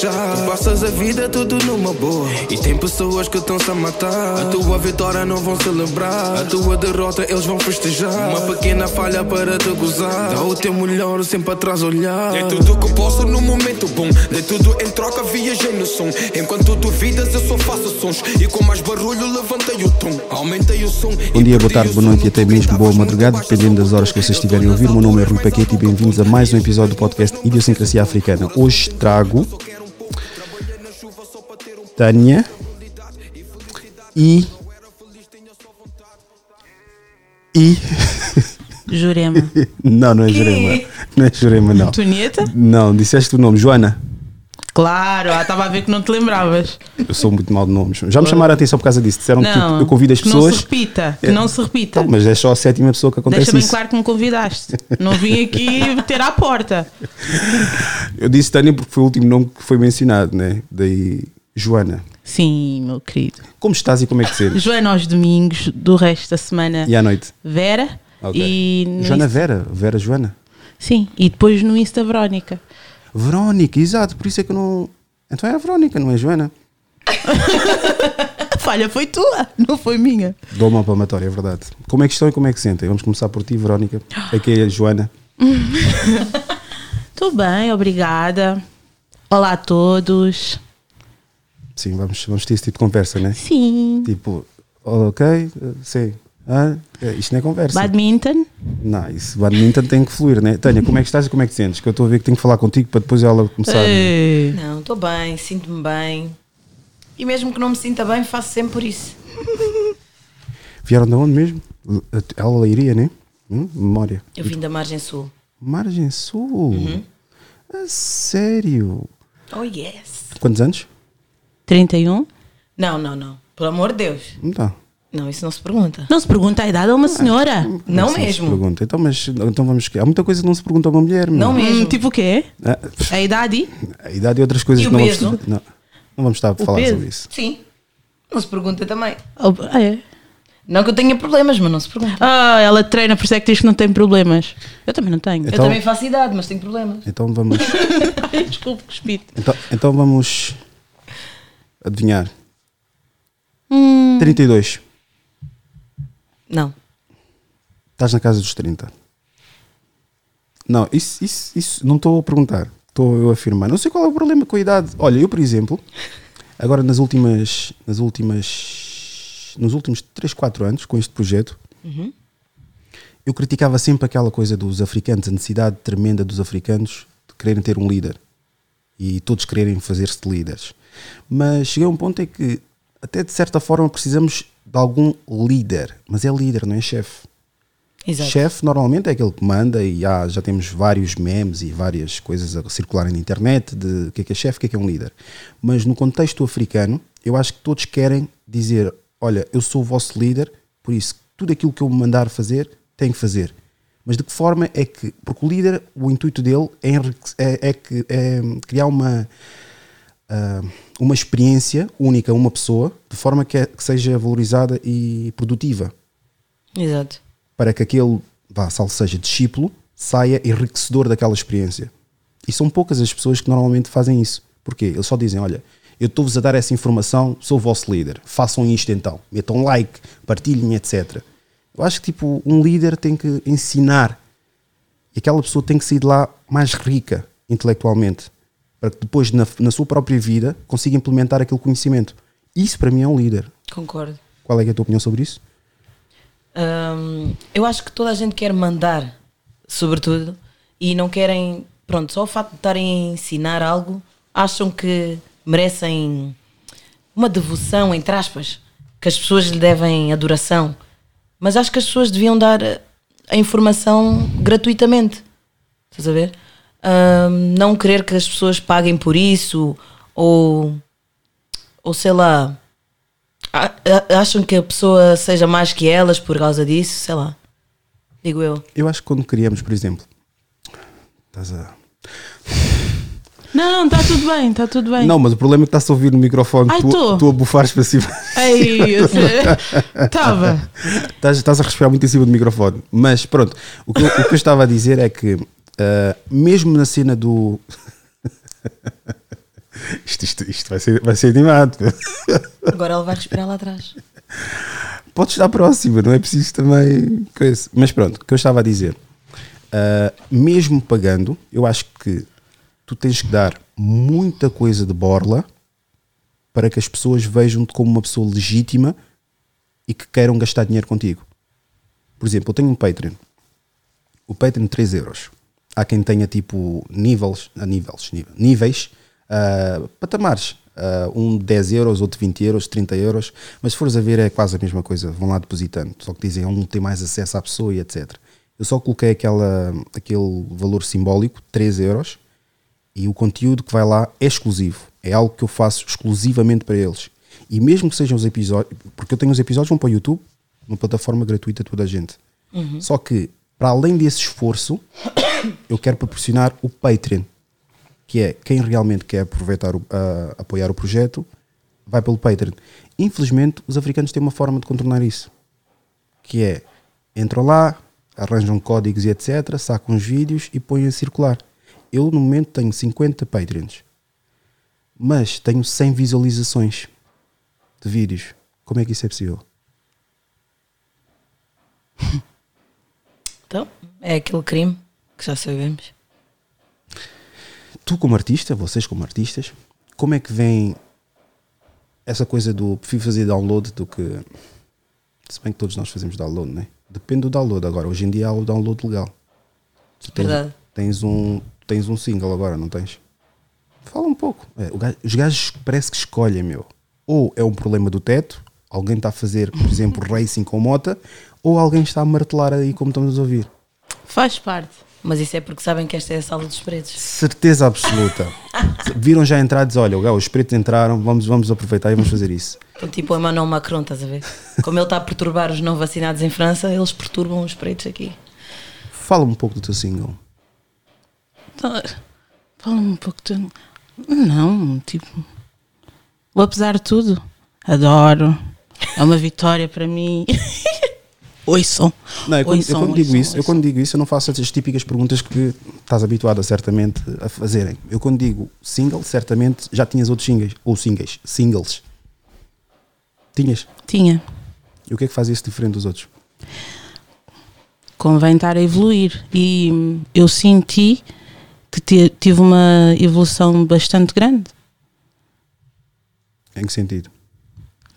queixar Tu passas a vida tudo numa boa. E tem pessoas que estão-se a matar. A tua vitória não vão celebrar. A tua derrota eles vão festejar. Uma pequena falha para te gozar. Dá o teu melhor sempre atrás olhar. Dei tudo que posso no momento bom. Dei tudo em troca, viajei no som. Enquanto duvidas eu só faço sons. E com mais barulho levantei o tom. Aumentei o som Bom dia, boa tarde, boa noite e até mesmo boa madrugada, dependendo das horas que vocês estiverem a ouvir. O meu nome é Rui Paquete e bem-vindos a mais um episódio do podcast Idiosincrasia Africana. Hoje trago Tânia e. E. Jurema. Não, não é Jurema. Não é Jurema, não. Antonieta? Não, disseste o nome, Joana. Claro, ah, estava a ver que não te lembravas. Eu sou muito mal de nomes. Já me chamaram a atenção por causa disso. Disseram que Não, eu convido as que pessoas. não se repita, que não se repita. Mas é só a sétima pessoa que acontece Deixa bem isso. claro que me convidaste. Não vim aqui bater à porta. Eu disse Tânia porque foi o último nome que foi mencionado, né? Daí Joana. Sim, meu querido. Como estás e como é que sentes? Joana aos domingos, do resto da semana, E à noite? Vera. Ok. E Joana Insta- Vera, Vera Joana. Sim, e depois no Insta Verónica. Verónica, exato, por isso é que eu não. Então é a Verónica, não é a Joana. Falha foi tua, não foi minha. Dou uma palmatória, é verdade. Como é que estão e como é que sentem? Vamos começar por ti, Verónica. Aqui é a Joana. Tudo bem, obrigada. Olá a todos. Sim, vamos, vamos ter esse tipo de conversa, né? Sim. Tipo, ok, sim. Ah, eh, isto não é conversa. Badminton. Não, isso badminton tem que fluir, né? Tânia, como é que estás e como é que te sentes? Que eu estou a ver que tenho que falar contigo para depois ela começar. Ei. Não, estou bem, sinto-me bem. E mesmo que não me sinta bem, faço sempre por isso. Vieram de onde mesmo? Ela iria, né? Hum? Memória. Eu vim da Margem Sul. Margem Sul. A sério? Oh, yes. Quantos anos? 31. Não, não, não. Por amor de Deus. Não. Não, isso não se pergunta. Não se pergunta a idade a uma senhora. Não Assim se mesmo. Pergunta. Então, mas então vamos. Há muita coisa que não se pergunta a uma mulher. Não meu. mesmo. Hum, tipo o quê? Ah, A idade? a idade e outras coisas E que não peso? vamos. Não, não vamos estar a falar peso? sobre isso. Sim. Não se pergunta também. Ah, é? Não que eu tenha problemas, mas não se pergunta. Ah, ela treina, por isso é que diz que não tem problemas. Eu também não tenho. Então- Eu também faço idade, mas tenho problemas. Então vamos. Desculpe, cuspite. então, então vamos. Adivinhar. Hum, 32. Não. Estás na casa dos 30. Não, isso, isso, isso não estou a perguntar. Estou eu a afirmar. Não sei qual é o problema com a idade. Olha, eu, por exemplo, agora nas últimas. Nas últimas. Nos últimos 3, 4 anos, com este projeto, eu criticava sempre aquela coisa dos africanos, a necessidade tremenda dos africanos de quererem ter um líder e todos quererem fazer-se de líderes. Mas cheguei a um ponto em que, até de certa forma, precisamos de algum líder, mas é líder, não é chefe. Chefe normalmente é aquele que manda e há, já temos vários memes e várias coisas a circularem na internet de o que é que é chefe, o que é que é um líder. Mas no contexto africano, eu acho que todos querem dizer: olha, eu sou o vosso líder, por isso tudo aquilo que eu me mandar fazer, tenho que fazer. Mas de que forma é que. Porque o líder, o intuito dele é, é, é é criar uma, ah, uma experiência única a uma pessoa, de forma que, é- que seja valorizada e produtiva Exato. para que aquele, vá, salvo seja discípulo, saia enriquecedor daquela experiência. E são poucas as pessoas que normalmente fazem isso. Porquê? Eles só dizem: Olha, eu estou-vos a dar essa informação, sou o vosso líder, façam isto então, metam like, partilhem, etc. Eu acho que tipo, um líder tem que ensinar e aquela pessoa tem que sair de lá mais rica intelectualmente para que depois, na, na sua própria vida, consiga implementar aquele conhecimento. Isso para mim é um líder. Concordo. Qual é, é a tua opinião sobre isso? Hum, eu acho que toda a gente quer mandar, sobretudo, e não querem. Pronto, só o facto de estarem a ensinar algo, acham que merecem uma devoção, entre aspas, que as pessoas lhe devem adoração. Mas acho que as pessoas deviam dar a- a informação gratuitamente. Estás a ver? Não querer que as pessoas paguem por isso ou Ou sei lá, acham que a pessoa seja mais que elas por causa disso, sei lá. Digo eu. Eu acho que quando criamos, por exemplo, estás a. Não, não, está tudo bem, está tudo bem. Não, mas o problema é que está-se a ouvir no microfone, Ai, tu, tô. tu a bufares para cima. Sei. Estava. Estás, estás a respirar muito em cima do microfone. Mas pronto, o que, eu- o que eu estava a dizer é que, ah, mesmo na cena do. isto, isto, isto vai, ser, vai ser animado. Agora ele vai respirar lá atrás. Podes estar próxima, não é preciso também. coisa. Mas pronto, o que eu estava a dizer, ah, mesmo pagando, eu acho que tu tens que dar muita coisa de borla para que as pessoas vejam-te como uma pessoa legítima e que queiram gastar dinheiro contigo. Por exemplo, eu tenho um Patreon. O Patreon 3 euros. Há quem tenha tipo níveis, ah, níveis, níveis, ah, patamares. Ah, um de 10 euros, outro de 20 euros, 30 euros. Mas se fores a ver é quase a mesma coisa. Vão lá depositando. Só que dizem um tem mais acesso à pessoa e etc. Eu só coloquei aquela, aquele valor simbólico, 3 euros, e o conteúdo que vai lá é exclusivo. É algo que eu faço exclusivamente para eles. E mesmo que sejam os episódios, porque eu tenho os episódios vão para o YouTube, uma plataforma gratuita a toda a gente. Só que, para além desse esforço, eu quero proporcionar o Patreon, que é quem realmente quer aproveitar, o- a- apoiar o projeto, vai pelo Patreon. Infelizmente, os africanos têm uma forma de contornar isso, que é entram lá, arranjam códigos e etc, sacam os vídeos e põem a circular. Eu, no momento, tenho 50 Patreons, mas tenho 100 visualizações de vídeos. Como é que isso é possível? Então, é aquele crime que já sabemos. tu como artista, vocês como artistas, como é que vem essa coisa do prefiro fazer download do que se bem que todos nós fazemos download, né? Depende do download agora. Hoje em dia há o download legal. Tu tens, Verdade. tens um tens um single agora, não tens? Fala um pouco. É, gajo- os gajos parece que escolhem, meu. Ou é um problema do teto, alguém está a fazer, por exemplo, racing com mota, ou alguém está a martelar aí como estamos a ouvir. Faz parte. Mas isso é porque sabem que esta é a sala dos pretos. Certeza absoluta. Viram já entrar e dizer, olha, os pretos entraram, vamos, vamos aproveitar e vamos fazer isso. Então, tipo o Emmanuel Macron, estás a ver? Como ele está a perturbar os não vacinados em França, eles perturbam os pretos aqui. Fala um pouco do teu single. Fala-me um pouco de. Não, tipo. O apesar de tudo, adoro. É uma vitória para mim. Ouçam. Não, eu quando, eu quando digo isso, eu quando digo isso, eu não faço essas típicas perguntas que estás habituado a certamente a fazerem. Eu quando digo single, certamente já tinhas outros singles, ou singles, singles. Tinhas. Tinha. E o que é que faz isso diferente dos outros? Convém estar a evoluir. E eu senti que tive uma evolução bastante grande. Em que sentido?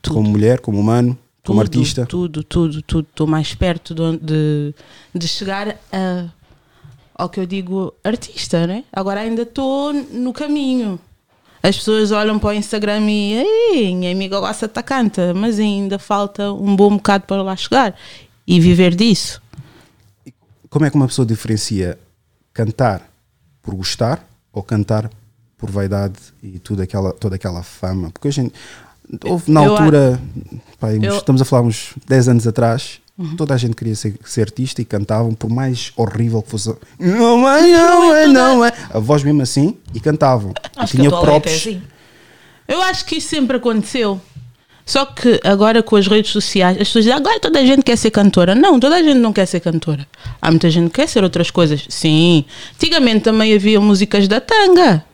Tudo. Como mulher, como humano, como Tudo, artista? Tudo, tudo, tudo. Estou mais perto de, de, de chegar a, ao que eu digo artista, né? Agora ainda estou no caminho. As pessoas olham para o Instagram e Ei, minha amiga gosta de canta, mas ainda falta um bom bocado para lá chegar e viver disso. Como é que uma pessoa diferencia cantar por gostar ou cantar por vaidade e tudo aquela, toda aquela fama? Porque hoje, houve na Eu altura, pá, uns- eu- estamos a falar uns 10 anos atrás, toda a gente queria ser, ser artista e cantavam, por mais horrível que fosse. Não é, não é, não é. A voz mesmo assim e cantavam. Acho e tinha é próprios. assim. Eu acho que isso sempre aconteceu. Só que agora com as redes sociais, as pessoas dizem agora toda a gente quer ser cantora. Não, toda a gente não quer ser cantora. Há muita gente que quer ser outras coisas. Sim. Antigamente também havia músicas da tanga.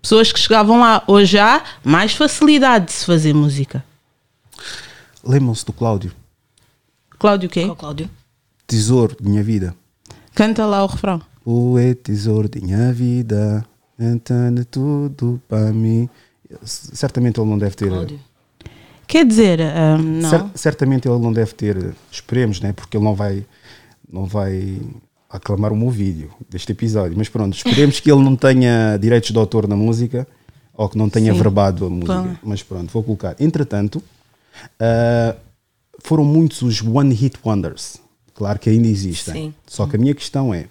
Pessoas que chegavam lá. Hoje há mais facilidade de se fazer música. Lembram-se do Cláudio? Cláudio, o quê? Qual, Cláudio? Tesouro de minha vida. Canta lá o refrão. O é tesouro de minha vida, cantando tudo para mim. Certamente ele não deve ter. Cláudio. Quer dizer, ah, não. Cer- certamente ele não deve ter, esperemos, né? porque ele não vai, não vai aclamar o meu vídeo deste episódio. Mas pronto, esperemos que ele não tenha direitos de autor na música ou que não tenha Sim. verbado a música. Claro. Mas pronto, vou colocar. Entretanto, ah, foram muitos os One Hit Wonders. Claro que ainda existem. Sim. Só que a minha questão é.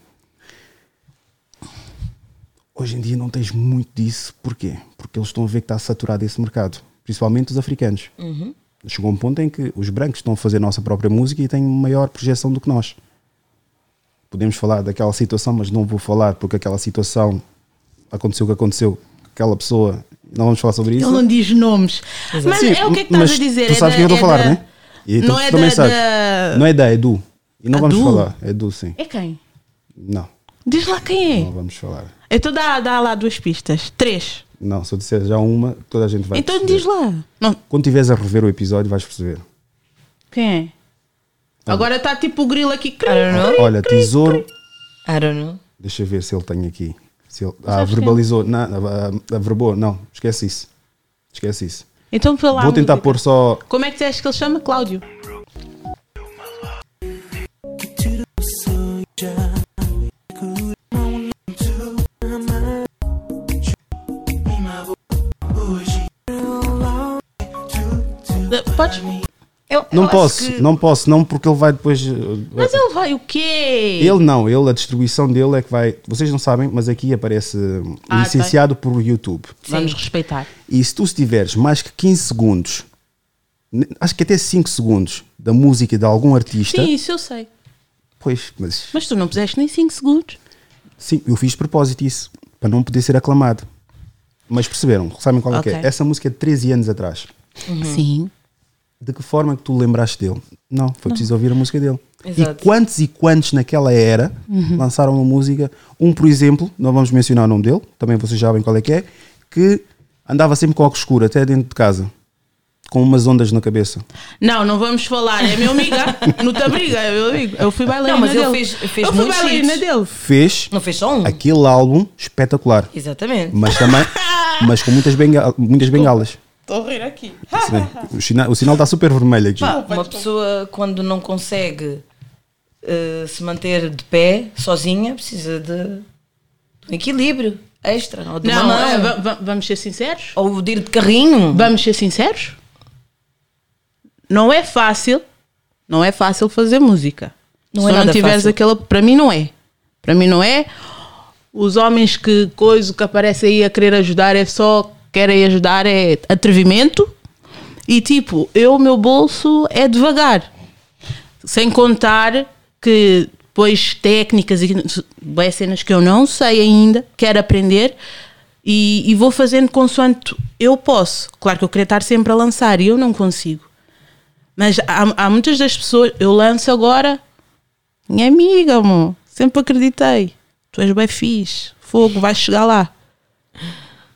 Hoje em dia não tens muito disso, porquê? Porque eles estão a ver que está saturado esse mercado. Principalmente os africanos. Uhum. Chegou um ponto em que os brancos estão a fazer a nossa própria música e têm maior projeção do que nós. Podemos falar daquela situação, mas não vou falar porque aquela situação aconteceu o que aconteceu. Aquela pessoa, não vamos falar sobre isso. Ele não diz nomes. Mas Sim, é o que é que mas estás a dizer? Tu é sabes da- quem eu estou a é falar, da- né? E tu Não é também da, sabes. da- Não é da Edu. E não vamos falar. Edu, sim. É quem? Não, Diz lá quem não é. vamos falar. Então dá, dá lá duas pistas. Três. Não, se eu disser já uma, toda a gente vai então perceber. diz lá. Não, Quando estiveres a rever o episódio, vais perceber. quem é? Agora está tipo o grilo aqui. I don't know. Olha, tesouro. I don't know. Deixa eu ver se ele tem aqui. Se ele, ah, sabes verbalizou. Não, ah, averbou. Não, esquece isso. Esquece isso. Então foi lá. Vou tentar música. pôr só. Como é que disseste que ele chama? Cláudio. Podes? Eu, Não eu posso, que- não posso, não, porque ele vai depois. uh, Mas ele vai o quê? Ele não, ele, a distribuição dele é que vai. Vocês não sabem, mas aqui aparece uh, Ah, licenciado por YouTube. Vamos Sim. respeitar. E se tu estiveres mais que 15 segundos, acho que até 5 segundos da música de algum artista, Sim, isso eu sei. pois, mas Mas tu não puseste nem 5 segundos. sim, eu fiz de propósito isso, para não poder ser aclamado. Mas perceberam, sabem qual é que é? Essa música é de 13 anos atrás. Sim. De que forma que tu lembraste dele? Não, foi preciso ouvir a música dele. Exato. E quantos e quantos naquela era Uhum. lançaram uma música? Um, por exemplo, não vamos mencionar o nome dele, também vocês já sabem qual é que é, que andava sempre com óculos escuro, até dentro de casa, com umas ondas na cabeça. Não, não vamos falar. É meu amiga. Não te abriga, é meu amigo. Eu fui bailarina Não, mas ele dele. fez- fez eu fui muitos bailarina hits. dele. Fez Não fez só um? aquele álbum espetacular, Exatamente. mas também, mas com muitas, benga- muitas bengalas. Estou a rir aqui. Sim. O, sina- o sinal está super vermelho aqui. Pá, uma pessoa quando não consegue eh, se manter de pé sozinha precisa de, de um equilíbrio extra ou de Não, uma mão é, va- va- vamos ser sinceros. ou de ir de carrinho. Vamos ser sinceros. Não é fácil. Não é fácil fazer música. Não Se é não nada tiveres fácil. aquela. Para mim não é. Para mim não é. Os homens que coisa que aparecem aí a querer ajudar é só querem ajudar é atrevimento. E tipo, eu, o meu bolso é devagar. Sem contar que depois técnicas e bem, cenas que eu não sei ainda, quero aprender e, e vou fazendo consoante eu posso. Claro que eu queria estar sempre a lançar e eu não consigo. Mas há, há muitas das pessoas, eu lanço agora, minha amiga, amor, sempre acreditei. Tu és bem fixe, fogo, vais chegar lá.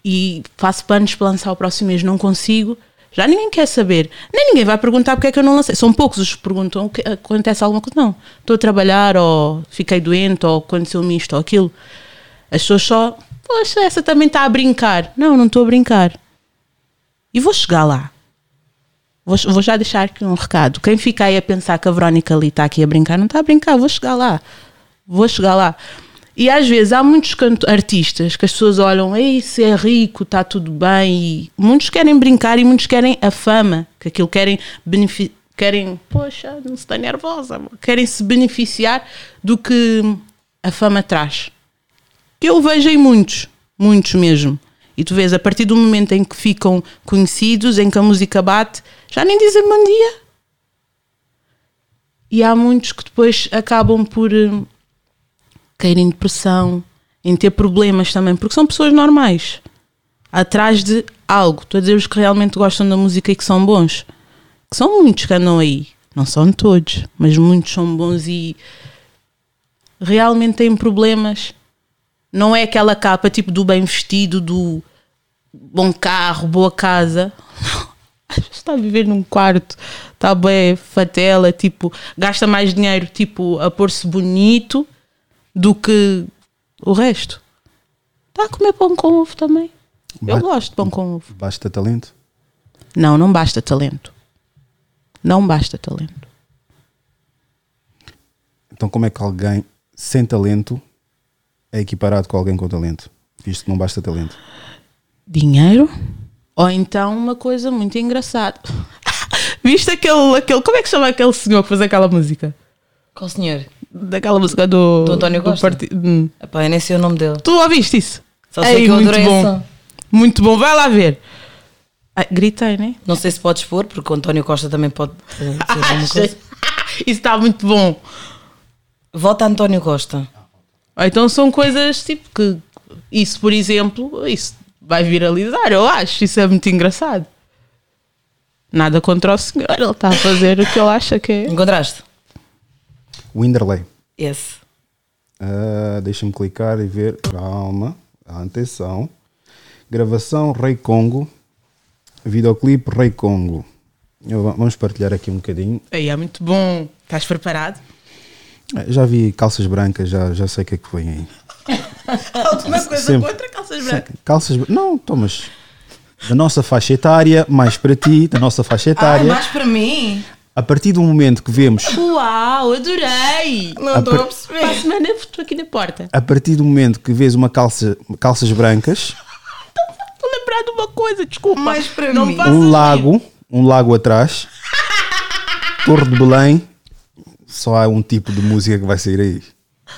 E faço planos para lançar o próximo mês, não consigo. Já ninguém quer saber. Nem ninguém vai perguntar porque é que eu não lancei. São poucos os que perguntam que acontece alguma coisa. Não, estou a trabalhar, ou fiquei doente, ou aconteceu-me isto ou aquilo. As pessoas só, poxa, essa também está a brincar. Não, não estou a brincar. E vou chegar lá. Vou, vou já deixar aqui um recado. Quem fica aí a pensar que a Verónica ali está aqui a brincar, não está a brincar, vou chegar lá. Vou chegar lá. E às vezes há muitos artistas que as pessoas olham, ei, se é rico, está tudo bem. E muitos querem brincar e muitos querem a fama, que aquilo querem beneficiar. Querem, poxa, não se está nervosa, querem se beneficiar do que a fama traz. Que eu vejo em muitos, muitos mesmo. E tu vês, a partir do momento em que ficam conhecidos, em que a música bate, já nem dizem bom dia. E há muitos que depois acabam por cair em depressão, em ter problemas também, porque são pessoas normais, atrás de algo. Estou a dizer os que realmente gostam da música e que são bons. Que são muitos que andam aí. Não são todos, mas muitos são bons e realmente têm problemas. Não é aquela capa tipo do bem vestido, do bom carro, boa casa. Está a viver num quarto, está bem fatela, tipo, gasta mais dinheiro tipo, a pôr-se bonito do que o resto. Está a comer pão com ovo também. Eu gosto de pão com ovo. Basta talento. Não, não basta talento. Não basta talento. Então, como é que alguém sem talento é equiparado com alguém com talento? Visto que não basta talento. Dinheiro ou então uma coisa muito engraçada. Viste aquele, aquele. Como é que chama aquele senhor que faz aquela música? Qual senhor? Daquela música do. Do António Costa? parti- Hum. Epá, eu nem sei o nome dele. Tu ouviste isso? Só sei Ei, que eu muito adorei bom. Muito bom, vai lá ver. Ai, gritei, né? Não sei se podes expor, porque o António Costa também pode eh, dizer alguma coisa. Isso está muito bom. Vota António Costa. Ou Então são coisas tipo que isso, por exemplo, isso vai viralizar, eu acho. Isso é muito engraçado. Nada contra o senhor, ele está a fazer o que ele acha que é. Encontraste? Winderley. Esse. Ah, Deixa-me clicar e ver. Calma. Atenção. Gravação Rei Congo. Videoclipe Rei Congo. Vamos partilhar aqui um bocadinho. Aí é muito bom. Estás preparado? Eh, Já vi calças brancas, já, já sei o que é que vem aí. Alguma coisa Sempre. contra calças brancas? Calças Não, Thomas. Da nossa faixa etária, mais para ti, da nossa faixa Ai, etária. mais para mim. A partir do momento que vemos. Uau, adorei! Não estou a Para a perceber. semana estou aqui na porta. A partir do momento que vês uma calça, calças brancas, Estou a lembrar de uma coisa, desculpa. Mais para não mim. um lago, um lago atrás, Torre de Belém, só há um tipo de música que vai sair aí.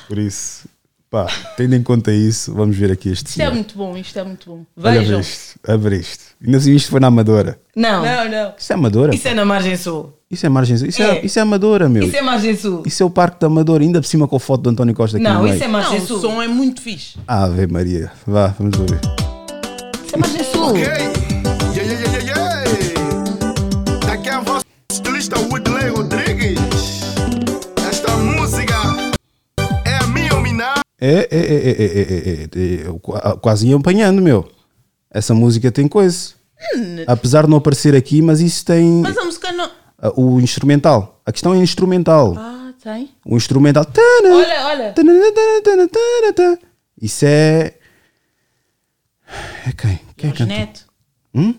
Por isso, pá, tendo em conta isso, vamos ver aqui este Isto é senhor. muito bom, isto é muito bom. Vejam. ver isto, a ver isto. Ainda assim isto foi na Amadora. Não. Não, não. Isso é Amadora? Isso é na margem sul. Isso é margem Isso é, É. isso é Amadora, meu. Isso é margem sul. Isso é o Parque da Amadora, ainda por cima com a foto do António Costa aqui no Não, isso é Não, margem o sul. som é muito fixe. Ave Maria. Vá, vamos ouvir. Isso é margem sul. Hey, yeah, yeah, yeah, yeah, yeah. Daqui é a voz estilista Woodley Rodrigues. É, é, é, é, é, é, é, é, quase ia apanhando, meu. Essa música tem coisa. Apesar de não aparecer aqui, mas isso tem Mas a música não. ah, o instrumental. A questão é instrumental. Ah, tem. O instrumental. Olha, olha. Isso é. É quem? Quem é? Neto. Hum?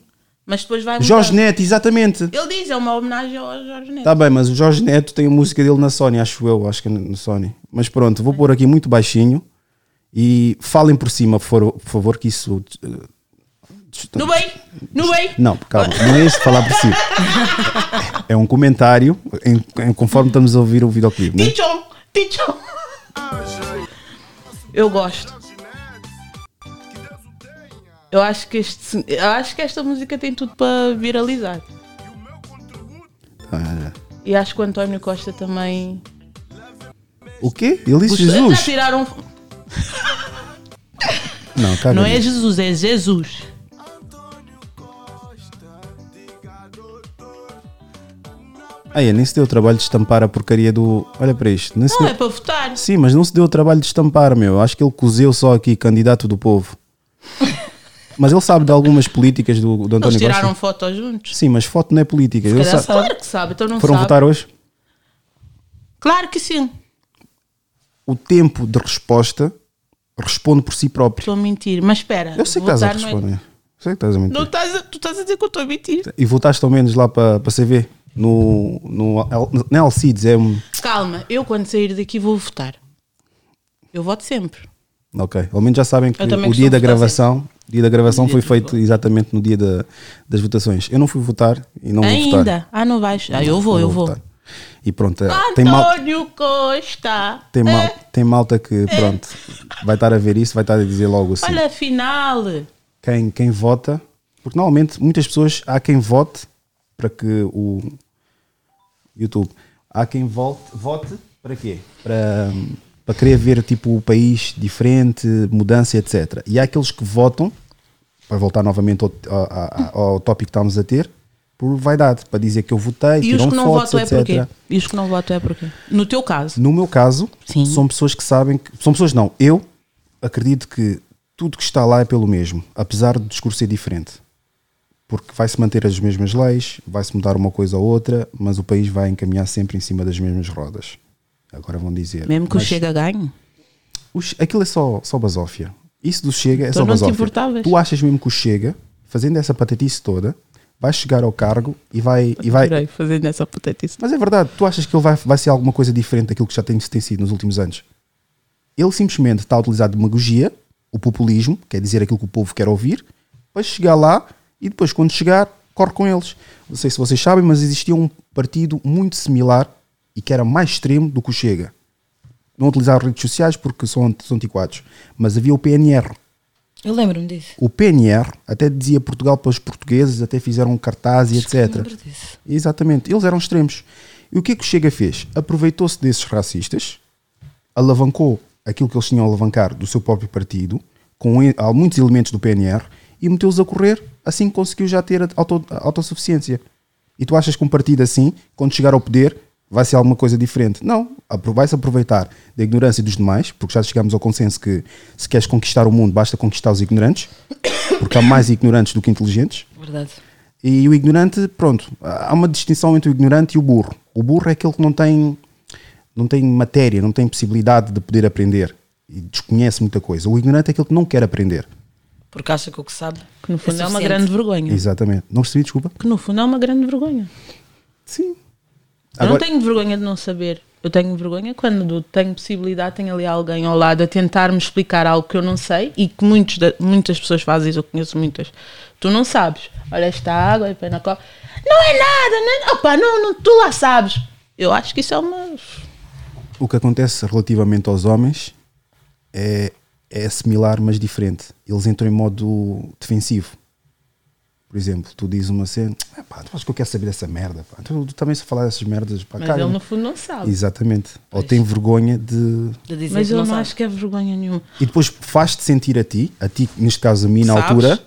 Mas depois vai. Jorge mudar. Neto, exatamente. Ele diz, é uma homenagem ao Jorge Neto. Tá bem, mas o Jorge Neto tem a música dele na Sony, acho eu, acho que é na Sony. Mas pronto, vou pôr aqui muito baixinho e falem por cima, por favor, que isso. eh, No bem, no bem. Não, calma, não é isso falar por cima. É um comentário em, em- conforme estamos a ouvir o videoclipe, né? Tichon, tichon. Eu gosto. Eu acho que este, eu acho que esta música tem tudo para viralizar. Ah, E acho que o António Costa também. o quê? Ele disse Jesus? tiraram. Não, caga Não é. Jesus, é Jesus. Aí, nem se deu o trabalho de estampar a porcaria do. Olha para isto. Não, deu- é para votar. Sim, mas não se deu o trabalho de estampar, meu. Acho que ele cozeu só aqui, candidato do povo. Mas ele sabe de algumas políticas do, do Eles António tiraram Costa. fotos juntos. Sim, mas foto não é política. Ele sabe-. Claro que sabe, então não Foram sabe. votar hoje? Claro que sim. O tempo de resposta responde por si próprio. Estou a mentir, mas espera. Eu sei que estás a é- responder. Sei que estás a mentir. Não estás a, tu estás a dizer que eu estou a mentir. E votaste ao menos lá para para CV? No, no, é Alcides, é. um- Calma, eu quando sair daqui vou votar. Eu voto sempre. Ok, ao menos já sabem que o dia da gravação, o dia da gravação dia foi feito exatamente no dia da- das votações. Eu não fui votar e não vou votar. Ainda? Ah, não vais? Ah, eu vou, Não eu vou. votar. E pronto, é, tem, mal, António Costa. tem, mal, É, tem malta que, pronto, vai estar a ver isso, vai estar a dizer logo assim. Olha, afinal. quem, quem vota, porque normalmente muitas pessoas há quem vote para que o YouTube há quem vote, vote para quê? Para, para querer ver tipo o país diferente, mudança, etc. E há aqueles que votam, para voltar novamente ao, ao, ao tópico que estamos a ter, por vaidade, para dizer que eu votei, E os que não fotos, votam é porquê? E os que não votam é porquê? No teu caso. No meu caso, Sim. são pessoas que sabem que. São pessoas não. Eu acredito que tudo que está lá é pelo mesmo, apesar do discurso ser diferente. Porque vai-se manter as mesmas leis, vai-se mudar uma coisa ou outra, mas o país vai encaminhar sempre em cima das mesmas rodas. Agora vão dizer. Mesmo que o Chega ganhe. o Che- aquilo é só, só basófia. Isso do Chega é Então só não te basófia. importavas? Tu achas mesmo que o Chega, fazendo essa patetice toda, vai chegar ao cargo e vai. E vai fazendo essa patetice. mas é verdade, tu achas que ele vai, vai ser alguma coisa diferente daquilo que já tem, tem sido nos últimos anos? Ele simplesmente está a utilizar demagogia, o populismo, quer dizer aquilo que o povo quer ouvir, para chegar lá e depois, quando chegar, corre com eles. Não sei se vocês sabem, mas existia um partido muito similar e que era mais extremo do que o Chega. Não utilizar redes sociais porque são, são antiquados, mas havia o PNR, Eu lembro-me disso. O PNR até dizia Portugal para os portugueses, até fizeram um cartaz e Acho que etc. lembro disso. Exatamente, eles eram extremos. E o que é que o Chega fez? Aproveitou-se desses racistas, alavancou aquilo que eles tinham a alavancar do seu próprio partido, com muitos elementos do PNR, e meteu-os a correr, assim conseguiu já ter auto- autossuficiência. E tu achas que um partido assim, quando chegar ao poder, vai ser alguma coisa diferente? Não, vai-se aproveitar da ignorância dos demais, porque já chegamos ao consenso que se queres conquistar o mundo, basta conquistar os ignorantes, porque há mais ignorantes do que inteligentes. Verdade. E o ignorante, pronto, há uma distinção entre o ignorante e o burro. O burro é aquele que não tem, não tem matéria, não tem possibilidade de poder aprender e desconhece muita coisa. O ignorante é aquele que não quer aprender. Porque acha que o que sabe. Que no fundo é, uma suficiente. grande vergonha. Exatamente. Não percebi, desculpa. Que no fundo é uma grande vergonha. Sim. Eu Agora, não tenho vergonha de não saber. Eu tenho vergonha quando tenho possibilidade, tenho ali alguém ao lado a tentar-me explicar algo que eu não sei e que muitos muitas pessoas fazem eu conheço muitas. Tu não sabes. Olha esta água, é na copa. Não é nada, não, opa, não, não, tu lá sabes. Eu acho que isso é uma. o que acontece relativamente aos homens é, é similar, mas diferente. Eles entram em modo defensivo. Por exemplo, tu dizes uma cena, "Ah, pá, tu acho que eu quero saber dessa merda. Pá. Tu, tu também se falar dessas merdas, pá, Mas caga-me." ele no fundo não sabe. Exatamente. Ou tem vergonha de, De dizer Mas que eu não não acho que é vergonha nenhuma. e depois faz-te sentir a ti, a ti, neste caso a mim na Sabes? altura,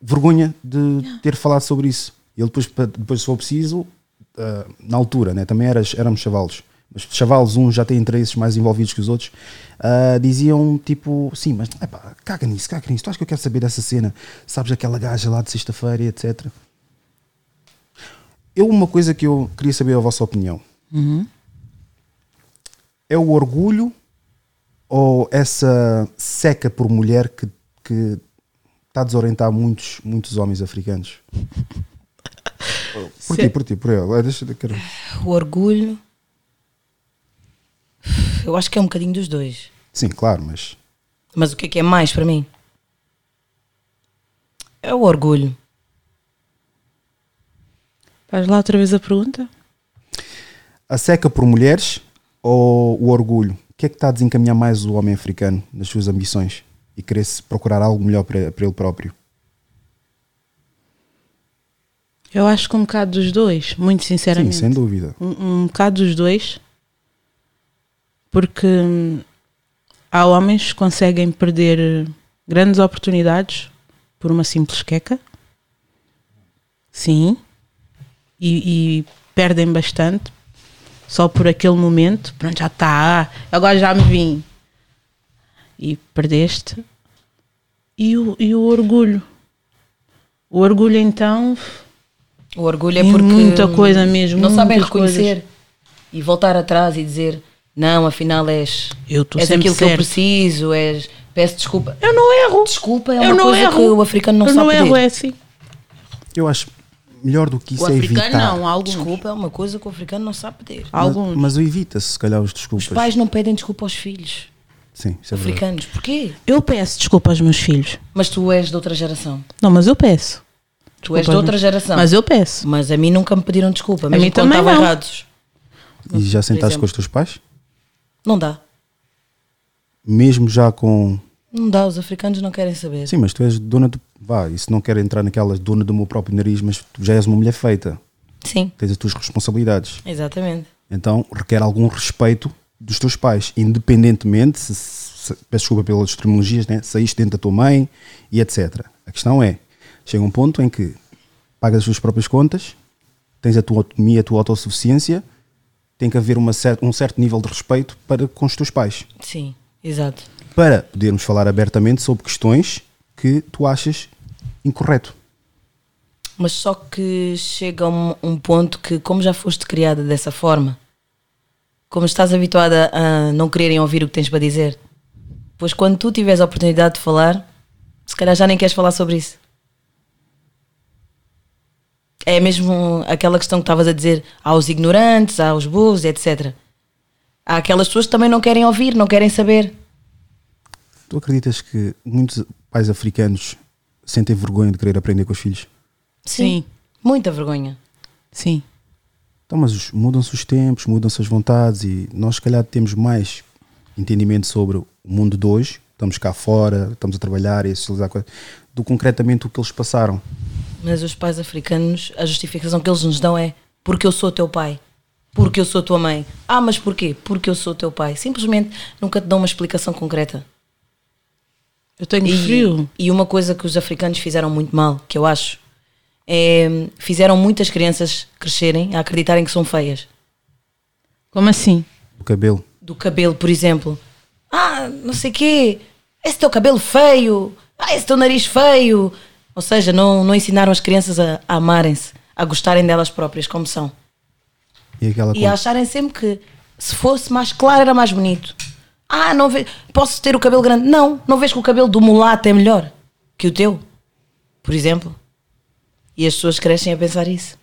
vergonha de ter falado sobre isso. Ele depois, depois se for preciso, ah, na altura, né, também eras, éramos chavalos, mas chavalos, uns já têm interesses mais envolvidos que os outros, ah, diziam tipo, sim, mas epá, caga nisso, caga nisso, tu achas que eu quero saber dessa cena? Sabes aquela gaja lá de sexta-feira, etc. Eu, uma coisa que eu queria saber a vossa opinião. É o orgulho ou essa seca por mulher que, que está a desorientar muitos, muitos homens africanos? Por ti, por ti, por ele. Deixa, quero- O orgulho. Eu acho que é um bocadinho dos dois. Sim, claro, mas Mas o que é que é mais para mim? É o orgulho. Faz lá outra vez a pergunta? a seca por mulheres ou o orgulho? O que é que está a desencaminhar mais o homem africano nas suas ambições e querer -se procurar algo melhor para, para ele próprio? Eu acho que um bocado dos dois, muito Sim, sinceramente. sem dúvida. um, um bocado dos dois, porque há homens que conseguem perder grandes oportunidades por uma simples queca, sim, e, e perdem bastante só por aquele momento. Pronto, já está, agora já me vim e perdeste. E o, e o orgulho. O orgulho, então, O orgulho é porque. muita coisa mesmo, Não sabem reconhecer e voltar atrás e dizer: Não, afinal és. eu estou és sempre aquilo que eu certo. preciso, és. Peço desculpa. Eu não erro. Desculpa é eu uma não coisa erro. que o africano não eu sabe não erro, pedir. é assim. Eu acho melhor do que isso O é africano evitar. não, alguns. Desculpa é uma coisa que o africano não sabe pedir. Mas, alguns. mas o evita-se, se calhar, os Os desculpas. pais não pedem desculpa aos filhos Sim, isso é verdade. africanos. Porquê? Eu peço desculpa aos meus filhos. Mas tu és de outra geração. Não, mas eu peço. Tu és de outra mas- geração. Mas eu peço. Mas a mim nunca me pediram desculpa, mesmo mim quando também estavam não. errados. E já sentaste com os teus pais? Não dá. Mesmo já com. Não dá, os africanos não querem saber. Sim, mas tu és dona do. Vá, isso não quer entrar naquelas dona do meu próprio nariz, mas tu já és uma mulher feita. Sim, Tens as tuas responsabilidades. exatamente. Então requer algum respeito dos teus pais, independentemente, se, se, peço desculpa pelas terminologias, né? saíste dentro da tua mãe e etc. A questão é: chega um ponto em que pagas as tuas próprias contas, tens a tua autonomia, a tua autossuficiência, tem que haver uma cer um certo nível de respeito para com os teus pais. Sim, exato. Para podermos falar abertamente sobre questões que tu achas incorreto. Mas só que chega um, um ponto que, como já foste criada dessa forma, como estás habituada a não quererem ouvir o que tens para dizer, pois quando tu tiveres a oportunidade de falar, se calhar já nem queres falar sobre isso. É mesmo aquela questão que estavas a dizer aos ignorantes, aos burros, etc. Há aquelas pessoas que também não querem ouvir, não querem saber. Tu acreditas que muitos pais africanos sentem vergonha de querer aprender com os filhos? Sim. Muita vergonha. Sim. Então, mas mudam-se os tempos, mudam-se as vontades e nós, se calhar, temos mais entendimento sobre o mundo de hoje estamos cá fora, estamos a trabalhar e a socializar com do concretamente o que eles passaram. Mas os pais africanos, a justificação que eles nos dão é porque eu sou teu pai, porque eu sou tua mãe. Ah, mas porquê? Porque eu sou teu pai. Simplesmente nunca te dão uma explicação concreta. Eu tenho E, frio. e uma coisa que os africanos fizeram muito mal, que eu acho, é fizeram muitas crianças crescerem a acreditarem que são feias. Como assim? O cabelo. Do cabelo, por exemplo. Ah, não sei quê, esse teu cabelo feio, ah, esse teu nariz feio. Ou seja, não, não ensinaram as crianças a, a amarem-se, a gostarem delas próprias como são. E aquela E a acharem sempre que se fosse mais claro era mais bonito. Ah, não ve... posso ter o cabelo grande. Não, não vês que o cabelo do mulato é melhor que o teu, por exemplo. E as pessoas crescem a pensar isso.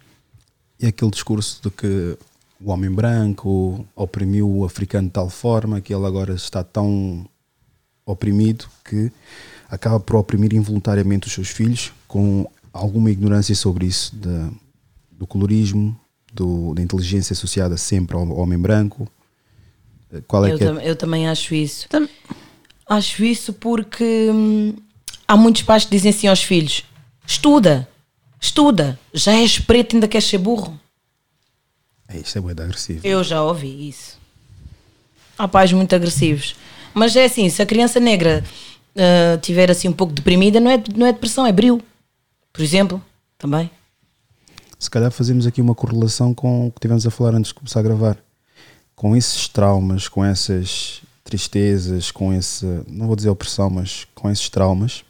e aquele discurso de que o homem branco oprimiu o africano de tal forma que ele agora está tão oprimido que acaba por oprimir involuntariamente os seus filhos com alguma ignorância sobre isso da- do colorismo, do- da inteligência associada sempre ao homem branco. Qual é Eu, que é? tam- eu também acho isso. Tam- Acho isso porque hum, há muitos pais que dizem assim aos filhos: estuda, estuda, já és preto, ainda queres ser burro. É, isto é muito agressivo. Eu já ouvi isso. Há pais muito agressivos. Mas é assim, se a criança negra ah, tiver assim um pouco deprimida, não é, não é depressão, é brilho. Por exemplo, também. Se calhar fazemos aqui uma correlação com o que tivemos a falar antes de começar a gravar. Com esses traumas, com essas tristezas, com essa, não vou dizer opressão, mas com esses traumas,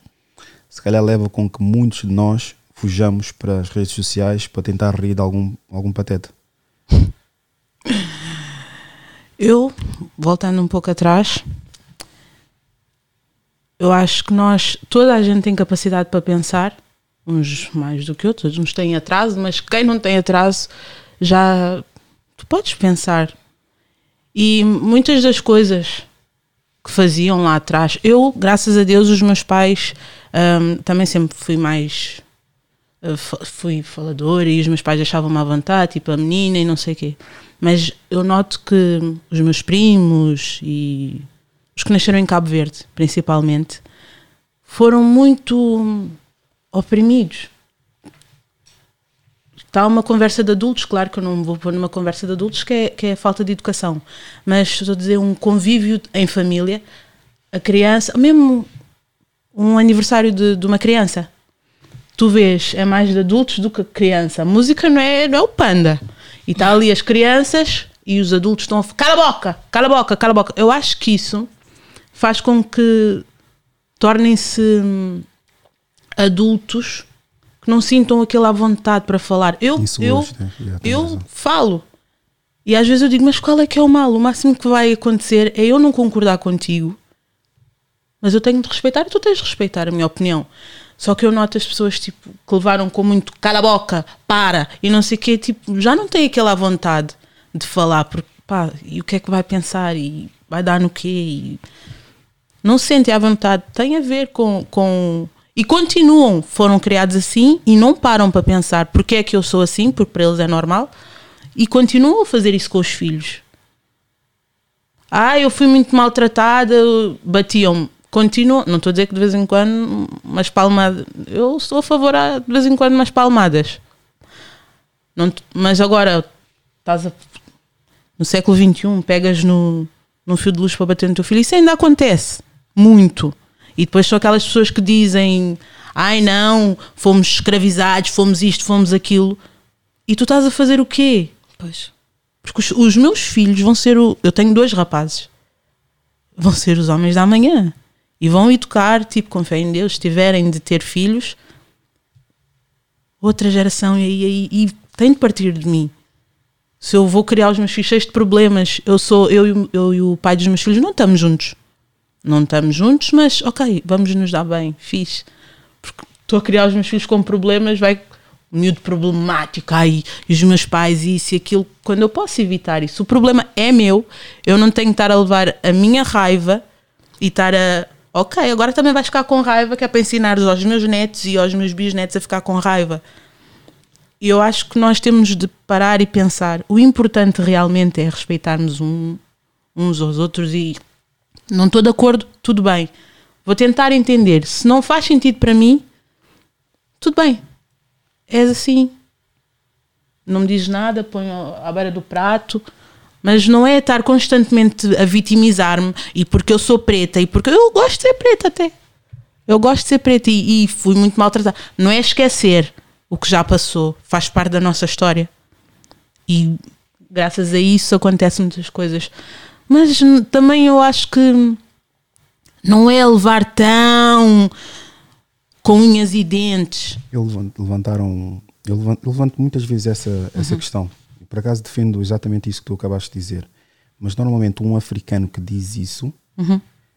se calhar leva com que muitos de nós fujamos para as redes sociais para tentar rir de algum, algum pateta. Eu, voltando um pouco atrás, eu acho que nós, toda a gente tem capacidade para pensar, uns mais do que outros, uns têm atraso, mas quem não tem atraso já tu podes pensar. E muitas das coisas que faziam lá atrás, eu, graças a Deus, os meus pais hum, também sempre fui mais fa- fui faladora e os meus pais deixavam-me à vontade, tipo a menina e não sei o quê. Mas eu noto que os meus primos e os que nasceram em Cabo Verde, principalmente, foram muito oprimidos. Está uma conversa de adultos, claro que eu não vou pôr numa conversa de adultos, que é, que é a falta de educação. Mas estou a dizer um convívio em família, a criança, mesmo um aniversário de, de uma criança, tu vês, é mais de adultos do que criança. A música não é, não é o panda. E está ali as crianças e os adultos estão a cala a boca, cala a boca, cala a boca. Eu acho que isso faz com que tornem-se adultos que não sintam aquela vontade para falar. Eu, eu, Inseguros, né? Eu razão. falo. E às vezes eu digo, mas qual é que é o mal? O máximo que vai acontecer é eu não concordar contigo mas eu tenho de respeitar e tu tens de respeitar a minha opinião. Só que eu noto as pessoas tipo, que levaram com muito cala a boca, para, e não sei o quê, tipo, já não têm aquela vontade de falar, porque pá, e o que é que vai pensar? E vai dar no quê? E não se sentem à vontade. Tem a ver com, com. E continuam, foram criados assim e não param para pensar porque é que eu sou assim, porque para eles é normal, e continuam a fazer isso com os filhos. Ah, eu fui muito maltratada, batiam-me. Continuam, não estou a dizer que de vez em quando umas palmadas. Eu sou a favor a de vez em quando umas palmadas. Não, mas agora estás a- no século XXI, pegas no, no fio de luz para bater no teu filho, isso ainda acontece muito. E depois são aquelas pessoas que dizem: ai não, fomos escravizados, fomos isto, fomos aquilo. E tu estás a fazer o quê? Pois. Porque os, os meus filhos vão ser o. Eu tenho dois rapazes. Vão ser os homens da manhã. E vão educar, tipo, com fé em Deus, se tiverem de ter filhos, outra geração, e, e, e tem de partir de mim. Se eu vou criar os meus filhos cheios de problemas, eu sou, eu, e o- eu e o pai dos meus filhos não estamos juntos. Não estamos juntos, mas ok, vamos nos dar bem, fixe. Porque estou a criar os meus filhos com problemas, vai miúdo problemático, ai, os meus pais, isso e aquilo, quando eu posso evitar isso. O problema é meu, eu não tenho que estar a levar a minha raiva e estar a. Ok, agora também vais ficar com raiva, que é para ensinar aos meus netos e aos meus bisnetos a ficar com raiva. E eu acho que nós temos de parar e pensar. O importante realmente é respeitarmos um- uns aos outros e não estou de acordo, tudo bem. Vou tentar entender. Se não faz sentido para mim, tudo bem. És assim. Não me diz nada, ponho à beira do prato. Mas não é estar constantemente a vitimizar-me e porque eu sou preta e porque eu gosto de ser preta até. Eu gosto de ser preta e, e fui muito maltratada. Não é esquecer o que já passou, faz parte da nossa história. E graças a isso acontecem muitas coisas. Mas também eu acho que não é levar tão com unhas e dentes. Eu levan- levantaram. Eu levan- eu levanto, muitas vezes essa, essa questão. Por acaso defendo exatamente isso que tu acabaste de dizer. Mas normalmente um africano que diz isso,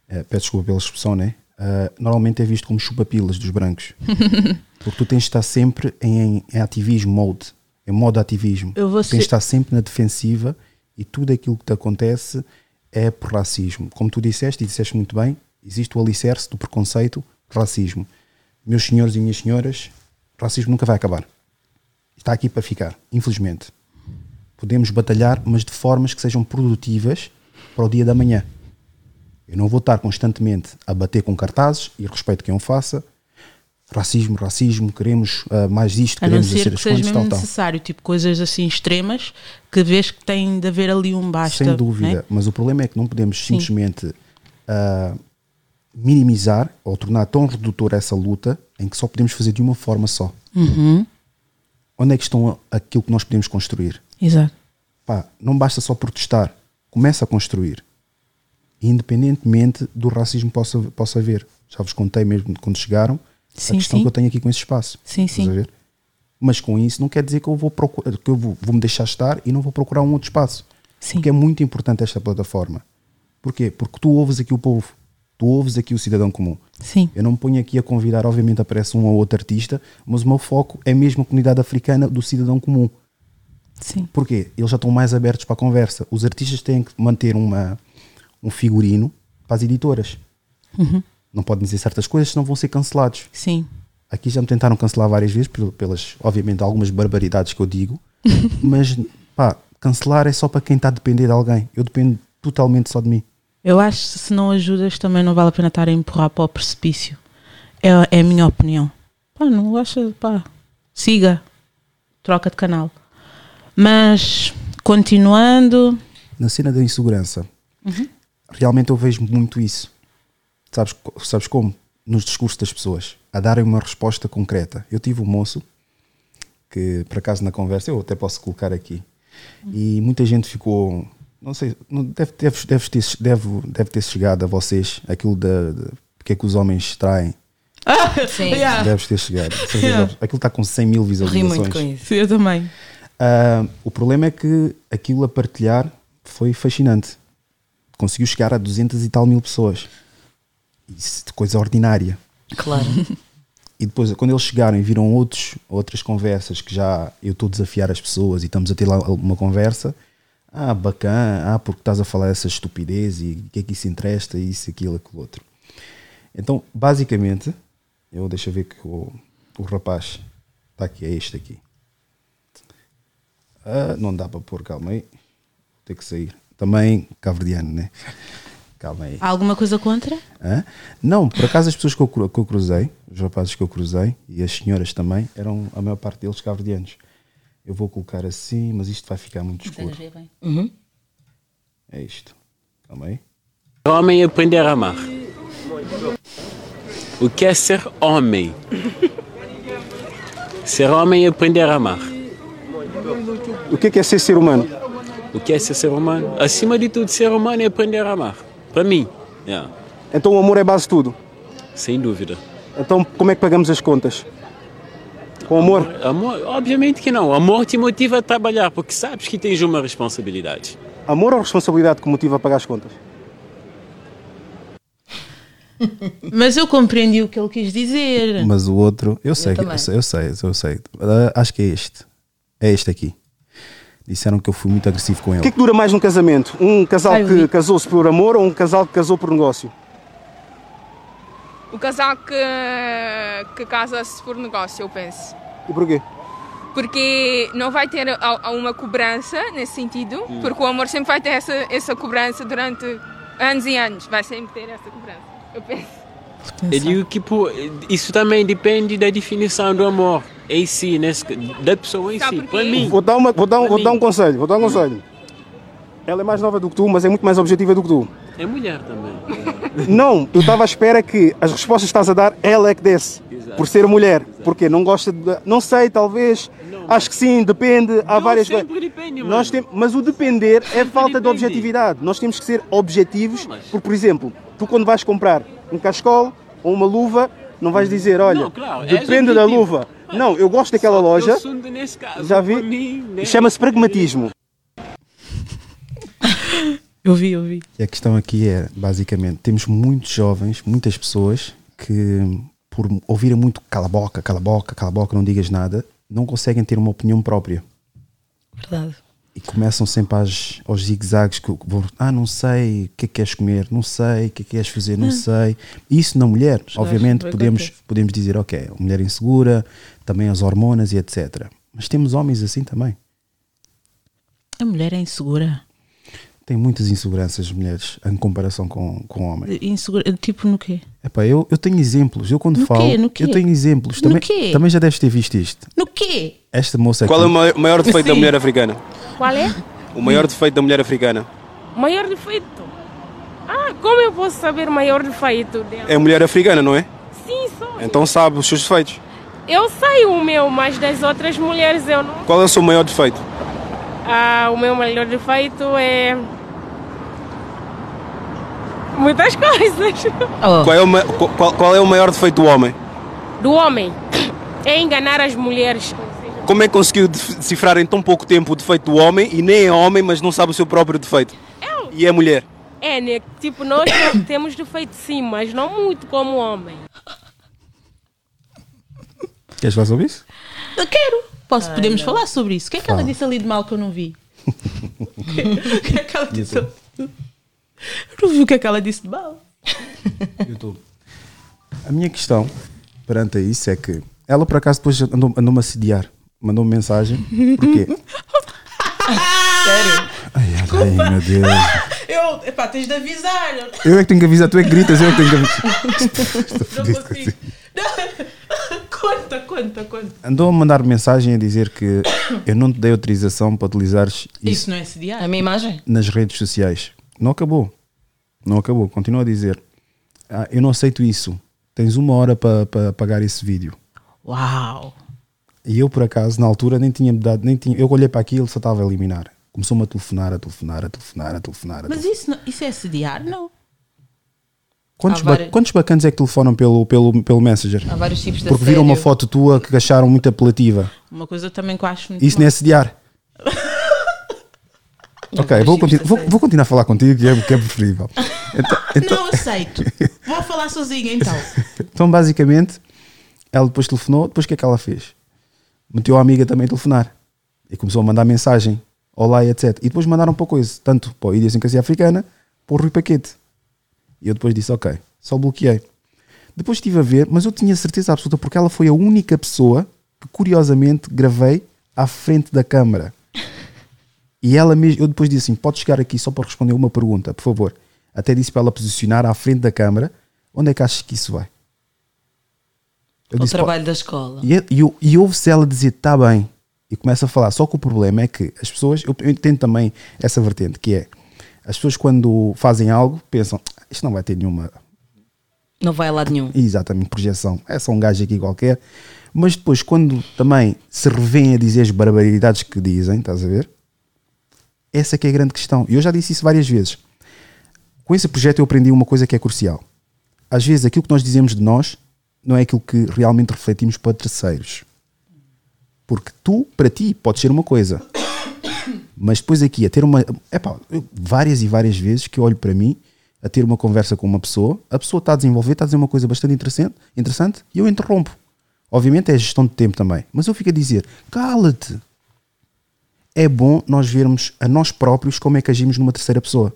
eh, peço desculpa pela expressão, né? Eh, normalmente é visto como chupapilas dos brancos. Porque tu tens de estar sempre em, em ativismo mode, em modo ativismo. Eu vou tens ser- de estar sempre na defensiva e tudo aquilo que te acontece é por racismo. Como tu disseste, e disseste muito bem, existe o alicerce do preconceito, racismo. Meus senhores e minhas senhoras, racismo nunca vai acabar. Está aqui para ficar, infelizmente. Podemos batalhar, mas de formas que sejam produtivas para o dia da manhã. Eu não vou estar constantemente a bater com cartazes e respeito quem o faça. Racismo, racismo, queremos ah, mais isto, A não queremos ser ser que seja mesmo tal, tal. necessário, tipo coisas assim extremas que vês que tem de haver ali um basta. Sem dúvida. né? Mas o problema é que não podemos simplesmente ah, minimizar ou tornar tão redutor essa luta em que só podemos fazer de uma forma só. Uhum. Onde é que estão aquilo que nós podemos construir? Exato. Pá, não basta só protestar, começa a construir. Independentemente do racismo que possa, possa haver. Já vos contei mesmo quando chegaram Sim, a questão sim. que eu tenho aqui com esse espaço. Sim, sim. Mas com isso não quer dizer que eu vou procurar, que eu vou, vou me deixar estar e não vou procurar um outro espaço. Sim. Porque é muito importante esta plataforma. Porquê? Porque tu ouves aqui o povo, tu ouves aqui o cidadão comum. Sim. Eu não me ponho aqui a convidar, obviamente aparece um ou outro artista, mas o meu foco é mesmo a comunidade africana do cidadão comum. Sim. Porquê? Eles já estão mais abertos para a conversa. Os artistas têm que manter uma, um figurino para as editoras. Uhum. Não podem dizer certas coisas, senão vão ser cancelados. Sim. Aqui já me tentaram cancelar várias vezes, pel- pelas, obviamente, algumas barbaridades que eu digo, mas pá, cancelar é só para quem está a depender de alguém. Eu dependo totalmente só de mim. Eu acho que se não ajudas também não vale a pena estar a empurrar para o precipício. É, é a minha opinião. Pá, não gosta, pá, siga, troca de canal. Mas, continuando, Na cena da insegurança, realmente eu vejo muito isso. Sabes, sabes como? Nos discursos das pessoas, a darem uma resposta concreta. Eu tive um moço que, por acaso, na conversa, eu até posso colocar aqui, e muita gente ficou. Não sei, não, deve, deve, deve, ter, deve, deve ter chegado a vocês aquilo da. de porque é que os homens traem. Sim, Deve ter chegado. Yeah. Aquilo está com 100 mil ri visualizações. muito com isso. Sim, eu também. Ah, o problema é que aquilo a partilhar foi fascinante. Conseguiu chegar a 200 e tal mil pessoas. Isso de coisa ordinária. Claro. E depois, quando eles chegaram e viram outros, outras conversas que já eu estou a desafiar as pessoas e estamos a ter lá uma conversa, ah, bacana, ah, porque estás a falar essa estupidez e o que é que isso interessa, isso, aquilo, aquilo outro. Então, basicamente, eu deixa eu ver que o, o rapaz está aqui, é este aqui. Ah, não dá para pôr, calma aí, ter que sair. Também caverdiano, né? Calma aí. Há alguma coisa contra? Hã? Não, por acaso as pessoas que eu, que eu cruzei, os rapazes que eu cruzei e as senhoras também, eram a maior parte deles caverdianos. Eu vou colocar assim, mas isto vai ficar muito escuro. Uhum. É isto. Calma aí. Homem é aprender a amar. O que é ser homem? Ser homem é aprender a amar. O que é, que é ser ser humano? O que é ser ser humano? Acima de tudo, ser humano é aprender a amar. Para mim, yeah, Então o amor é base de tudo. sem dúvida. Então como é que pagamos as contas? Com amor? Amor, obviamente que não. Amor te motiva a trabalhar porque sabes que tens uma responsabilidade. Amor ou responsabilidade que motiva a pagar as contas? Mas eu compreendi o que ele quis dizer. Mas o outro, eu sei, eu, também. sei, eu sei, eu sei. Ah, acho que é este. É este aqui. Disseram que eu fui muito agressivo com ele. O que é que dura mais num casamento? Um casal Ai, que casou-se por amor ou um casal que casou por negócio? O casal que, que casa-se por negócio, eu penso. E porquê? Porque não vai ter a- a uma cobrança nesse sentido, porque o amor sempre vai ter essa, essa cobrança durante anos e anos. Vai sempre ter essa cobrança, eu penso. Eu digo que pô, isso também depende da definição do amor em si, nesse, da pessoa em si. por Para mim. Vou dar, uma, vou, dar um, Para vou dar um conselho, vou dar um conselho. Ela é mais nova do que tu, mas é muito mais objetiva do que tu. É mulher também. Não, eu estava à espera que as respostas que estás a dar, ela é que desse. Exato. Por ser mulher. Porque não gosta de. Não sei, talvez. Não, Acho que sim, depende. Há Não várias sempre coisas. depende, mano. Nós tem, mas o depender é falta de depende. objetividade. Nós temos que ser objetivos. Não, mas- Porque, por exemplo, tu quando vais comprar um cascol ou uma luva, não vais dizer, olha, Não, claro, depende da luva. Não, eu gosto daquela Só loja. caso, Já vi? né? Chama-se pragmatismo. Eu vi, eu vi. E a questão aqui é, basicamente, temos muitos jovens, muitas pessoas que, por ouvirem muito cala a boca, cala a boca, cala a boca, não digas nada, não conseguem ter uma opinião própria. Verdade. E começam sempre às, aos zigue-zagues que vão, ah, não sei o que é que queres comer, não sei o que é que queres fazer, não sei. Isso na mulher, obviamente, podemos, acontece. podemos dizer, ok, mulher insegura, também as hormonas e etc. Mas temos homens assim também. A mulher é insegura. Tem muitas inseguranças as mulheres em comparação com, com homens. insegura. Tipo no quê? Epá, eu, eu tenho exemplos. Eu quando No falo, quê? No quê? eu tenho exemplos. No Também, quê? também já deves ter visto isto. No quê? Esta moça Qual é aqui, o maior, maior defeito da Sim. mulher africana? Qual é? O maior defeito da mulher africana? Maior defeito? Ah, como eu posso saber o maior defeito dela? É mulher africana, não é? Sim, sou. Então sabe os seus defeitos. Eu sei o meu, mas das outras mulheres eu não. Qual é o seu maior defeito? Ah, o meu maior defeito é. Muitas coisas. Oh, Qual é, o, qual, qual é o maior defeito do homem? Do homem. É enganar as mulheres. Como é que conseguiu decifrar em tão pouco tempo o defeito do homem e nem é homem, mas não sabe o seu próprio defeito? E é mulher. É, né? Tipo, nós temos defeito sim, mas não muito como homem. queres falar sobre isso? Eu quero. Posso, podemos falar sobre isso. O que é que ela disse ali de mal que eu não vi? O que, o que é que ela disse? Eu não vi o que é que ela disse de mal. YouTube. A minha questão perante isso é que ela por acaso depois andou- andou-me a assediar. Mandou-me mensagem. Porquê? sério? Ai, ai, ai, meu Deus. Eu, epá, tens de avisar. Eu Eu é que tenho que avisar, tu é que gritas, eu é que tenho que avisar. não consigo. Não. Conta, conta, conta. Andou a mandar mensagem a dizer que eu não te dei autorização para utilizares isso Isso não é sediar? A minha imagem? nas redes sociais. Não acabou. Não acabou. Continua a dizer. "Ah, eu não aceito isso. Tens uma hora para para apagar esse vídeo. Uau. E eu, por acaso, na altura, nem tinha dado, nem tinha. Eu olhei para aquilo só estava a eliminar. Começou-me a telefonar, a telefonar, a telefonar, a telefonar. a Mas telefonar. isso, não- isso é sediar? Não. Quantos, ba- várias- quantos bacanas é que telefonam pelo, pelo, pelo Messenger? Há vários tipos de Porque viram uma foto tua que acharam muito apelativa. Uma coisa também que eu acho muito Isso mal. não é assediar. ok, vou, continu- vou, vou continuar a falar contigo, que é, que é preferível. Então, então- Não aceito. Vou falar sozinha então. Então, basicamente, ela depois telefonou. Depois o que é que ela fez? Meteu a amiga também a telefonar. E começou a mandar mensagem. Olá e etc. E depois mandaram para coisa. Tanto para o Idiosincrasia Africana, para o Rui Paquete. E eu depois disse, ok, só bloqueei. Depois estive a ver, mas eu tinha certeza absoluta porque ela foi a única pessoa que, curiosamente, gravei à frente da câmara. E ela mesmo, eu depois disse assim: pode chegar aqui só para responder uma pergunta, por favor. Até disse para ela posicionar à frente da câmara. Onde é que achas que isso vai? Eu O disse, trabalho da escola. e, e, e ouve-se ela dizer está bem e começa a falar. Só que o problema é que as pessoas, eu, eu entendo também essa vertente, que é as pessoas quando fazem algo pensam "Ah, isto não vai ter nenhuma Não vai a lado nenhum. exatamente projeção, é só um gajo aqui qualquer. Mas depois, quando também se revêem a dizer as barbaridades que dizem, estás a ver? Essa é que é a grande questão. E eu já disse isso várias vezes. Com esse projeto eu aprendi uma coisa que é crucial. Às vezes aquilo que nós dizemos de nós não é aquilo que realmente refletimos para terceiros. Porque tu, para ti, pode ser uma coisa. Mas depois aqui, a ter uma. Epá, eu- várias e várias vezes que eu olho para mim, a ter uma conversa com uma pessoa, a pessoa está a desenvolver, está a dizer uma coisa bastante interessante, interessante e eu interrompo. Obviamente é gestão de tempo também. Mas eu fico a dizer: cala-te. É bom nós vermos a nós próprios como é que agimos numa terceira pessoa.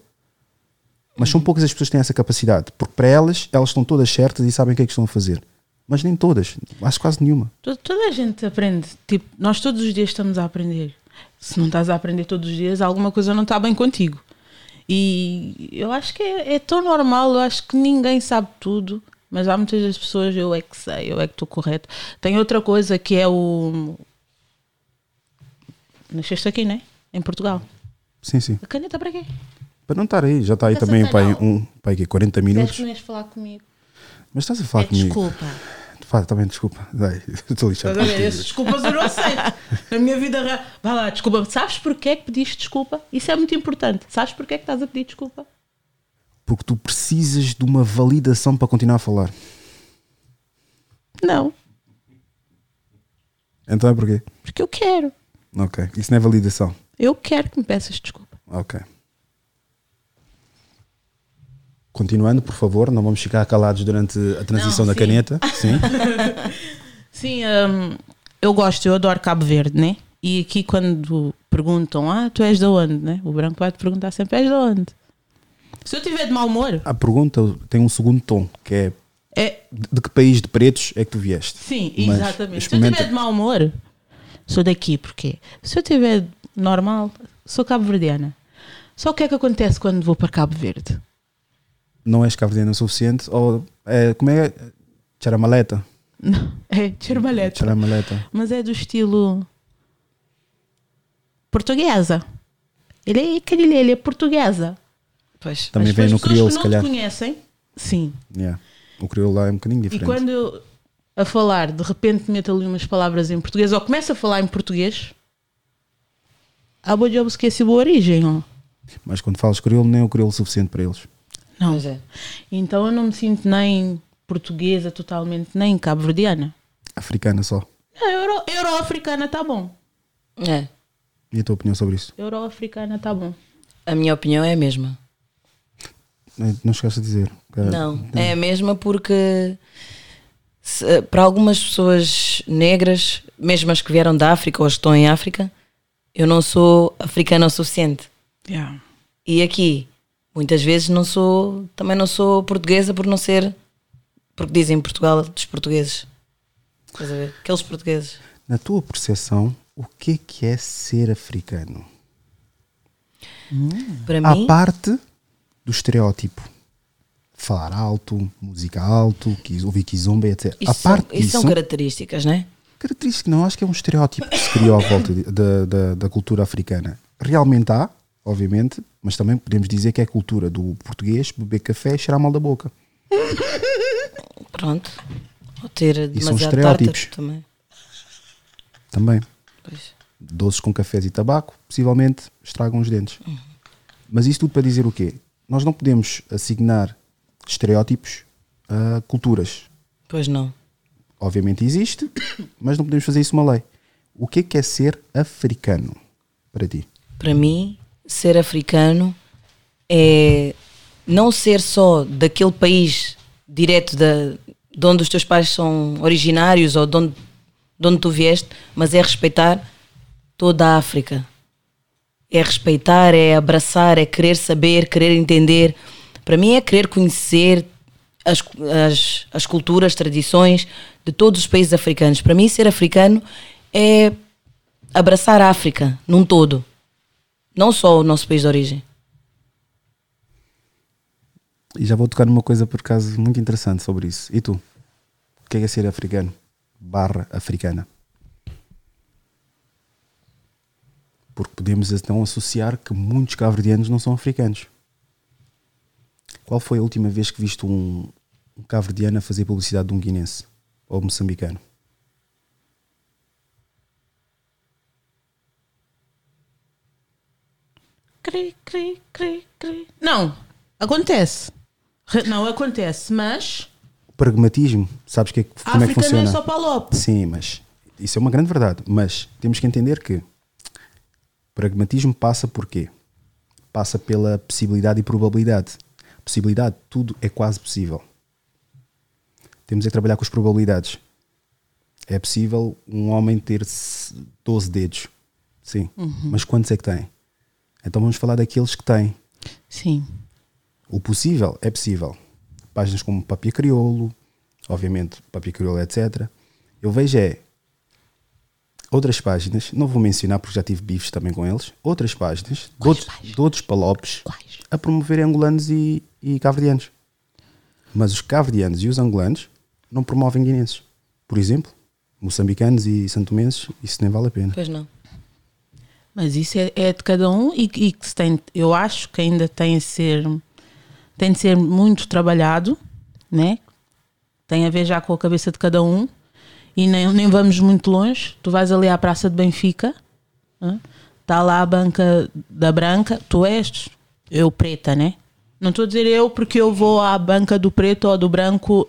Mas são poucas as pessoas que têm essa capacidade. Porque para elas, elas estão todas certas e sabem o que é que estão a fazer. Mas nem todas. Acho quase nenhuma. To- Toda a gente aprende. Tipo, nós todos os dias estamos a aprender. Se não estás a aprender todos os dias, alguma coisa não está bem contigo. E eu acho que é, é tão normal, eu acho que ninguém sabe tudo, Mas há muitas das pessoas, eu é que sei, eu é que estou correto. Tem outra coisa que é o. Nasceste aqui, né? Em Portugal. Sim, sim. A caneta para quê? Para não estar aí, já está aí Essa também pai, canal. um, pai, quê, 40 Disseste minutos. que não ias falar comigo. Mas estás a falar É comigo. desculpa. Fala, também desculpa. Dai, Estou lixado. Estás desculpas eu não aceito. Na minha vida real. Vai lá, desculpa. Sabes porquê é que pediste desculpa? Isso é muito importante. Sabes porquê é que estás a pedir desculpa? Porque tu precisas de uma validação para continuar a falar. Não, Então é porquê? porque eu quero. Ok. Isso não é validação. Eu quero que me peças desculpa. Ok. Continuando, por favor, não vamos ficar calados durante a transição Não, da sim. caneta. Sim. Sim, hum, eu gosto, eu adoro Cabo Verde, né? E aqui quando perguntam, ah, tu és de onde, né? O branco vai te perguntar sempre, és de onde? Se eu estiver de mau humor, A pergunta tem um segundo tom, que é é, de que país de pretos é que tu vieste? Sim, Mas exatamente. Se eu estiver de mau humor, sou daqui, porque se eu estiver normal, sou cabo-verdiana. Só o que é que acontece quando vou para Cabo Verde? Não és cabo-verdiano o suficiente? Ou é, como é? Charamaleta. Não, é chermaleta. Charamaleta. Mas é do estilo portuguesa. Ele é, aquele, ele é portuguesa. Pois. Também Mas vem no as pessoas crioulo, que se não calhar. te conhecem, sim. Yeah. O crioulo lá é um bocadinho E diferente. quando eu a falar, de repente meto ali umas palavras em português ou começo a falar em português, a boa job esqueci a boa origem, ó. Mas quando falas crioulo, nem é o crioulo suficiente para eles. Não. Pois é. Então eu não me sinto nem portuguesa totalmente, nem cabo-verdiana. Africana só. Euro, euro-africana tá bom. É. E a tua opinião sobre isso? Euro-africana tá bom. A minha opinião é a mesma. Não chegaste a dizer. Não, é a mesma porque se- para algumas pessoas negras, mesmo as que vieram da África ou as que estão em África, eu não sou africana o suficiente. Yeah. E aqui, muitas vezes não sou, também não sou portuguesa por não ser, porque dizem Portugal dos portugueses. Estás a ver? Aqueles portugueses. Na tua percepção, o que é que é ser africano? Para À mim, parte do estereótipo. Falar alto, música alto, ouvir kizomba, etc. isso, são, parte isso disso, são características, não é? característica não, acho que é um estereótipo que se criou à volta de- da, da, da cultura africana. Realmente há, obviamente, mas também podemos dizer que é a cultura do português beber café e cheirar mal da boca. Pronto. Ou ter são demasiado estereótipos. também. Também. Pois. Doces com cafés e tabaco, possivelmente estragam os dentes. Mas isso tudo para dizer o quê? Nós não podemos assignar estereótipos a culturas. Pois não. Obviamente existe, mas não podemos fazer isso uma lei. O que é que é ser africano para ti? Para mim, ser africano é não ser só daquele país direto da, de onde os teus pais são originários ou de onde, de onde tu vieste, mas é respeitar toda a África. É respeitar, é abraçar, é querer saber, querer entender. Para mim é querer conhecer as, as, as culturas, tradições de todos os países africanos. Para mim, ser africano é abraçar a África num todo. Não só o nosso país de origem. E já vou tocar numa coisa por acaso muito interessante sobre isso. E tu? O que é, é ser africano? Barra africana. Porque podemos então associar que muitos cabo-verdianos não são africanos. Qual foi a última vez que viste um, um cabo-verdiano a fazer publicidade de um guinense? Ou moçambicano? Cri, cri, cri, cri. Não, acontece. Não acontece, mas O pragmatismo, sabes que é, como é que África não funciona? é só palope. Sim, mas isso é uma grande verdade. Mas temos que entender que pragmatismo passa por quê? Passa pela possibilidade e probabilidade. Possibilidade, tudo é quase possível. Temos é que trabalhar com as probabilidades. É possível um homem ter se- 12 dedos. Sim. Mas quantos é que tem? Então vamos falar daqueles que têm. Sim. O possível é possível. Páginas como Papia Crioulo, obviamente Papia Crioulo, etc. Eu vejo é outras páginas, não vou mencionar porque já tive bifes também com eles, outras páginas de outros, de outros palopes a promoverem angolanos e, e. Mas os cabo-verdianos e os angolanos não promovem guinenses. Por exemplo, moçambicanos e santomenses, isso nem vale a pena. Pois não. Mas isso é, é de cada um e, e que se tem, eu acho que ainda tem a ser tem de ser muito trabalhado, né? Tem a ver já com a cabeça de cada um e nem, nem vamos muito longe. Tu vais ali à Praça de Benfica, está lá a banca da branca, tu és eu preta, né? Não estou a dizer eu porque eu vou à banca do preto ou do branco,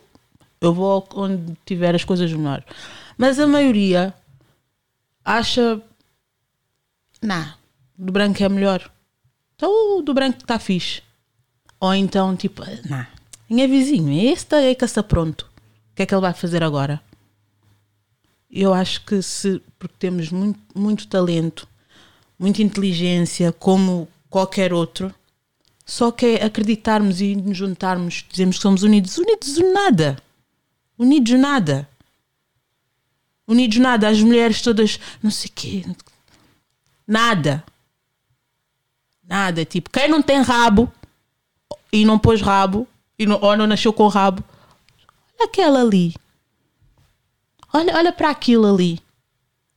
eu vou onde tiver as coisas melhores. Mas a maioria acha, não, do branco é melhor. Então o do branco está fixe. Ou então, tipo, não, minha vizinho, este é que está pronto. O que é que ele vai fazer agora? Eu acho que se, porque temos muito, muito talento, muita inteligência, como qualquer outro, só que é acreditarmos e nos juntarmos, dizemos que somos unidos. Unidos nada. Unidos nada. Unidos nada. As mulheres todas, não sei o quê. Nada. Nada. Tipo, quem não tem rabo e não pôs rabo, e não, ou não nasceu com rabo, aquela ali. Olha, olha para aquilo ali.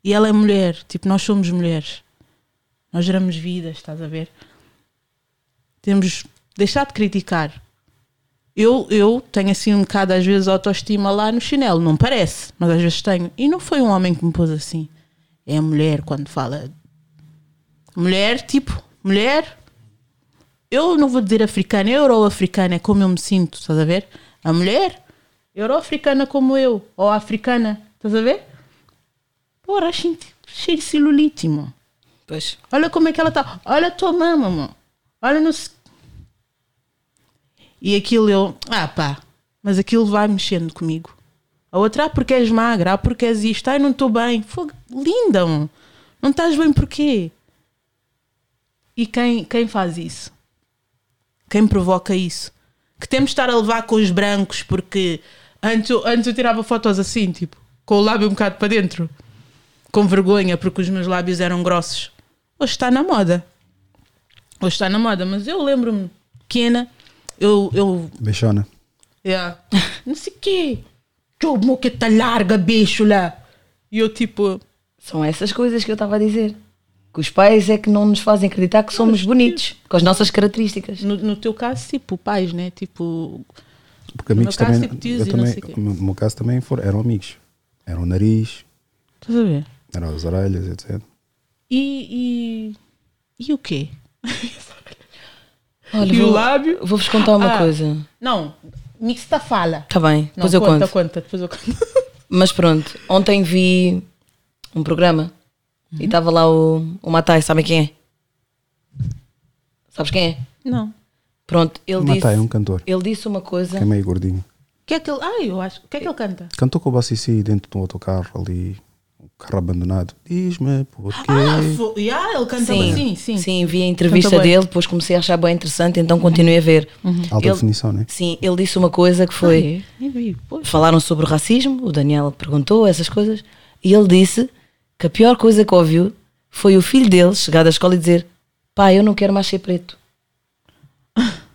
E ela é mulher. Tipo, nós somos mulheres. Nós geramos vidas, estás a ver? Temos deixado de criticar. Eu, eu tenho assim um bocado, às vezes, autoestima lá no chinelo. Não parece, mas às vezes tenho. E não foi um homem que me pôs assim. É a mulher quando fala. Mulher, tipo, mulher. Eu não vou dizer africana, euro-africana, é como eu me sinto, estás a ver? A mulher, euro-africana como eu, ou africana, estás a ver? Porra, cheio cheio de celulite, mano. Pois. Olha como é que ela tá. Olha a tua mama, mano. Olha no. E aquilo eu. Ah, pá. Mas aquilo vai mexendo comigo. A outra, ah, porque és magra, ah, porque és isto, ai, não estou bem. Fogo, linda, mano. Não estás bem porquê? E quem, quem faz isso? Quem provoca isso? Que temos de estar a levar com os brancos porque antes antes eu tirava fotos assim, tipo, com o lábio um bocado para dentro, com vergonha porque os meus lábios eram grossos. Hoje está na moda. Hoje está na moda, mas eu lembro-me pequena, eu. eu Beixona. yeah, não sei o quê. Tchau, moqueta larga, bicho lá. E eu tipo. São essas coisas que eu estava a dizer. Que os pais é que não nos fazem acreditar que somos bonitos, com as nossas características. No, no teu caso, tipo, pais, né? Tipo. Porque No amigos meu caso, também. tipo, tios eu e não também sei o quê. no meu caso também foram, eram amigos. Eram o nariz, Estás a ver? eram as orelhas, etc. E. E, e o quê? Olha, e vou- o lábio? Vou-vos contar uma Ah, coisa. Não, mixta fala. Está bem, Não, depois eu conta, conto. conta, depois eu conto. Mas pronto, ontem vi um programa Uhum. e estava lá o, o Matai, sabem quem é? Sabes quem é? Não. Pronto, ele O disse, Matai é um cantor. ele disse uma coisa. Que é meio gordinho. O que é que ele. Ah, eu acho. O que é que ele canta? Cantou com o Bacici dentro de um autocarro ali, um carro abandonado. Diz-me porquê. Ah, yeah, ele canta Sim, sim, sim. vi a entrevista dele, depois comecei a achar bem interessante, então continuei a ver. Alta Ele- definição, né? Sim, ele disse uma coisa que foi. Ah, é? Vi. Falaram sobre o racismo, o Daniel perguntou essas coisas, e ele disse que a pior coisa que ouviu foi o filho dele chegar da escola e dizer: Pai, eu não quero mais ser preto.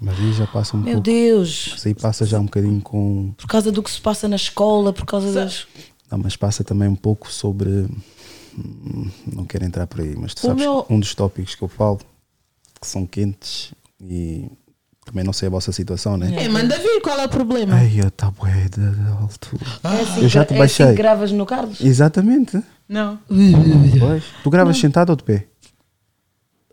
Mas aí já passa um Meu pouco. Deus, Isso aí passa já um bocadinho com. por causa do que se passa na escola, por causa das. Não, mas passa também um pouco sobre. hum, Não quero entrar por aí, mas tu sabes meu- que um dos tópicos que eu falo que são quentes e também não sei a vossa situação, né? É, manda vir, qual é o problema? Ai, eu tá bué de alto. É assim, Eu já te é assim baixei. que gravas no Carlos? Exatamente. Não. Pois. Tu gravas sentado ou de pé?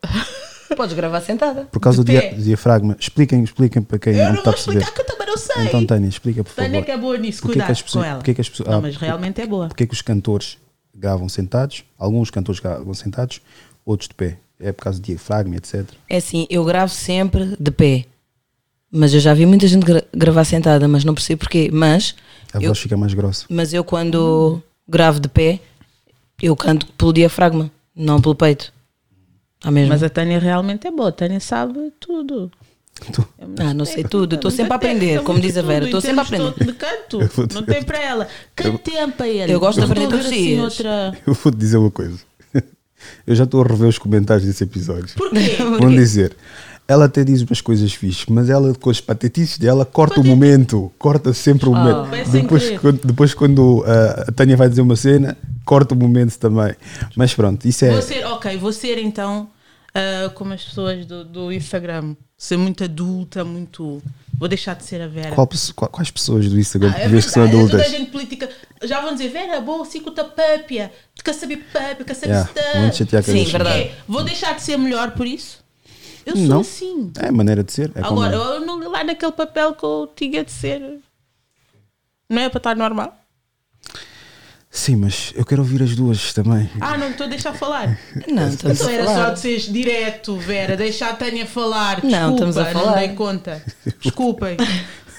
Podes gravar sentada. Por causa do diafragma. Expliquem, expliquem para quem Eu não não está vou a perceber. explicar que eu também não sei. Então, Tânia, explica, por favor. Tânia que é boa nisso, cuidado as pessoas- com ela. porquê que as pessoas- não, ah, mas realmente é boa. Porque é que os cantores gravam sentados? Alguns cantores gravam sentados, outros de pé. É por causa do diafragma, etc. É assim, eu gravo sempre de pé. Mas eu já vi muita gente gra- gravar sentada, mas não percebo porquê. Mas A eu, voz fica mais grossa. mas eu quando gravo de pé, eu canto pelo diafragma, não pelo peito. Tá mesmo? Mas a Tânia realmente é boa. A Tânia sabe tudo. Tu- Ah, não sei tudo, estou sempre a aprender, como diz a Vera, estou sempre a aprender. De canto, não tem para ela. Que tempo é ele? Eu gosto de aprender a ver assim outra... Eu vou te dizer uma coisa. Eu já estou a rever os comentários desse episódio. Porquê? Vão dizer: ela até diz umas coisas fixes, mas ela com as patetices dela corta o momento, corta sempre o momento. vai sem depois, quando, depois quando ah, a Tânia vai dizer uma cena, corta o momento também. Mas pronto, isso é. Vou ser, ok, vou ser então ah, como as pessoas do, do Instagram. Ser muito adulta, muito. Vou deixar de ser a Vera. Qual quais pessoas do Instagram Ah, é que são verdade, adultas? Toda a gente política já vão dizer Vera, boa, cicuta papia, tu quer saber papia, quer saber Yeah, com Sim, verdade. É, vou deixar de ser melhor por isso? Eu sou Não. assim. É a maneira de ser. É Agora, eu não li lá naquele papel que eu tinha de ser. Não é para estar normal? Sim, mas eu quero ouvir as duas também. Ah, não estou a deixar falar. Não, estamos Então a era só de seres direto, Vera. Deixar a Tânia falar. Não, Desculpa, estamos a não falar. dei conta. Desculpem.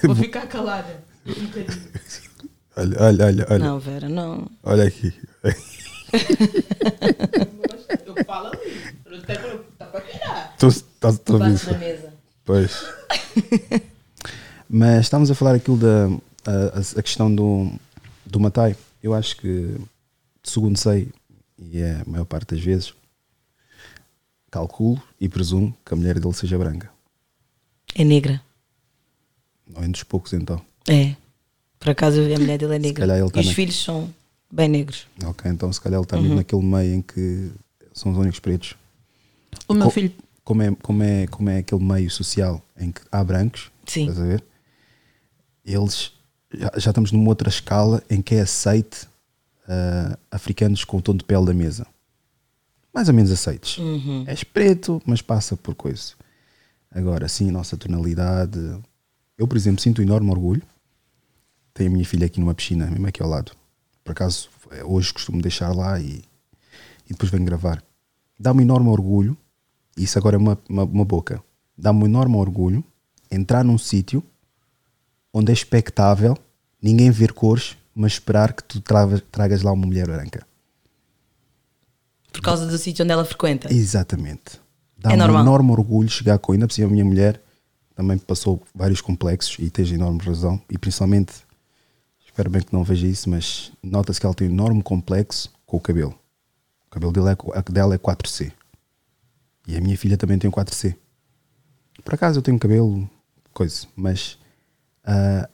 Vou ficar calada. Um bocadinho. Olha, olha, olha, olha. Não, Vera, não. Olha aqui. Eu falo ali. Não tem problema, Tá para virar. Estou estou a na mesa. Pois. Mas estamos a falar aquilo da a- a questão do, do Matai. Eu acho que, segundo sei, e é a maior parte das vezes, calculo e presumo que a mulher dele seja branca. É negra. Ou é um dos poucos então. É. Por acaso a mulher dele é negra. calhar ele e tá os na- filhos são bem negros. Ok, então se calhar ele está mesmo naquele meio em que são os únicos pretos. O meu Co- filho. Como é, como, é, como é aquele meio social em que há brancos, Sim. estás a ver? Eles já, já estamos numa outra escala em que é aceite ah, africanos com o tom de pele da mesa. Mais ou menos aceites. És preto, mas passa por coisa. Agora, sim, a nossa tonalidade. Eu, por exemplo, sinto um enorme orgulho. Tenho a minha filha aqui numa piscina, mesmo aqui ao lado. Por acaso, eh, hoje costumo deixar lá e, e depois venho gravar. Dá-me um enorme orgulho, e isso agora é uma, uma, uma boca, dá-me um enorme orgulho entrar num sítio onde é expectável ninguém ver cores, mas esperar que tu trava- tragas lá uma mulher branca. Por causa do sítio onde ela frequenta. Exatamente. Dá-me um normal. enorme orgulho chegar com ainda por cima a minha mulher também passou vários complexos e tens enorme razão e principalmente espero bem que não veja isso, mas nota-se que ela tem um enorme complexo com o cabelo. O cabelo é, a dela é 4C. E a minha filha também tem um 4C. Por acaso eu tenho cabelo, coisa, mas ah,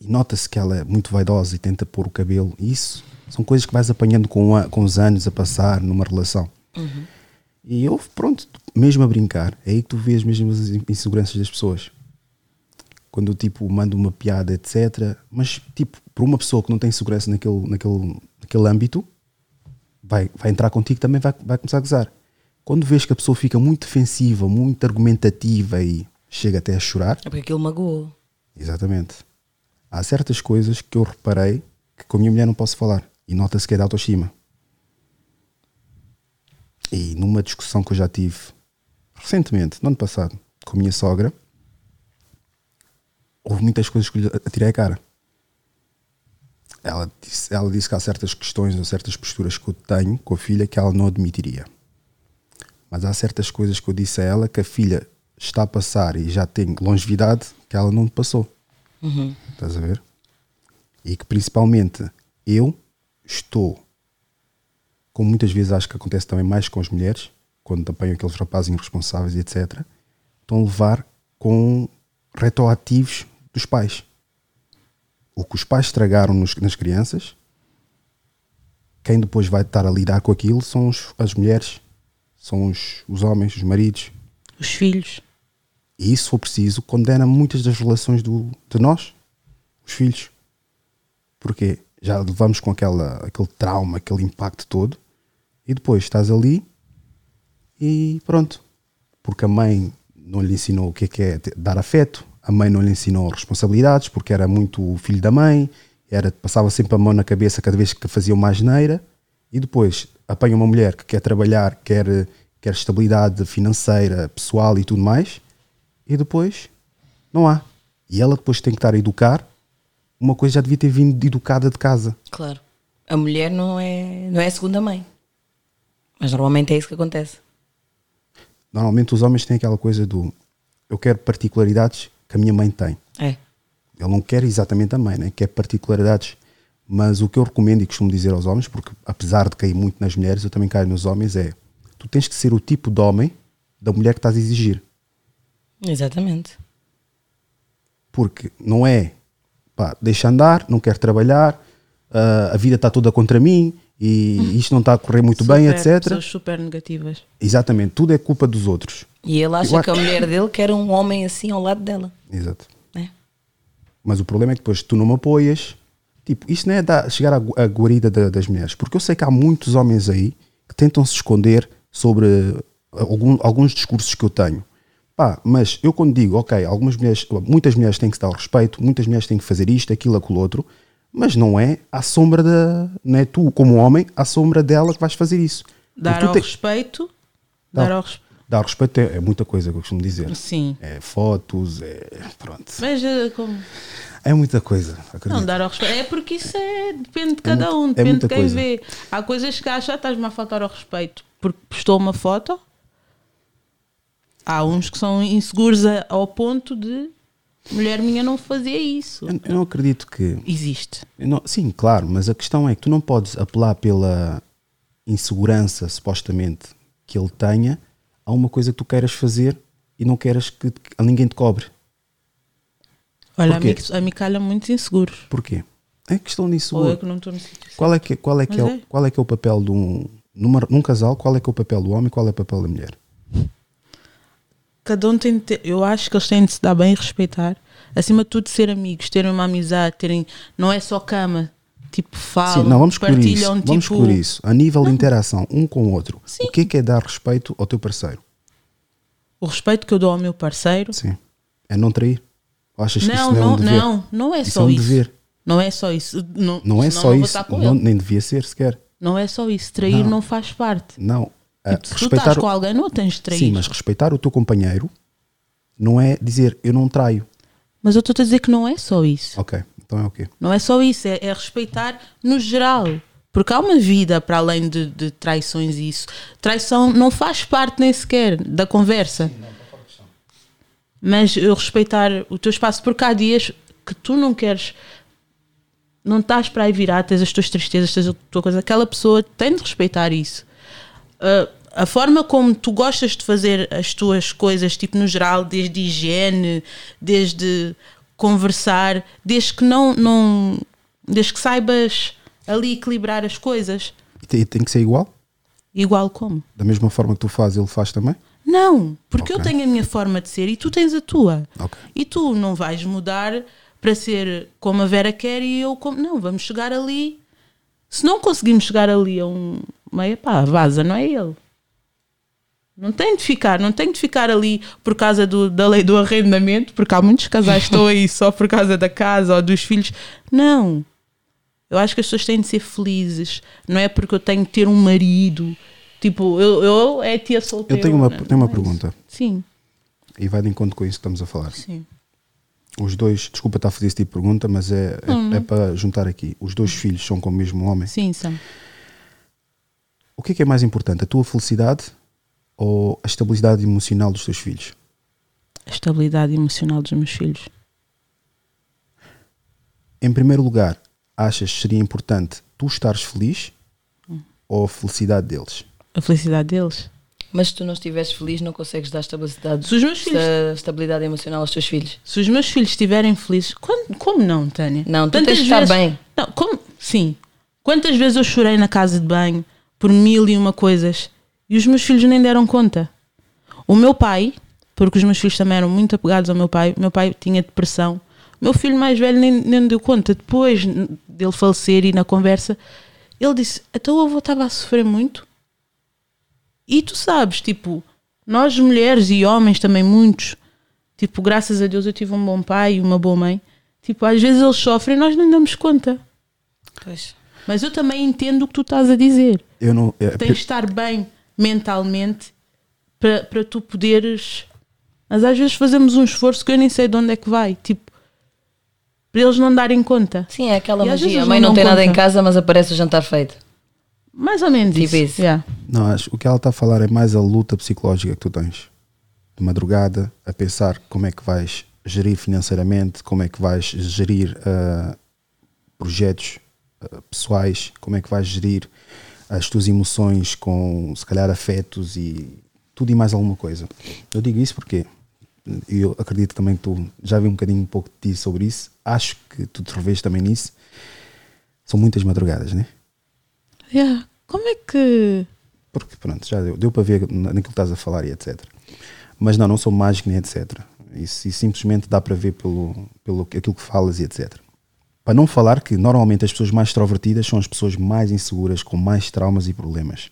e nota-se que ela é muito vaidosa e tenta pôr o cabelo. Isso são coisas que vais apanhando com, a- com os anos a passar numa relação. E eu, pronto, mesmo a brincar, é aí que tu vês mesmo as inseguranças das pessoas. Quando tipo manda uma piada, etc. Mas, tipo, para uma pessoa que não tem segurança naquele, naquele, naquele âmbito, vai, vai entrar contigo também vai, vai começar a gozar. Quando vês que a pessoa fica muito defensiva, muito argumentativa e chega até a chorar, É porque aquilo magoou. Exatamente. Há certas coisas que eu reparei que com a minha mulher não posso falar. E nota-se que é de autoestima. E numa discussão que eu já tive recentemente, no ano passado, com a minha sogra, houve muitas coisas que lhe atirei a cara. Ela disse, ela disse que há certas questões ou certas posturas que eu tenho com a filha que ela não admitiria. Mas há certas coisas que eu disse a ela que a filha está a passar e já tem longevidade que ela não passou. Estás a ver? E que principalmente eu estou, como muitas vezes acho que acontece também mais com as mulheres, quando apanham aqueles rapazes irresponsáveis etc., estão a levar com retroativos dos pais. O que os pais estragaram nos- nas crianças, quem depois vai estar a lidar com aquilo são os- as mulheres, são os, os homens, os maridos. Os filhos. E isso, se for preciso, condena muitas das relações do, de nós, os filhos. Porque já levamos com aquela, aquele trauma, aquele impacto todo, e depois estás ali e pronto. Porque a mãe não lhe ensinou o que é, que é dar afeto, a mãe não lhe ensinou responsabilidades, porque era muito o filho da mãe, era, passava sempre a mão na cabeça cada vez que fazia uma asneira, e depois apanha uma mulher que quer trabalhar, quer, quer estabilidade financeira, pessoal e tudo mais, e depois não há. E ela depois tem que estar a educar uma coisa já devia ter vindo educada de casa. Claro. A mulher não é, não é a segunda mãe. Mas normalmente é isso que acontece. Normalmente os homens têm aquela coisa do eu quero particularidades que a minha mãe tem. É. Ele não quer exatamente a mãe, né? quer particularidades. Mas o que eu recomendo e costumo dizer aos homens, porque apesar de cair muito nas mulheres, eu também caio nos homens, é tu tens que ser o tipo de homem da mulher que estás a exigir. Exatamente. Porque não é pá, deixa andar, não quero trabalhar, ah, a vida está toda contra mim e isto não está a correr muito bem, Super, etc. Pessoas super negativas. Exatamente, tudo é culpa dos outros. E ele acha Eu que a mulher dele quer um homem assim ao lado dela. Exato. né? Mas o problema é que depois tu não me apoias. Tipo, isto não é dar- chegar à, à guarida da- das mulheres. Porque eu sei que há muitos homens aí que tentam se esconder sobre algum- alguns discursos que eu tenho. Pá, mas eu quando digo, ok, algumas mulheres, muitas mulheres têm que se dar o respeito, muitas mulheres têm que fazer isto, aquilo, aquilo outro, mas não é à sombra da. Não é tu, como homem, à sombra dela que vais fazer isso. Dar ao te- respeito. Não. Dar ao respeito. Dar respeito é, é muita coisa que eu costumo dizer. Sim. É fotos, é. Pronto. Mas eh, como. É muita coisa. acredito. Não, dar ao respeito. É porque isso é, depende de cada muito- um, é depende muita de quem coisa. vê. Há coisas que acha, "Ah, estás-me a faltar ao respeito porque postou uma foto. Há uns que são inseguros a- ao ponto de mulher minha não fazia isso. Eu, eu não acredito que. Existe. não- sim, claro, mas a questão é que tu não podes apelar pela insegurança, supostamente, que ele tenha a uma coisa que tu queiras fazer e não queiras que, que ninguém te cobre. Olha, a Porquê? a mim calha muitos inseguros. Porquê? É questão de Ou inseguro. eu que não estou no sítio. Qual é que, qual é que, é, é. qual é que é o papel de um. Numa, num casal, qual é que é o papel do homem e qual é o papel da mulher? Cada um tem de ter, eu acho que eles têm de se dar bem e respeitar. Acima de tudo, ser amigos, terem uma amizade, terem. Não é só cama. Tipo, falam, Sim, não, vamos excluir isso. partilham, Vamos tipo. excluir isso. A nível de interação um com o outro, o que é que é dar respeito ao teu parceiro? O respeito que eu dou ao meu parceiro. Sim. É não trair? Ou achas que Não, isso não é um não, dever? não, não é Isso só é um isso. dever. Não é só isso. Não, Não é só isso. Não, nem devia ser sequer. Não é só isso. Trair Não. não, faz parte. Não. Se tu estás com alguém, não tens de trair. Sim, mas respeitar o teu companheiro não é dizer eu não traio. Mas eu estou a dizer que não é só isso. Ok, então é o quê? Não é só isso, é, é respeitar no geral. Porque há uma vida para além de, de traições e isso. Traição não faz parte nem sequer da conversa. Mas eu respeitar o teu espaço, porque há dias que tu não queres, não estás para aí virar, tens as tuas tristezas, tens a tua coisa. Aquela pessoa tem de respeitar isso. Uh, a forma como tu gostas de fazer as tuas coisas, tipo no geral, desde higiene, desde conversar, desde que não, não desde que saibas ali equilibrar as coisas, E tem, tem que ser igual? igual como? Da mesma forma que tu fazes, ele faz também? Não, porque eu Ok. tenho a minha forma de ser e tu tens a tua. Ok. E tu não vais mudar para ser como a Vera quer e eu como. Não, vamos chegar ali. Se não conseguimos chegar ali a um meia, pá, vaza, não é ele. Não tem de ficar, não tem de ficar ali por causa do- da lei do arrendamento, porque há muitos casais que estão aí só por causa da casa ou dos filhos. Não. Eu acho que as pessoas têm de ser felizes. Não é porque eu tenho de ter um marido. Tipo, eu, eu é tia solteira. Eu tenho uma, não, tenho uma é isso. pergunta Sim, e vai de encontro com isso que estamos a falar. sim. Os dois, desculpa estar a fazer esse tipo de pergunta, mas é, é, é para juntar aqui. Os dois filhos são com o mesmo homem. Sim, são. O que é que é mais importante, a tua felicidade ou a estabilidade emocional dos teus filhos? A estabilidade emocional dos meus filhos. Em primeiro lugar, achas que seria importante tu estares feliz Hum. ou a felicidade deles? A felicidade deles. Mas se tu não estiveres feliz, não consegues dar estabilidade, Se os meus filhos, esta- estabilidade emocional aos teus filhos. se os meus filhos estiverem felizes, quando- como não, Tânia? Não, tu Tantas tens de estar vezes- bem. Não, como? Sim. Quantas vezes eu chorei na casa de banho por mil e uma coisas e os meus filhos nem deram conta. O meu pai, porque os meus filhos também eram muito apegados ao meu pai, meu pai tinha depressão. O meu filho mais velho nem, nem deu conta. Depois dele falecer e na conversa, ele disse: Então o avô estava a sofrer muito. E tu sabes, tipo, nós mulheres e homens também, muitos, tipo, graças a Deus eu tive um bom pai e uma boa mãe. Tipo, às vezes eles sofrem e nós nem damos conta. Pois. Mas eu também entendo o que tu estás a dizer. Eu não. é, Tens de estar bem mentalmente para, para tu poderes. Mas às vezes fazemos um esforço que eu nem sei de onde é que vai. Tipo, para eles não darem conta. Sim, é aquela E magia. A mãe não não, tem nada em conta. casa, mas aparece o jantar feito. Mais ou menos Tipo isso. isso. Yeah. Não, acho, o que ela está a falar é mais a luta psicológica que tu tens. De madrugada, a pensar como é que vais gerir financeiramente, como é que vais gerir ah, projetos pessoais, como é que vais gerir as tuas emoções com, se calhar, afetos e tudo e mais alguma coisa. Eu digo isso porque e eu acredito também que tu já vi um bocadinho um pouco de ti sobre isso, acho que tu te revês também nisso. São muitas madrugadas, né? Yeah. Como é que. Porque pronto, já deu, deu para ver na- naquilo que estás a falar e etc. Mas não, não sou mágico nem etc. Isso, isso simplesmente dá para ver pelo, pelo aquilo que falas e etc. Para não falar que normalmente as pessoas mais extrovertidas são as pessoas mais inseguras, com mais traumas e problemas.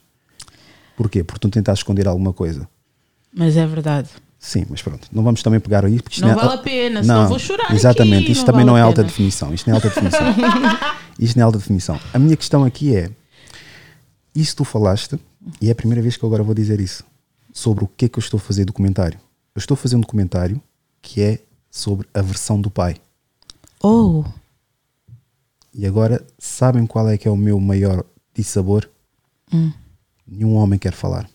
Porquê? Porque tu tentas esconder alguma coisa. Mas é verdade. Sim, mas pronto, não vamos também pegar aí porque isto Não é- vale a pena, senão vou chorar Exatamente, aqui, isto não também vale não é alta definição. Isto não é alta definição. isto não é alta definição. A minha questão aqui é: isso tu falaste, e é a primeira vez que eu agora vou dizer isso, sobre o que é que eu estou a fazer documentário. Eu estou a fazer um documentário que é sobre a versão do pai. Oh, E agora, sabem qual é que é o meu maior dissabor? Hum. Nenhum homem quer falar.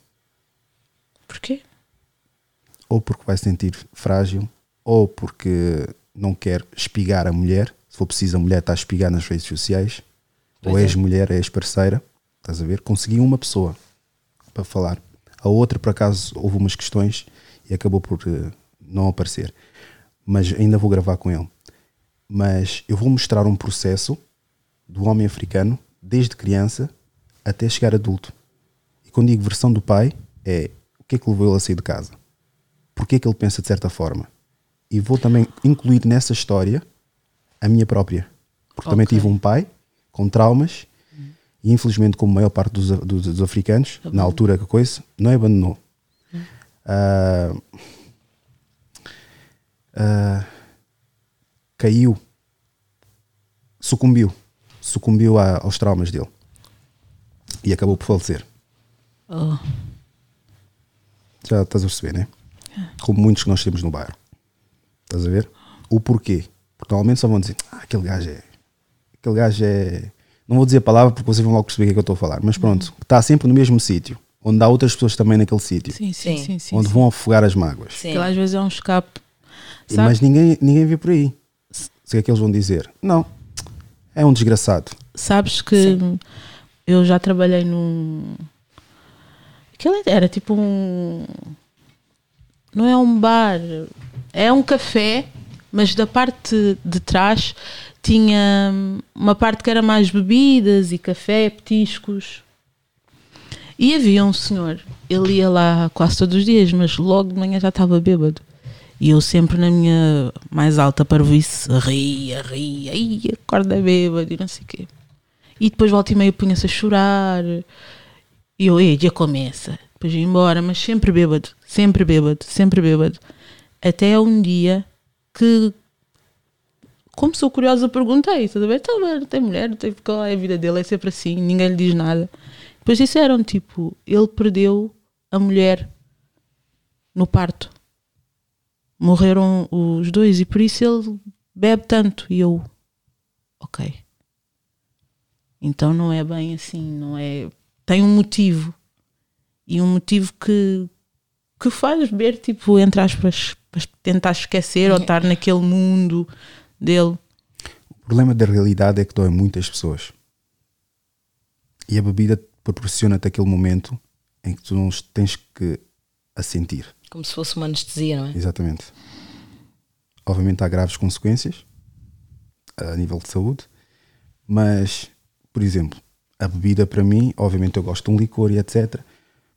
porquê? ou porque vai se sentir frágil, ou porque não quer espigar a mulher. Se for preciso, a mulher está a espigar nas redes sociais, ou Pois é. ex-mulher, ex-parceira. Estás a ver? Consegui uma pessoa para falar. A outra, por acaso, houve umas questões e acabou por eh, não aparecer. Mas ainda vou gravar com ele. Mas eu vou mostrar um processo do homem africano, desde criança até chegar adulto. E quando digo versão do pai, é o que é que levou ele a sair de casa? Porquê é que ele pensa de certa forma? E vou também incluir nessa história a minha própria. Porque também Ok. tive um pai com traumas e infelizmente, como a maior parte dos, dos- dos africanos, na altura que coisa, não abandonou. Ah, ah, caiu, sucumbiu, sucumbiu a- aos traumas dele e acabou por falecer. Oh, Já estás a perceber, né? Como muitos que nós temos no bairro. Estás a ver? O porquê? Porque normalmente só vão dizer, ah, aquele gajo é. Aquele gajo é. Não vou dizer a palavra porque vocês vão logo perceber o que é que eu estou a falar, mas pronto, está sempre no mesmo sítio, onde há outras pessoas também naquele sítio, sim, sim, Sim. sim. onde sim. vão afogar as mágoas. Sim. Aquilo às vezes é um escape. Sabe? Mas ninguém, ninguém vê por aí. O que é que eles vão dizer? Não, é um desgraçado. Sabes que eu já trabalhei num. Aquilo era tipo um. Não é um bar, é um café, mas da parte de trás tinha uma parte que era mais bebidas e café, petiscos. E havia um senhor, ele ia lá quase todos os dias, mas logo de manhã já estava bêbado. E eu sempre na minha mais alta parvoíce ria, ria, ai, acorda bêbado e não sei o quê. E depois volta e meia punha-se a chorar. E eu, ei, já começa. Depois ia embora, mas sempre bêbado, sempre bêbado, sempre bêbado. Até um dia que, como sou curiosa, perguntei: ver? Tá bem, tem mulher, tem, qual é a vida dele? É sempre assim, ninguém lhe diz nada. Depois disseram: tipo, ele perdeu a mulher no parto. Morreram os dois e por isso ele bebe tanto. E eu, ok. Então não é bem assim, não é. Tem um motivo. E um motivo que, que faz beber, tipo, entre aspas, para tentar esquecer ou estar naquele mundo dele. O problema da realidade é que dói muitas pessoas. E a bebida proporciona-te aquele momento em que tu não tens que a sentir. Como se fosse uma anestesia, não é? Exatamente. Obviamente há graves consequências a nível de saúde, mas, por exemplo, a bebida para mim, obviamente eu gosto de um licor e etc,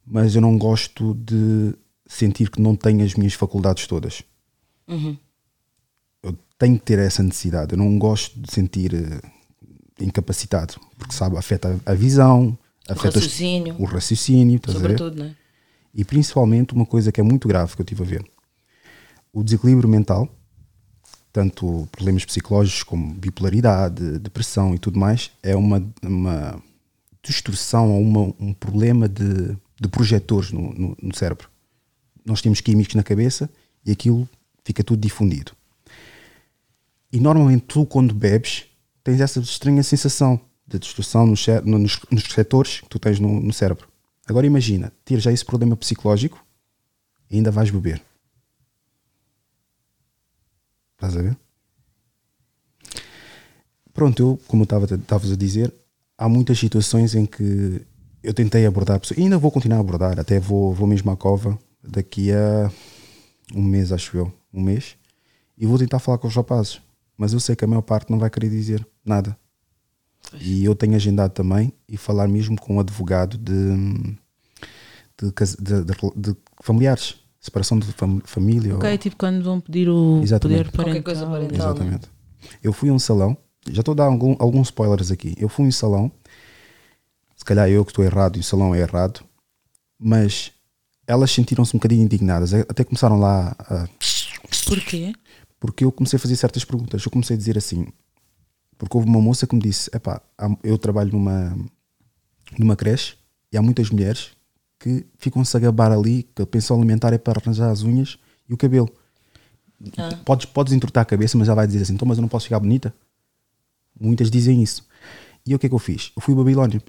mas eu não gosto de sentir que não tenho as minhas faculdades todas. Eu tenho que ter essa necessidade. Eu não gosto de sentir eh, incapacitado, porque sabe, afeta a visão, afeta os- raciocínio. o raciocínio, estás a ver? Sobretudo, não é? E principalmente uma coisa que é muito grave que eu estive a ver: o desequilíbrio mental, tanto problemas psicológicos como bipolaridade, depressão e tudo mais, é uma, uma distorção ou uma, um problema de, de projetores no, no, no cérebro. Nós temos químicos na cabeça e aquilo fica tudo difundido. E normalmente tu, quando bebes, tens essa estranha sensação de distorção nos, nos, nos receptores que tu tens no, no cérebro. Agora imagina, ter já esse problema psicológico e ainda vais beber. Estás a ver? Pronto, eu, como eu estavas a dizer, há muitas situações em que eu tentei abordar pessoas, e ainda vou continuar a abordar, até vou, vou mesmo à cova daqui a um mês, acho eu, um mês, e vou tentar falar com os rapazes. Mas eu sei que a maior parte não vai querer dizer nada. E eu tenho agendado também e falar mesmo com um advogado de, de, de- de- de familiares, separação de fam- família. ou- Ok, tipo quando vão pedir o Exatamente. poder parental. Qualquer coisa parental. né? Exatamente. Eu fui a um salão, já estou a dar algum- alguns spoilers aqui. Eu fui a um salão, se calhar eu que estou errado e o salão é errado, mas elas sentiram-se um bocadinho indignadas. Até começaram lá a. Porquê? Porque eu comecei a fazer certas perguntas. Eu comecei a dizer assim, porque houve uma moça que me disse: Epá, eu trabalho numa, numa creche e há muitas mulheres que ficam-se a gabar ali que a pensão alimentar é para arranjar as unhas e o cabelo. Ah. Podes, podes entortar a cabeça, mas já vai dizer assim: então, mas eu não posso ficar bonita? Muitas dizem isso. E o que é que eu fiz? Eu fui a Babilónia.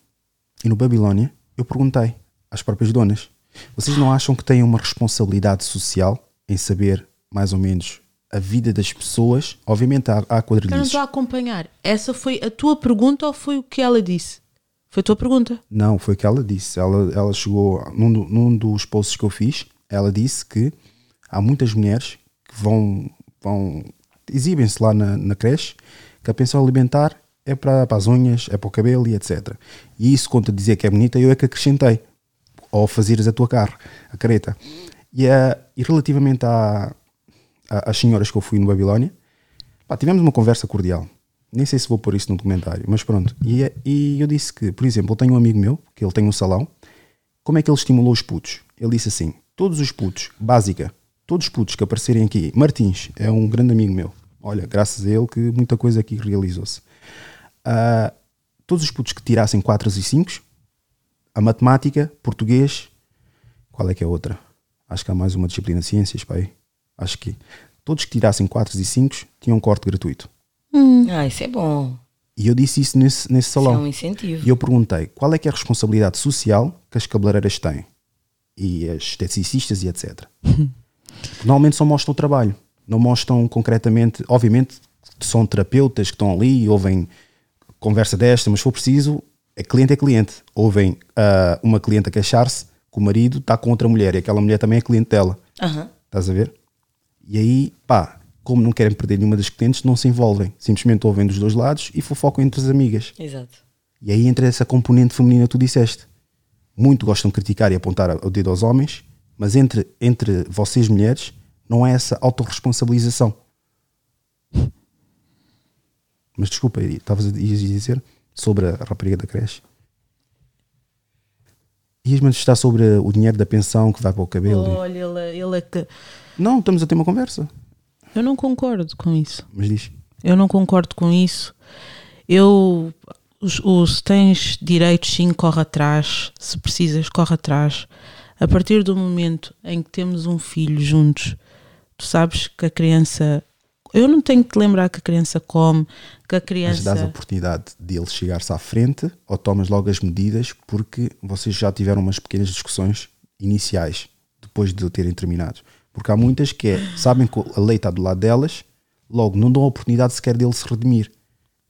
E no Babilónia eu perguntei às próprias donas: vocês não acham que têm uma responsabilidade social em saber mais ou menos a vida das pessoas? Obviamente há, há Eu não quadrilhos. estou a acompanhar. Essa foi a tua pergunta ou foi o que ela disse? Foi a tua pergunta. Não, foi o que ela disse. Ela, ela chegou num, num dos posts que eu fiz. Ela disse que há muitas mulheres que vão, vão exibem-se lá na, na creche que a pensão alimentar é para, para as unhas, é para o cabelo e etc. E isso, quando a dizer que é bonita, eu é que acrescentei ao fazeres a tua cara, a careta. E, eh, e relativamente à- às senhoras que eu fui no Babilónia, pá, tivemos uma conversa cordial. Nem sei se vou pôr isso no documentário, mas pronto. E, é- e eu disse que, por exemplo, eu tenho um amigo meu, que ele tem um salão. Como é que ele estimulou os putos? Ele disse assim: todos os putos, básica, todos os putos que aparecerem aqui. Martins é um grande amigo meu. Olha, graças a ele que muita coisa aqui realizou-se. Ah, todos os putos que tirassem 4 e 5, a matemática, português, qual é que é a outra? Acho que há mais uma disciplina ciências, pai. Acho que todos que tirassem 4 e 5 tinham um corte gratuito. Ah, isso é bom. E eu disse isso nesse, nesse Isso é salão. um incentivo. E eu perguntei qual é que é a responsabilidade social que as cabeleireiras têm e as esteticistas e etc. Normalmente só mostram o trabalho, não mostram concretamente. Obviamente são terapeutas que estão ali e ouvem conversa desta, mas se for preciso, é cliente é cliente. Ouvem ah, uma cliente a queixar-se que o marido está com outra mulher e aquela mulher também é cliente dela. Aham. Estás a ver? E aí, pá, como não querem perder nenhuma das clientes, não se envolvem. Simplesmente ouvem dos dois lados e fofocam entre as amigas. Exato. E aí entra essa componente feminina que tu disseste. Muito gostam de criticar e apontar o dedo aos homens, mas entre, entre vocês mulheres não é essa autorresponsabilização. Mas desculpa, estavas a dizer sobre a rapariga da creche? Ias manifestar sobre o dinheiro da pensão que vai para o cabelo? Olha, ele, ele é que. Não, estamos a ter uma conversa. Eu não concordo com isso. Mas diz. Eu não concordo com isso. Eu. Os, os- se tens direitos, sim, corre atrás. Se precisas, corre atrás. A partir do momento em que temos um filho juntos, tu sabes que a criança. Eu não tenho que te lembrar que a criança come, que a Mas criança. dás a oportunidade de ele chegar-se à frente ou tomas logo as medidas porque vocês já tiveram umas pequenas discussões iniciais depois de terem terminado. Porque há muitas que é, sabem que a lei está do lado delas, logo não dão a oportunidade sequer dele se redimir.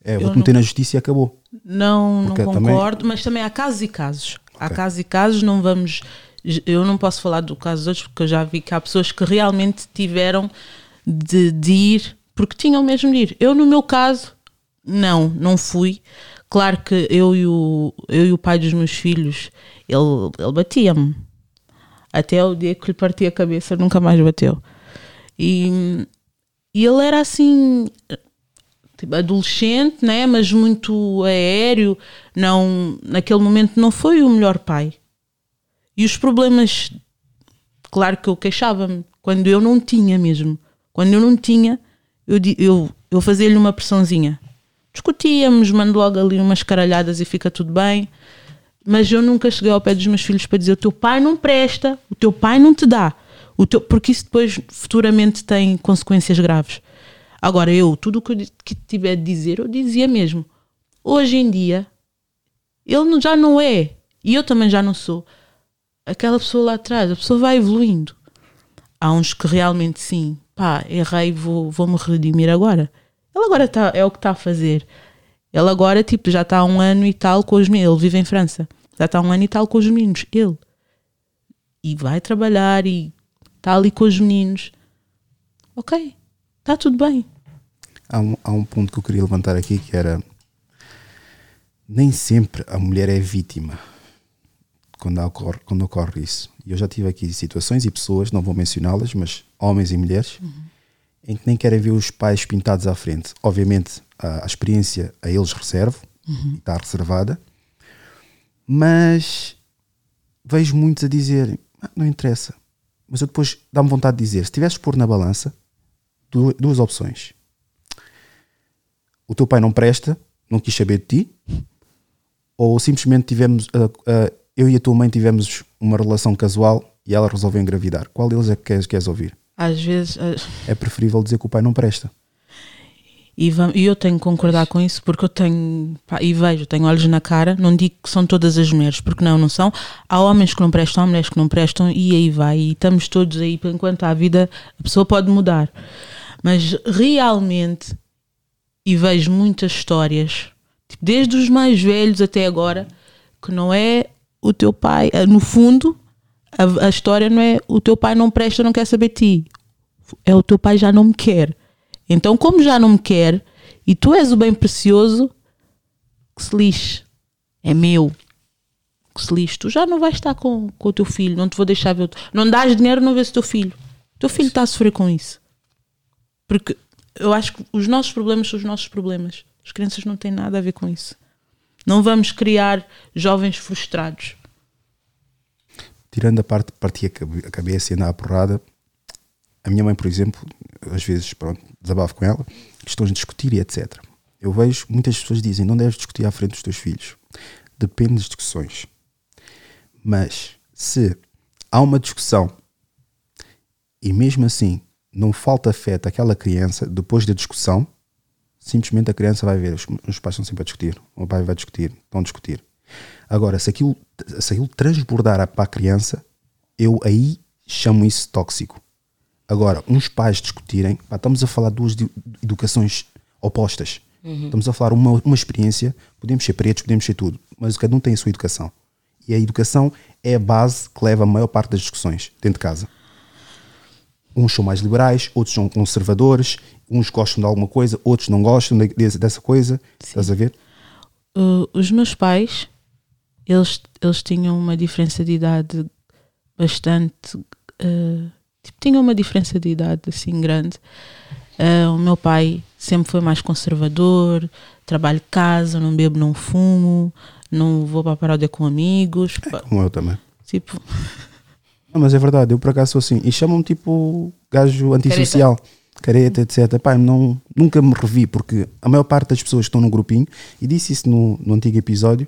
É, vou-te não- meter na justiça e acabou. Não, não Porque também- concordo, mas também há casos e casos. Há Ok. casos e casos, não vamos. Eu não posso falar do caso dos outros, porque eu já vi que há pessoas que realmente tiveram de, de ir porque tinham mesmo de ir. Eu, no meu caso, não, não fui. Claro que eu e o, eu e o pai dos meus filhos, ele, ele batia-me. Até o dia que lhe parti a cabeça, nunca mais bateu. E, e ele era assim, tipo, adolescente, né? mas muito aéreo. Não, naquele momento não foi o melhor pai. E os problemas, claro que eu queixava-me quando eu não tinha mesmo. Quando eu não tinha, eu, eu, eu fazia-lhe uma pressãozinha. Discutíamos, mando logo ali umas caralhadas e fica tudo bem. Mas eu nunca cheguei ao pé dos meus filhos para dizer o teu pai não presta, o teu pai não te dá. O teu, porque isso depois futuramente tem consequências graves. Agora, eu, tudo o que que tiver de dizer, eu dizia mesmo. Hoje em dia, ele já não é, e eu também já não sou, aquela pessoa lá atrás. A pessoa vai evoluindo. Há uns que realmente sim, pá, errei, vou, vou me redimir agora. Ele agora tá, é o que está a fazer. Ele agora, tipo, já está há um ano e tal com os meninos. Ele vive em França. Já está há um ano e tal com os meninos. Ele. E vai trabalhar e está ali com os meninos. ok, está tudo bem. Há um, há um ponto que eu queria levantar aqui que era nem sempre a mulher é vítima quando ocorre, quando ocorre isso. E eu já tive aqui situações e pessoas, não vou mencioná-las, mas homens e mulheres, em que nem querem ver os pais pintados à frente. Obviamente a, a experiência a eles reservo, e está reservada, mas vejo muitos a dizerem, "Ah, não interessa. Mas eu depois dá-me vontade de dizer, se tivesses pôr na balança du- duas opções. O teu pai não presta, não quis saber de ti, ou simplesmente tivemos, ah, ah, eu e a tua mãe tivemos uma relação casual e ela resolveu engravidar. Qual deles é que queres, queres ouvir? Às vezes, ah, É preferível dizer que o pai não presta. E, e eu tenho que concordar com isso porque eu tenho, pá, e vejo, tenho olhos na cara, não digo que são todas as mulheres, porque não, não são. Há homens que não prestam, há mulheres que não prestam, e aí vai, e estamos todos aí, por enquanto há vida, a pessoa pode mudar. Mas realmente, e vejo muitas histórias, tipo, desde os mais velhos até agora, que não é o teu pai, ah, no fundo, a, a história não é o teu pai não presta, não quer saber de ti. É o teu pai já não me quer. Então, como já não me quer e tu és o bem precioso, que se lixe. É meu. Que se lixe. Tu já não vais estar com, com o teu filho, não te vou deixar ver. Não dás dinheiro, não vês o teu filho. O teu filho está a sofrer com isso. Porque eu acho que os nossos problemas são os nossos problemas. As crianças não têm nada a ver com isso. Não vamos criar jovens frustrados. tirando a parte de partir a cabe- a cabeça e andar à porrada, a minha mãe, por exemplo, às vezes, pronto, desabafo com ela, questões de discutir e etc. Eu vejo muitas pessoas dizem não deves discutir à frente dos teus filhos. Depende das discussões. Mas se há uma discussão e mesmo assim não falta afeto àquela criança depois da discussão, simplesmente a criança vai ver, os, os pais estão sempre a discutir, o pai vai discutir, estão a discutir. Agora, se aquilo, se aquilo transbordar para a criança, eu aí chamo isso tóxico. Agora, uns pais discutirem, pá, estamos a falar de duas de- educações opostas. Estamos a falar uma, uma experiência, podemos ser pretos, podemos ser tudo, mas cada um tem a sua educação. E a educação é a base que leva a maior parte das discussões dentro de casa. Uns são mais liberais, outros são conservadores, uns gostam de alguma coisa, outros não gostam de- desse- dessa coisa. Estás a ver? Uh, os meus pais, eles, eles tinham uma diferença de idade bastante. uh, tipo, tinham uma diferença de idade assim grande. Uh, o meu pai sempre foi mais conservador, trabalho de casa, não bebo, não fumo, não vou para a paródia com amigos. pá, Como eu também. Tipo, Não, mas é verdade, eu por acaso sou assim. E chamam-me tipo gajo antissocial, careta, etc. Pai, não, nunca me revi, porque a maior parte das pessoas que estão no grupinho, e disse isso no, no antigo episódio,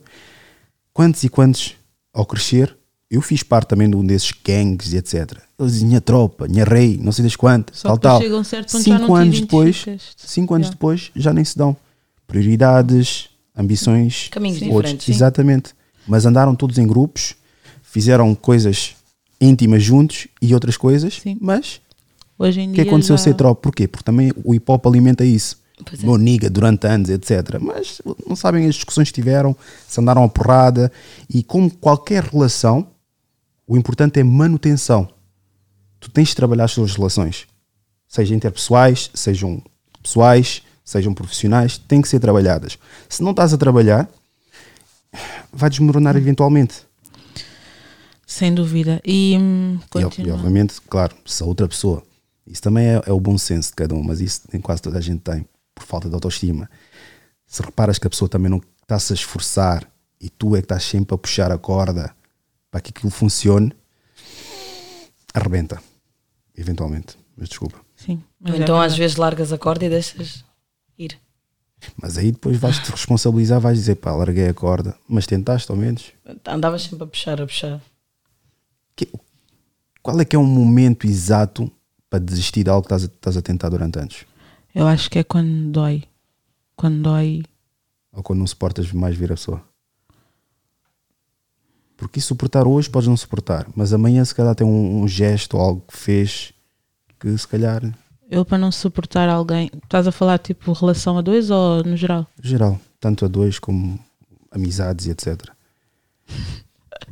quantos e quantos, ao crescer, eu fiz parte também de um desses gangues e etc. Eles diziam, minha tropa, minha rei, não sei das quantas, Só tal, tal. um certo ponto já cinco anos depois, cinco anos Yeah. depois, já nem se dão. Prioridades, ambições, Caminhos outros. diferentes, sim. Exatamente. Mas andaram todos em grupos, fizeram coisas íntimas juntos e outras coisas, Sim. mas hoje em o que dia. aconteceu já- ser tropa? Porquê? Porque também o hip hop alimenta isso. Pois é. Meu niga durante anos, etc. Mas não sabem as discussões que tiveram, se andaram a porrada. E como qualquer relação, o importante é manutenção. Tu tens de trabalhar as tuas relações, sejam interpessoais, sejam pessoais, sejam profissionais, têm que ser trabalhadas. Se não estás a trabalhar, vai desmoronar eventualmente. Sem dúvida. E, hum, E, e, obviamente, claro, se a outra pessoa, isso também é, é o bom senso de cada um, mas isso nem quase toda a gente tem, por falta de autoestima. Se reparas que a pessoa também não está-se a esforçar e tu é que estás sempre a puxar a corda para que aquilo funcione, arrebenta, eventualmente. Mas desculpa. Sim, Ou é então às vezes largas a corda e deixas ir. Mas aí depois vais-te responsabilizar, vais dizer, pá, larguei a corda, mas tentaste ao menos. Andavas sempre a puxar, a puxar. Que- qual é que é um momento exato para desistir de algo que estás a, estás a tentar durante anos? Eu acho que é quando dói. Quando dói. ou quando não suportas mais ver a pessoa. Porque isso suportar hoje podes não suportar, mas amanhã se calhar tem um, um gesto ou algo que fez que se calhar, Eu, para não suportar alguém. Estás a falar tipo relação a dois ou no geral? geral, tanto a dois como amizades e etc.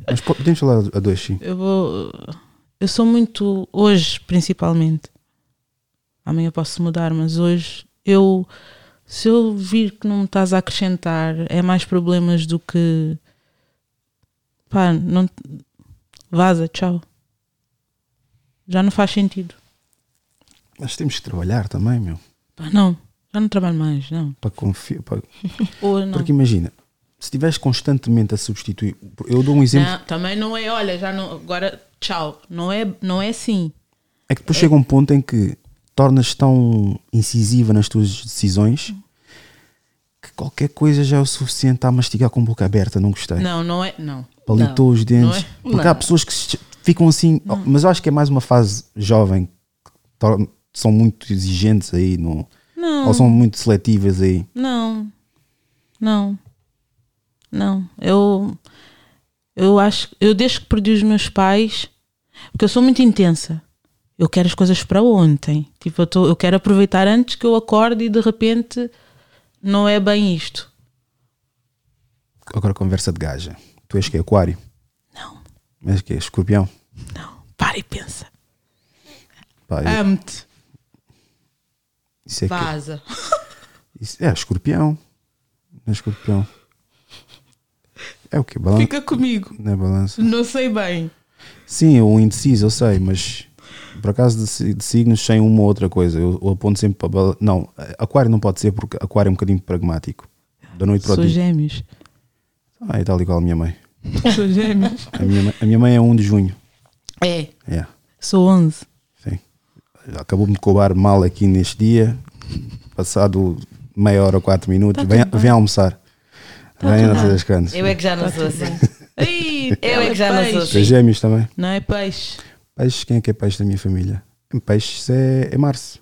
Mas po- podemos falar a dois, sim. Eu vou. Eu sou muito. Hoje, principalmente. Amanhã posso mudar, mas hoje eu. Se eu vir que não me estás a acrescentar, é mais problemas do que. Pá, não. Vaza, tchau. Já não faz sentido. Mas temos que trabalhar também, meu. Pá, não. Já não trabalho mais, não. Para confiar. Para... Porque imagina, se estiveres constantemente a substituir. Eu dou um exemplo. Não, também não é, olha, já não. Agora, tchau. Não é, não é assim. É que depois chega um ponto em que tornas tão incisiva nas tuas decisões que qualquer coisa já é o suficiente a mastigar com boca aberta. Não gostei. Não, não é. Não. Palitou os dentes. Não é? Porque Não. há pessoas que ficam assim. Mas eu acho que é mais uma fase jovem. que São muito exigentes aí. No, Não. Ou são muito seletivas aí. Não. Não. Não. Eu. Eu acho. Eu desde que perdi os meus pais. Porque eu sou muito intensa. Eu quero as coisas para ontem. Tipo, eu, tô, eu quero aproveitar antes que eu acorde e de repente não é bem isto. Agora conversa de gaja. Tu és que é aquário? Não. Mas que é escorpião? Para e pensa. Pá, eu- Amo-te. isso é que Vaza. isso- é escorpião. Não é escorpião. É o que? Balança? Fica comigo. Não é balança? Não sei bem. Sim, o indeciso, eu sei, mas por acaso de, si- de signos sem uma ou outra coisa. Eu, eu aponto sempre para. bal- Não, aquário não pode ser porque aquário é um bocadinho pragmático. Da noite para o Sou dia. gêmeos. Ah, é tal igual a minha mãe. Sou gêmeos. A minha, mãe- a minha mãe é 1 de junho. É. É, Sou 11. sim. Acabou-me de cobrar mal aqui neste dia. Passado meia hora ou quatro minutos. vem, vem almoçar. vem não sei das cantas. Eu é que já não sou assim. Eu é que já não sou peixe. És gêmeos também? Não é peixe. Peixes, quem é que é peixe da minha família? Peixes é, é Março.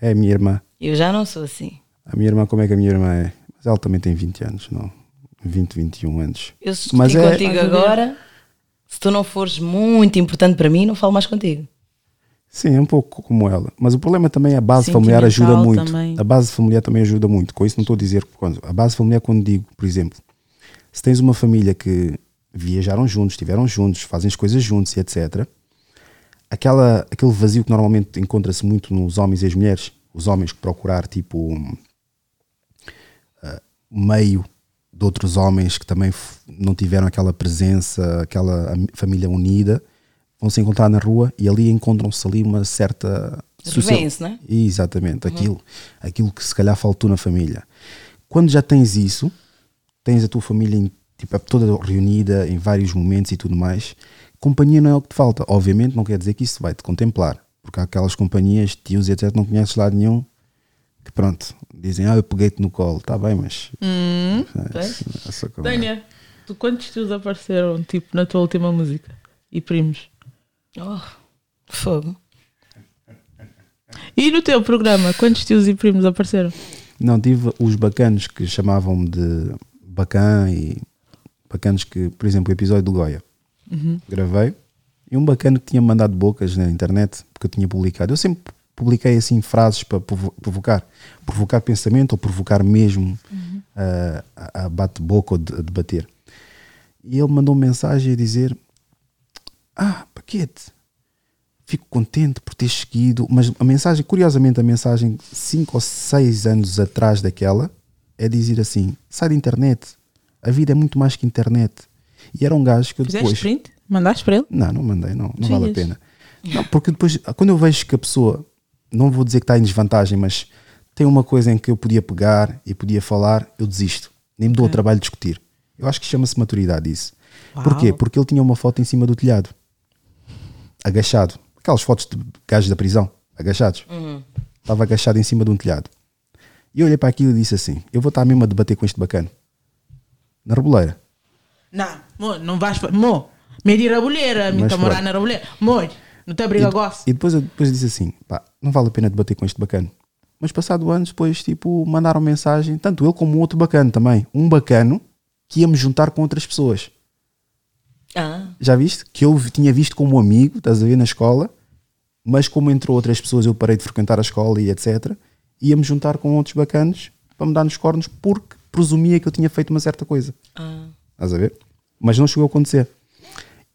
É a minha irmã. Eu já não sou assim. A minha irmã, como é que a minha irmã é? Mas ela também tem 20 anos, não? 20, 21 anos. Eu se Mas é- contigo agora, se tu não fores muito importante para mim, não falo mais contigo. Sim, é um pouco como ela. Mas o problema também é a base familiar ajuda muito. também. A base familiar também ajuda muito. Com isso não estou a dizer quando. A base familiar, quando digo, por exemplo, se tens uma família que viajaram juntos, estiveram juntos, fazem as coisas juntos e etc. Aquela, aquele vazio que normalmente encontra-se muito nos homens e as mulheres, os homens que procurar tipo um, ah, meio de outros homens que também não tiveram aquela presença, aquela am- família unida, vão se encontrar na rua e ali encontram-se ali uma certa social- Revêem-se, não é? Exatamente, aquilo, aquilo que se calhar faltou na família. Quando já tens isso, tens a tua família em- tipo, toda reunida em vários momentos e tudo mais, companhia não é o que te falta. Obviamente não quer dizer que isso vai te contemplar, porque há aquelas companhias, tios e etc, que não conheces lado nenhum, que pronto, dizem, ah, eu peguei-te no colo, está bem, mas. É, essa coisa. Tânia, tu quantos tios apareceram, tipo, na tua última música? E primos? Oh, fogo. E no teu programa, quantos tios e primos apareceram? Não, tive os bacanos que chamavam-me de bacana e bacanos que, por exemplo, o episódio do Goya, gravei e um bacana que tinha mandado bocas na internet porque eu tinha publicado. Eu sempre publiquei assim frases para provo- provocar, provocar pensamento ou provocar mesmo ah, a, a bate-boca ou de- a debater. E ele mandou uma mensagem a dizer: Ah, paquete, fico contente por ter seguido, mas a mensagem, curiosamente, a mensagem 5 ou 6 anos atrás daquela é dizer assim: sai da internet, a vida é muito mais que internet. E era um gajo que eu Fizeste depois. print? Mandaste para ele? Não, não mandei, não, não vale a pena. Não, porque depois, quando eu vejo que a pessoa, não vou dizer que está em desvantagem, mas tem uma coisa em que eu podia pegar e podia falar, eu desisto. Nem me dou o trabalho de discutir. Eu acho que chama-se maturidade isso. Porquê? Uau. Porque ele tinha uma foto em cima do telhado, agachado. Aquelas fotos de gajos da prisão, agachados. Estava agachado em cima de um telhado. E eu olhei para aquilo e disse assim: Eu vou estar mesmo a debater com este bacana. Na reboleira. Não, mo, não vais. Mo, me ir a bolheira, me morar na bolheira. Mo, não te briga gosto. E depois, eu- depois eu disse assim: pá, não vale a pena debater com este bacana. Mas passado anos, depois, tipo, mandaram mensagem, tanto ele como um outro bacana também. Um bacano que ia me juntar com outras pessoas. Ah, Já viste? Que eu tinha visto como amigo, estás a ver, na escola, mas como entrou outras pessoas, eu parei de frequentar a escola e etc. Ia-me juntar com outros bacanos para me dar nos cornos porque presumia que eu tinha feito uma certa coisa. ah. Estás a ver? Mas não chegou a acontecer.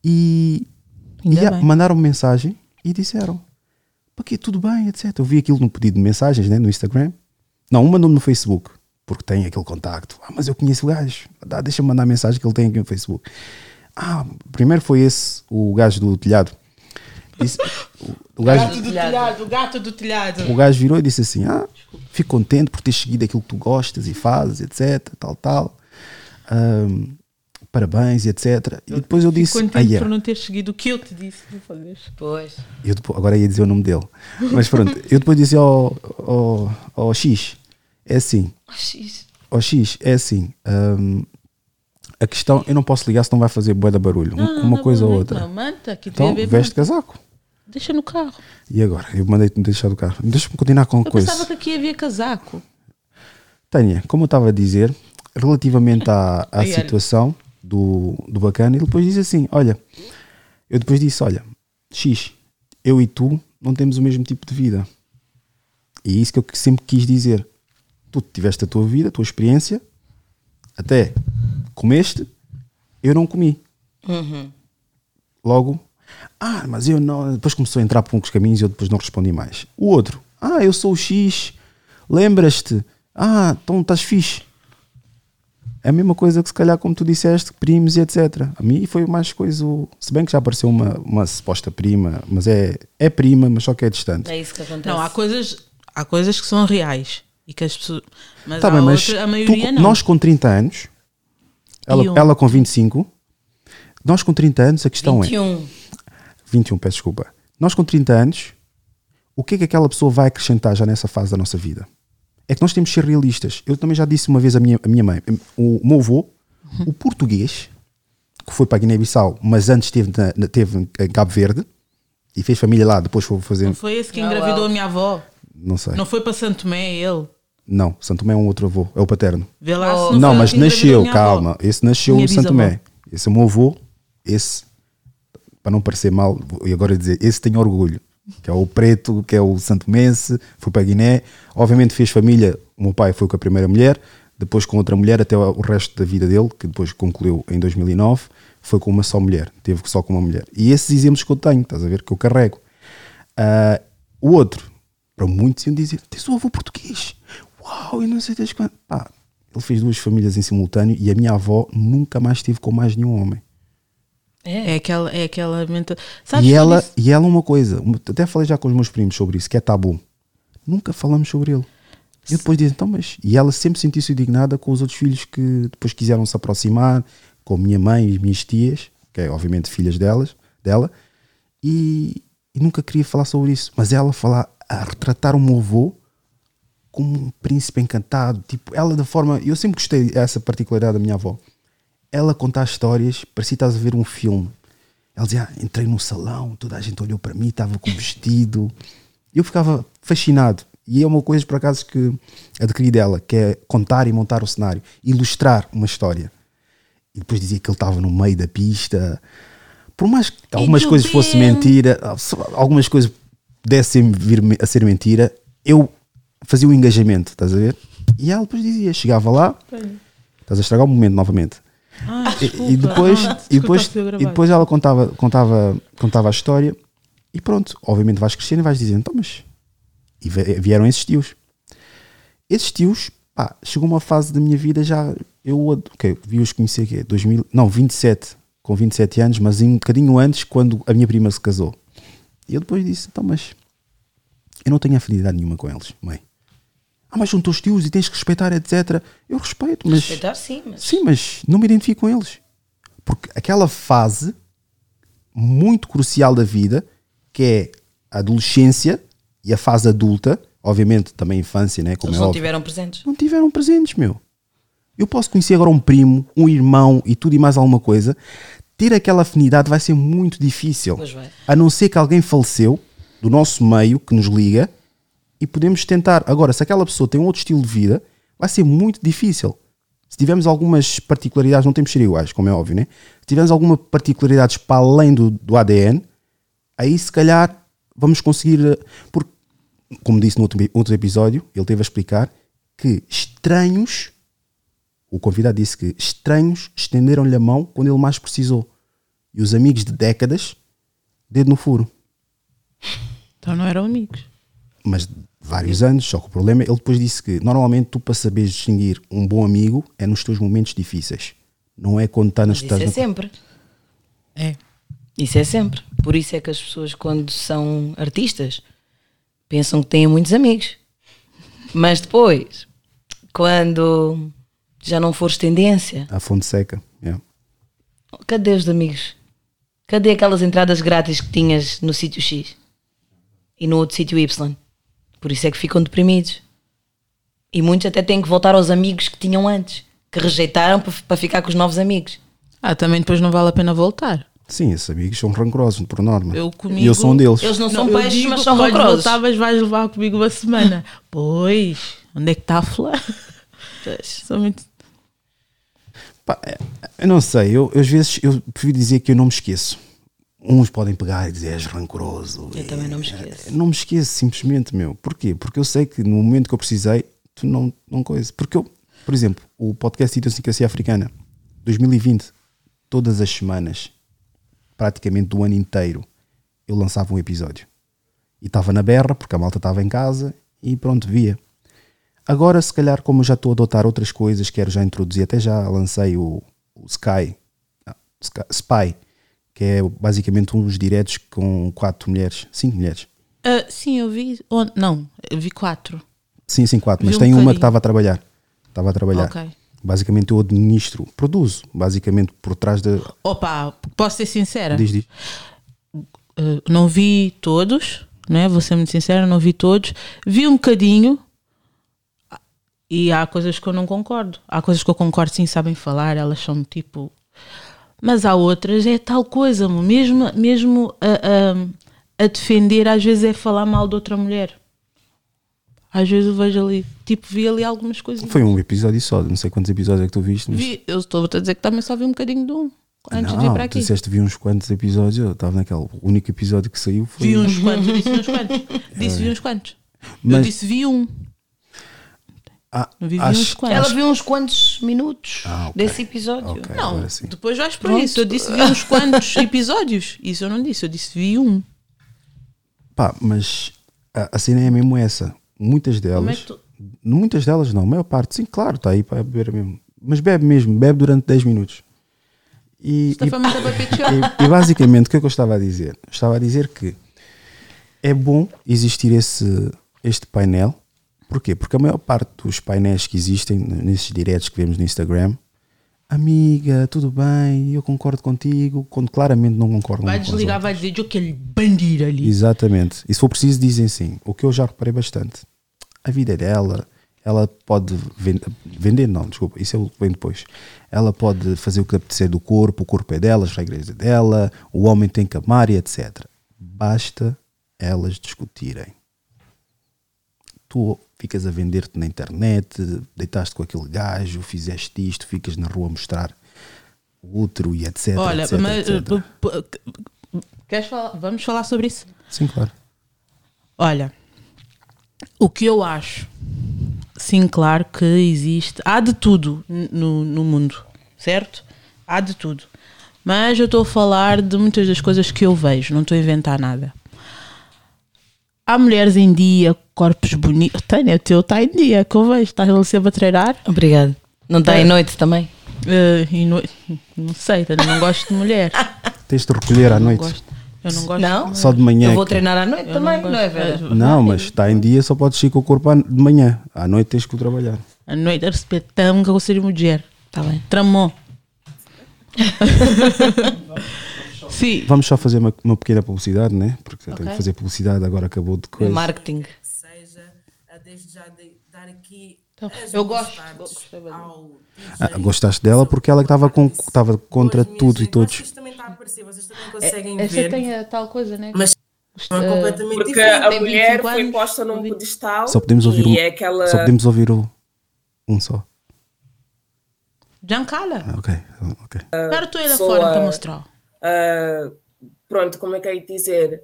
E, Ainda e a- bem. mandaram-me mensagem e disseram: para quê? Tudo bem, etc. Eu vi aquilo no pedido de mensagens, né, no Instagram. Não, um mandou-me no Facebook, porque tem aquele contacto. Ah, mas eu conheço o gajo. Dá, Deixa-me mandar mensagem que ele tem aqui no Facebook. Ah, primeiro foi esse, o gajo do telhado. Disse- o, o gajo, Gato do telhado, o gato do telhado. o gajo virou e disse assim: Ah, fico contente por ter seguido aquilo que tu gostas e fazes, etc. Tal, tal. Ahm, parabéns, e etc. E depois eu disse: Contente ah, yeah. por não ter seguido o que eu te disse. não fodas. Pois. Eu depois- agora ia dizer o nome dele. Mas pronto, eu depois disse ao, ao, ao X: É assim, ao X, é assim. ahm, a questão, eu não posso ligar se não vai fazer bué de barulho. Um- Não, uma não, coisa ou não, outra. Não, manta, aqui Então, tem a ver. veste manta. casaco. Deixa no carro. E agora? Eu mandei-te deixar do carro. Deixa-me continuar com a Eu coisa. pensava que aqui havia casaco. Tânia, como eu estava a dizer, relativamente à, à situação do, do bacana, ele depois diz assim: Olha, eu depois disse: Olha, X, eu e tu não temos o mesmo tipo de vida. E é isso que eu sempre quis dizer. Tu tiveste a tua vida, a tua experiência, até comeste, eu não comi. Logo, ah, mas eu não. Depois começou a entrar por uns caminhos e eu depois não respondi mais. O outro, ah, eu sou o X, lembras-te? Ah, então estás fixe. É a mesma coisa que se calhar como tu disseste, primos e etc. A mim foi mais coisa. Se bem que já apareceu uma, uma suposta prima, mas é, é prima, mas só que é distante. É isso que acontece. Não, há coisas, há coisas que são reais e que as pessoas. Mas Tá há bem, mas outra- a tu- maioria não. nós com 30 anos, ela, um. ela com 25, nós com 30 anos, a questão é. 21. 21, peço desculpa. Nós com 30 anos, o que é que aquela pessoa vai acrescentar já nessa fase da nossa vida? É que nós temos que ser realistas. Eu também já disse uma vez à minha, à minha mãe, o meu avô, o português, que foi para a Guiné-Bissau, mas antes esteve, na, na- teve em Cabo Verde e fez família lá, depois foi fazer. Não foi esse que engravidou a minha avó. Não sei. Não Não, foi para Santo Tomé, ele. Santo Tomé é um outro avô, é o paterno. Vê lá Oh. Não, ele mas nasceu, minha avó. calma. Esse nasceu Minha em Santo. Tomé. Esse é o meu avô, esse, para não parecer mal, e agora dizer, esse tem orgulho, que é o preto, que é o Santo Mense, foi para Guiné. Obviamente fez família, o meu pai foi com a primeira mulher, depois com outra mulher até o resto da vida dele, que depois concluiu em 2009, foi com uma só mulher, teve só com uma mulher. E esses exemplos que eu tenho, estás a ver, que eu carrego. Ah, o outro, para muitos iam dizer, tens o avô português. Uau, e não sei desde quando. Pá, ele fez duas famílias em simultâneo e a minha avó nunca mais esteve com mais nenhum homem. É aquela, é aquela menta... Sabes E ela, e ela uma coisa, até falei já com os meus primos sobre isso, que é tabu. Nunca falamos sobre ele. E eu depois disse, então, mas. E ela sempre sentiu-se indignada com os outros filhos que depois quiseram se aproximar, com a minha mãe e as minhas tias, que é obviamente filhas delas, dela, e, e nunca queria falar sobre isso. Mas ela falar, a retratar o meu avô como um príncipe encantado, tipo, ela da forma. Eu sempre gostei dessa particularidade da minha avó. Ela contar histórias, parecia que estás a ver um filme. Ela dizia, ah, entrei num salão, toda a gente olhou para mim, estava com vestido. Eu ficava fascinado. E é uma coisa, por acaso, que adquiri dela, que é contar e montar o cenário, ilustrar uma história. E depois dizia que ele estava no meio da pista. Por mais que algumas coisas fossem bem. mentira, algumas coisas pudessem vir a ser mentira, eu fazia o engajamento, estás a ver? E ela depois dizia, chegava lá, estás a estragar o momento novamente. Ah, E- desculpa. e depois, Ah, e depois, e depois ela contava, contava, contava a história e pronto, obviamente vais crescendo e vais dizendo, então, mas e vieram esses tios. Esses tios, pá, chegou uma fase da minha vida já, eu ok, vi-os conhecer que 2000, não, 27, com 27 anos, mas um bocadinho antes, quando a minha prima se casou. E eu depois disse, então, mas eu não tenho afinidade nenhuma com eles, mãe. Ah, mas são teus tios e tens que respeitar, etc. Eu respeito, mas. Respeitar sim, mas. Sim, mas não me identifico com eles. Porque aquela fase muito crucial da vida, que é a adolescência e a fase adulta, obviamente também a infância, né? Como Eles é não óbvio, tiveram presentes. não tiveram presentes, meu. Eu posso conhecer agora um primo, um irmão e tudo e mais alguma coisa. Ter aquela afinidade vai ser muito difícil. A não ser que alguém faleceu do nosso meio que nos liga e podemos tentar. Agora, se aquela pessoa tem um outro estilo de vida, vai ser muito difícil. Se tivermos algumas particularidades, não temos que ser iguais, como é óbvio, né? Se tivermos alguma particularidades para além do, do ADN, aí se calhar vamos conseguir. eh, Porque, como disse no outro, outro episódio, ele teve a explicar que estranhos, o convidado disse que estranhos estenderam-lhe a mão quando ele mais precisou. E os amigos de décadas, dedo no furo. Então não eram amigos. mas vários anos, só que o problema, ele depois disse que normalmente tu para saberes distinguir um bom amigo é nos teus momentos difíceis. Não é quando está nas isso é estás na- sempre. É. Isso é sempre. Por isso é que as pessoas, quando são artistas, pensam que têm muitos amigos. Mas depois, quando já não fores tendência, a fonte seca. yeah. cadê os amigos? Cadê aquelas entradas grátis que tinhas no sítio X e no outro sítio Y? Por isso é que ficam deprimidos. E muitos até têm que voltar aos amigos que tinham antes, que rejeitaram para, ficar com os novos amigos. Ah, também depois não vale a pena voltar. Sim, esses amigos são rancorosos, por norma. Eu comigo, e eu sou um deles. Eles não, são peixes, digo, mas são rancorosos. voltavas, vais levar comigo uma semana. pois, onde é que está a flor? Sou muito... Pá, é, eu não sei, eu, eu às vezes eu prefiro dizer que eu não me esqueço. Uns podem pegar e dizer és rancoroso. Eu e- também não me esqueço. Não me esqueço, simplesmente, meu. Porquê? Porque eu sei que no momento que eu precisei, tu não, não coisa. Porque eu, por exemplo, o podcast Idiosincrasia Africana, 2020, todas as semanas, praticamente do ano inteiro, eu lançava um episódio. E estava na berra, porque a malta estava em casa, e pronto, via. Agora, se calhar, como eu já estou a adotar outras coisas, quero já introduzir, até já lancei o, o Sky, ah, Sky- Spy, que é basicamente uns diretos com quatro mulheres, cinco mulheres. Ah, sim, eu vi. Não, eu vi quatro. Sim, sim, quatro, mas um tem uma que estava a trabalhar. Estava a trabalhar. Ok. Basicamente eu administro, produzo, basicamente por trás da. Opa, posso ser sincera? Diz, diz. Uh, não vi todos, né? vou ser muito sincera, não vi todos. Vi um bocadinho e há coisas que eu não concordo. Há coisas que eu concordo, sim, sabem falar, elas são tipo. Mas há outras, é tal coisa, mo. mesmo, mesmo a, a, a defender, às vezes é falar mal de outra mulher. Às vezes eu vejo ali, tipo, vi ali algumas coisas. Foi um episódio só, não sei quantos episódios é que tu viste. Mas... Vi, eu estou a dizer que também só vi um bocadinho de um antes de vir não, para tu aqui. disseste vi uns quantos episódios, eu estava naquele. O único episódio que saiu foi. Vi uns quantos, eu disse vi uns quantos. Disse vi uns quantos. Eu Mas- disse vi um. Ah, acho- uns quantos. Ela viu uns quantos minutos Ah, ok. desse episódio. Ok, Não, depois vais para Pronto. isso. Eu disse vi uns quantos episódios. Isso eu não disse, eu disse vi um. Pá, mas a, a cena é mesmo essa. Muitas delas. É tu- Muitas delas não, a maior parte, sim, claro, está aí para beber mesmo. Mas bebe mesmo, bebe durante 10 minutos. E, e- pedir. e, e basicamente o que é que eu estava a dizer? Eu Estava a dizer que é bom existir esse, este painel. Porquê? Porque a maior parte dos painéis que existem nesses diretos que vemos no Instagram, amiga, tudo bem, eu concordo contigo, quando claramente não concordo Vai desligar, vai dizer "Eu aquele bandido ali. Exatamente. E se for preciso, dizem sim. O que eu já reparei bastante. A vida é dela. Ela pode ven- vender, não, desculpa, isso é o que vem depois. Ela pode fazer o que apetecer do corpo, o corpo é dela, as regras é dela, o homem tem que amar e etc. Basta elas discutirem. Tu ficas a vender-te na internet, deitaste com aquele gajo, fizeste isto, ficas na rua a mostrar o útero e etc. Olha, etc, mas, etc. p- p- queres falar? Vamos falar sobre isso? Sim, claro. Olha, o que eu acho, sim, claro que existe, há de tudo no, no mundo, certo? Há de tudo. Mas eu estou a falar de muitas das coisas que eu vejo, não estou a inventar nada. Há mulheres em dia, corpos bonitos. Tânia, o teu está em dia, que eu vejo. Estás ali sempre a treinar. Obrigado. Não está em noite também? Eh, e no- Não sei, Tânia, não gosto de mulher. Tens de recolher à Não noite. gosto. Eu não gosto Não? Só de manhã. Eu é vou que- treinar à noite Eu também, não não, é, gosto. Vera? Não, mas está em dia, só podes ir com o corpo à- de manhã. À noite tens que o trabalhar. A noite respeitamos que eu gosto de mulher. Está bem. Tramou. Sim. Vamos só fazer uma, uma pequena publicidade, né? Porque eu tenho que fazer publicidade, agora acabou de coisa. Marketing. seja, eh, desde já de dar aqui Então, eu gosto, ao Ah, gostaste dela porque ela estava com, estava contra tudo e todos. Isto também está a aparecer, vocês também conseguem Essa ver. tem a tal coisa, né? Mas é Eh, completamente Porque diferente. a mulher 25 foi anos, posta num pedestal Só podemos ouvir e um. é aquela... Só podemos ouvir o, um só. Giancarla. Ah, ok, ok. Tu aí lá fora para mostrar. Ah, pronto, como é que é de dizer?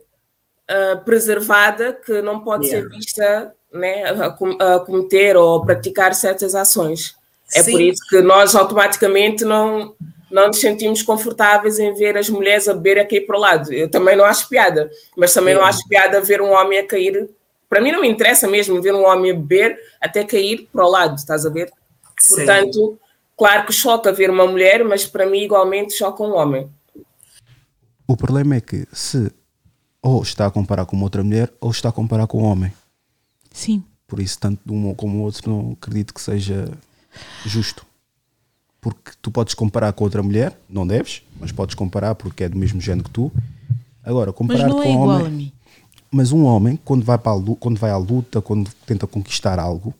Ah, preservada, que não pode ser vista né, a, a cometer ou praticar certas ações. É Sim. por isso que nós automaticamente não, não nos sentimos confortáveis em ver as mulheres a beber a cair para o lado. Eu também não acho piada, mas também não acho piada ver um homem a cair. Para mim não me interessa mesmo ver um homem a beber até cair para o lado, estás a ver? Sim. Portanto, claro que choca ver uma mulher, mas para mim igualmente choca um homem. O problema é que se ou está a comparar com outra mulher ou está a comparar com um homem. Sim. Por isso, tanto de um como o outro, não acredito que seja justo. Porque tu podes comparar com outra mulher, não deves, mas podes comparar porque é do mesmo género que tu. Agora, Mas comparar não com é um igual homem. a mim. Mas um homem, quando vai, para luta, quando vai à luta, quando tenta conquistar algo,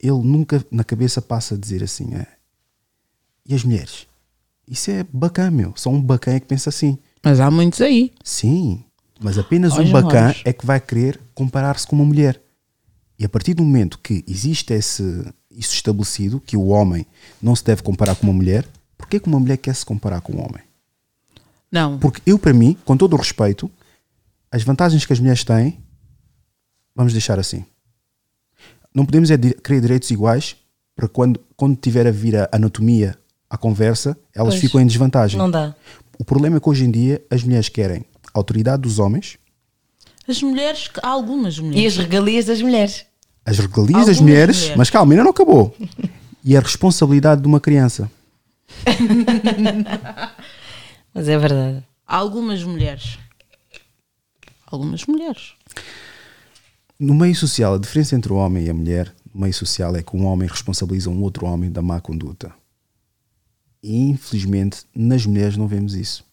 ele nunca na cabeça passa a dizer assim: é, e as mulheres? Isso é bacana, meu. Só um bacana é que pensa assim. Mas há muitos aí. Sim, mas apenas Olhos um bacana é que vai querer comparar-se com uma mulher. E a partir do momento que existe esse, isso estabelecido, que o homem não se deve comparar com uma mulher, porquê que uma mulher quer se comparar com um homem? Não. Porque eu, para mim, com todo o respeito, as vantagens que as mulheres têm, vamos deixar assim. Não podemos é querer direitos iguais para quando, quando tiver a vir a anatomia à conversa, elas Pois. ficam em desvantagem. Não dá. O problema é que hoje em dia as mulheres querem a autoridade dos homens, As mulheres, há algumas mulheres. E as regalias das mulheres. as regalias das Algumas mulheres, mulheres. mas calma, ainda não acabou. e a responsabilidade de uma criança. Mas é verdade. Há algumas mulheres. Algumas mulheres. No meio social, a diferença entre o homem e a mulher, no meio social, é que um homem responsabiliza um outro homem da má conduta. E infelizmente, nas mulheres não vemos isso.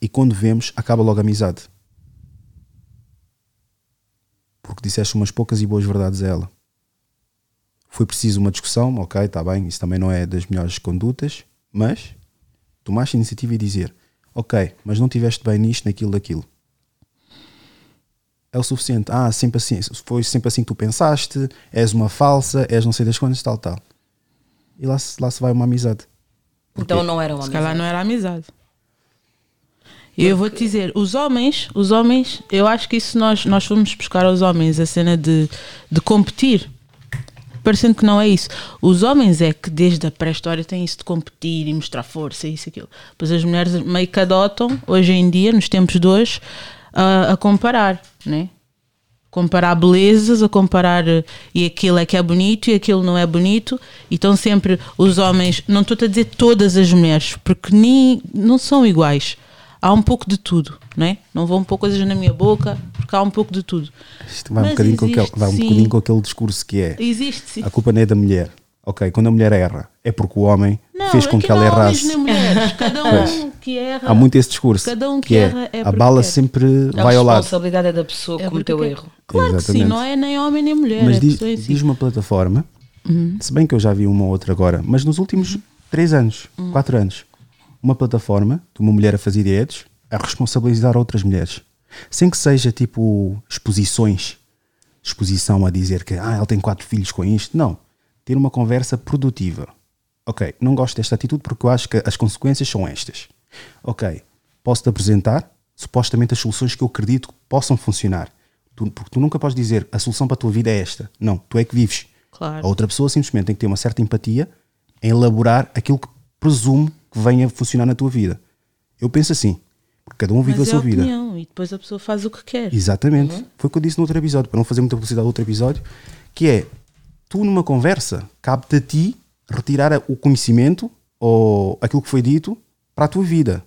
E quando vemos, acaba logo a amizade. Porque disseste umas poucas e boas verdades a ela. Foi preciso uma discussão, ok, está bem, isso também não é das melhores condutas, mas tomaste a iniciativa e dizer, ok, mas não tiveste bem nisto, naquilo, daquilo é o suficiente. Ah, sempre assim, foi sempre assim que tu pensaste, és uma falsa, és não sei das quantas, tal, tal. E lá, lá se vai uma amizade. Então não era uma Se calhar amizade. não era amizade. E eu vou te dizer, os homens, os homens, eu acho que isso nós, nós fomos buscar aos homens a cena de, de competir. Parecendo que não é isso. Os homens é que desde a pré-história têm isso de competir e mostrar força e isso e aquilo. Pois as mulheres meio que adotam, hoje em dia, nos tempos de hoje, a, a comparar, né? Comparar belezas, a comparar eh, e aquilo é que é bonito e aquilo não é bonito, e estão sempre os homens, não estou a dizer todas as mulheres, porque nem, não são iguais. Há um pouco de tudo, não é? Não vão pôr coisas na minha boca, porque há um pouco de tudo. Isto vai, um Mas bocadinho, com aquele, existe, vai um bocadinho com aquele discurso que é Existe, sim. a culpa não é da mulher. Ok, quando a mulher erra, é porque o homem Não, fez é com que que, ela não há homens errasse. nem mulheres, cada um que erra. Há muito esse discurso. Cada um que, que erra é, é a bala quer. sempre A vai ao lado. responsabilidade é da pessoa que É cometeu o erro. Claro que sim, Exatamente. não é nem homem nem mulher. Mas é diz, si. diz uma plataforma, Uhum. se bem que eu já vi uma ou outra agora, mas nos últimos três anos, Uhum. quatro anos, uma plataforma de uma mulher a fazer diretos a responsabilizar outras mulheres. Sem que seja tipo exposições, exposição a dizer que ah, ela tem quatro filhos com isto. Não. Ter uma conversa produtiva. Ok, não gosto desta atitude porque eu acho que as consequências são estas. Ok, posso-te apresentar supostamente as soluções que eu acredito que possam funcionar. Tu- porque tu nunca podes dizer a solução para a tua vida é esta. Não, tu é que vives. Claro. A outra pessoa simplesmente tem que ter uma certa empatia em elaborar aquilo que presume que venha a funcionar na tua vida. Eu penso assim, porque cada um vive Mas a é sua vida. opinião, e depois a pessoa faz o que quer. Exatamente. Uhum. Foi o que eu disse no outro episódio, para não fazer muita publicidade do outro episódio, que é tu numa conversa, cabe-te a ti retirar o conhecimento ou aquilo que foi dito para a tua vida.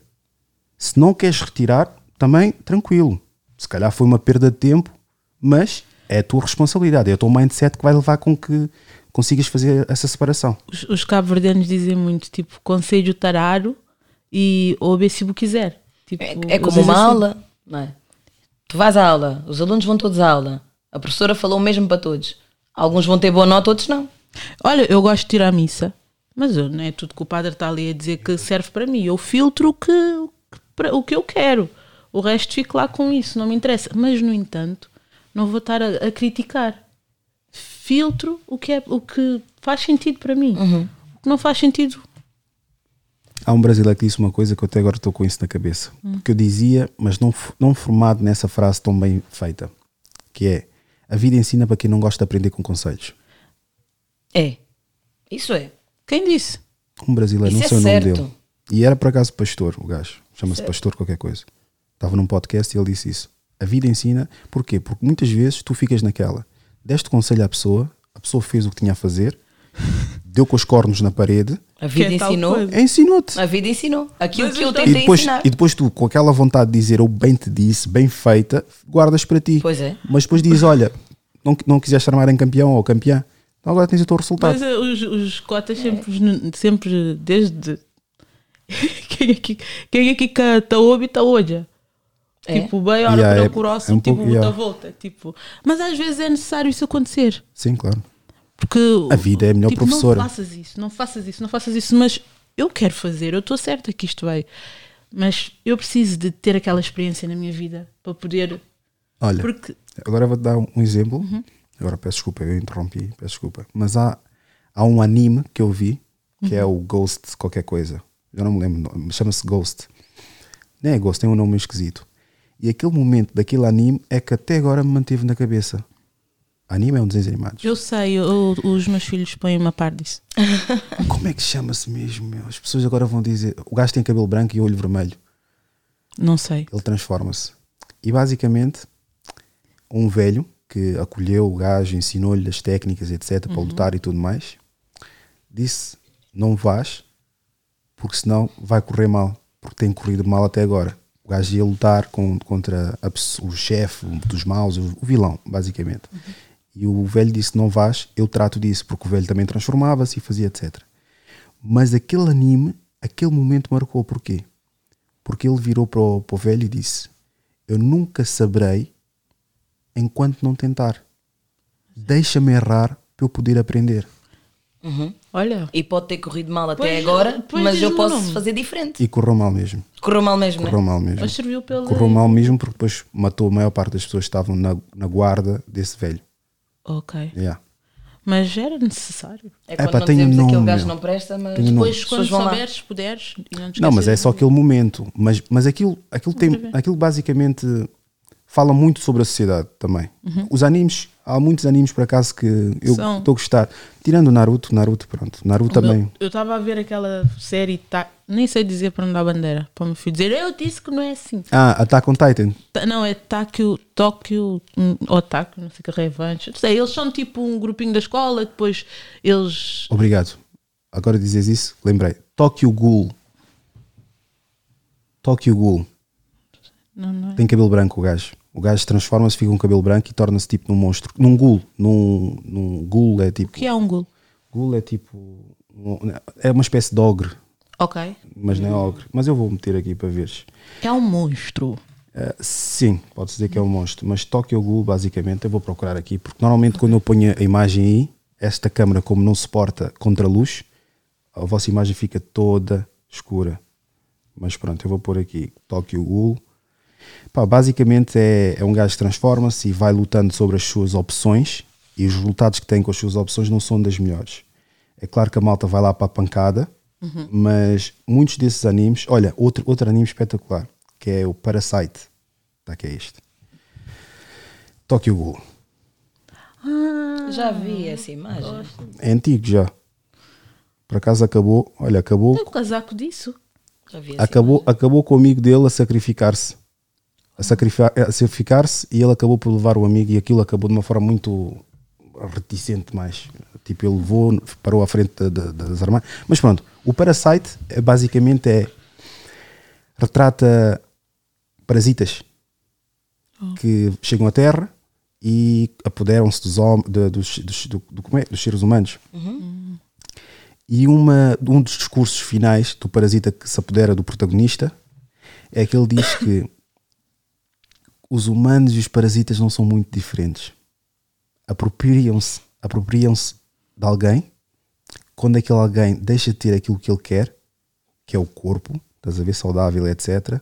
Se não queres retirar, também tranquilo. Se calhar foi uma perda de tempo, mas é a tua responsabilidade, é o teu mindset que vai levar com que consigas fazer essa separação. Os, os cabo-verdianos dizem muito, tipo, conselho tararo e ouve se o quiser. Tipo, É eles como uma assim. aula, não é? Tu vais à aula, os alunos vão todos à aula. A professora falou o mesmo para todos. Alguns vão ter boa nota, outros não. Olha, eu gosto de ir à missa, mas eu, não é tudo que o padre está ali a dizer que serve para mim. Eu filtro o que, para- o que eu quero. O resto fico lá com isso, não me interessa. Mas, no entanto, não vou estar a, a criticar. Filtro o que, é, o que faz sentido para mim. O que não faz sentido. Há um brasileiro que disse uma coisa que eu até agora estou com isso na cabeça. Que eu dizia, mas não, não formado nessa frase tão bem feita. Que é, a vida ensina para quem não gosta de aprender com conselhos. É. Isso é. Quem disse? Um brasileiro, Isso não é sei o nome certo. dele. E era por acaso pastor, o gajo. Chama-se pastor qualquer coisa. Estava num podcast e ele disse isso. A vida ensina, porquê? Porque muitas vezes tu ficas naquela. Deste conselho à pessoa, a pessoa fez o que tinha a fazer, deu com os cornos na parede, A vida é ensinou. ensinou-te. A vida ensinou. Aquilo Mas que eu então- E tentei depois, ensinar. e depois tu, com aquela vontade de dizer eu bem te disse, bem feita, guardas para ti. Pois é. Mas depois dizes, olha, não, não quiseste armar em campeão ou campeã, agora tens o teu resultado. Mas eh, os, os cotas sempre, sempre desde. quem é que quem é que está está hoje? É? Tipo, bem, olha Yeah, para é- o próximo, é um tipo, pouco- yeah. volta, volta. Tipo. Mas às vezes é necessário isso acontecer. Sim, claro. Porque A vida é a melhor tipo, professora. Não faças isso, não faças isso, não faças isso, mas eu quero fazer, eu estou certa que isto vai. Mas eu preciso de ter aquela experiência na minha vida para poder. Olha, Porque agora vou-te dar um exemplo. Uhum. Agora peço desculpa, eu interrompi, peço desculpa. Mas há, há um anime que eu vi que Uhum. é o Ghost qualquer coisa. Eu não me lembro, chama-se Ghost. Não é Ghost, tem um nome esquisito. E aquele momento daquele anime é que até agora me manteve na cabeça. Anime é um desenho animado. eu sei, eu- os meus filhos põem-me a par disso. Como é que chama-se mesmo? Meu? As pessoas agora vão dizer. O gajo tem cabelo branco e olho vermelho. Não sei. Ele transforma-se. E basicamente, um velho que acolheu o gajo, ensinou-lhe as técnicas, etc., para lutar e tudo mais, disse: Não vás, porque senão vai correr mal, porque tem corrido mal até agora. O gajo ia lutar com, contra a o chefe dos maus, o, o vilão, basicamente. E o velho disse: Não vás, eu trato disso, porque o velho também transformava-se e fazia etc. Mas aquele anime, aquele momento marcou porquê? Porque ele virou para o, para o velho e disse: Eu nunca saberei enquanto não tentar. Deixa-me errar para eu poder aprender. Olha, E pode ter corrido mal até Pois, agora, pois mas eu posso nome. fazer diferente. E correu mal mesmo. Correu mal mesmo, Correu né? mal mesmo. mas serviu pela. Correu mal mesmo porque depois matou a maior parte das pessoas que estavam na, na guarda desse velho. Ok. Yeah. Mas era necessário. É Epá, quando não tenho dizemos nome, aquele gajo não presta, mas Tenho nome. Depois, as quando souberes, puderes. e não Não, mas é só aquele momento. Mas, mas aquilo, aquilo, tem, aquilo basicamente fala muito sobre a sociedade também. Os animes, há muitos animes por acaso que eu estou a gostar. Tirando o Naruto, Naruto, pronto. Naruto O meu- também. Eu estava a ver aquela série, tá, nem sei dizer para não dar bandeira, para o meu filho dizer, eu disse que não é assim. Ah, Attack on Titan. Ta- Não, é Tóquio, Tóquio, hum, ou Tóquio, não sei que Revenge. Não sei, eles são tipo um grupinho da escola, depois eles. Obrigado. Agora dizes isso, lembrei. Tokyo Ghoul. Tokyo Ghoul. Não, não é. Tem cabelo branco o gajo. O gajo transforma-se, fica com cabelo branco e torna-se tipo num monstro. Num ghoul. Num, num ghoul é tipo. O que é um ghoul? Ghoul é tipo. um- É uma espécie de ogre. Ok. Mas não é ogre. Mas eu vou meter aqui para veres. É um monstro. Uh, sim, pode-se dizer que é um monstro. Mas Tokyo Ghoul, basicamente, eu vou procurar aqui. Porque normalmente quando eu ponho a imagem aí, esta câmera, como não suporta contra a luz, a vossa imagem fica toda escura. Mas pronto, eu vou pôr aqui Tokyo Ghoul. Pá, basicamente é, é um gajo que transforma-se e vai lutando sobre as suas opções e os resultados que tem com as suas opções não são das melhores. É claro que a malta vai lá para a pancada, mas muitos desses animes, olha, outro, outro anime espetacular, que é o Parasite. Tá que é este. Tokyo Ghoul. Já vi essa imagem. É antigo já. Por acaso acabou, olha, acabou, Tem um casaco disso. Já vi essa acabou, acabou com o amigo dele a sacrificar-se. A, sacrificar-se e ele acabou por levar o amigo e aquilo acabou de uma forma muito reticente mais. Tipo, ele levou, parou à frente da- da- das armas. Mas pronto, o Parasite é, basicamente é retrata parasitas que chegam à Terra e apoderam-se dos, de- dos, dos, do- do- é? dos seres humanos. E uma, um dos discursos finais do parasita que se apodera do protagonista é que ele diz que os humanos e os parasitas não são muito diferentes. Apropriam-se apropriam-se de alguém quando aquele alguém deixa de ter aquilo que ele quer, que é o corpo, estás a ver, saudável, etc.,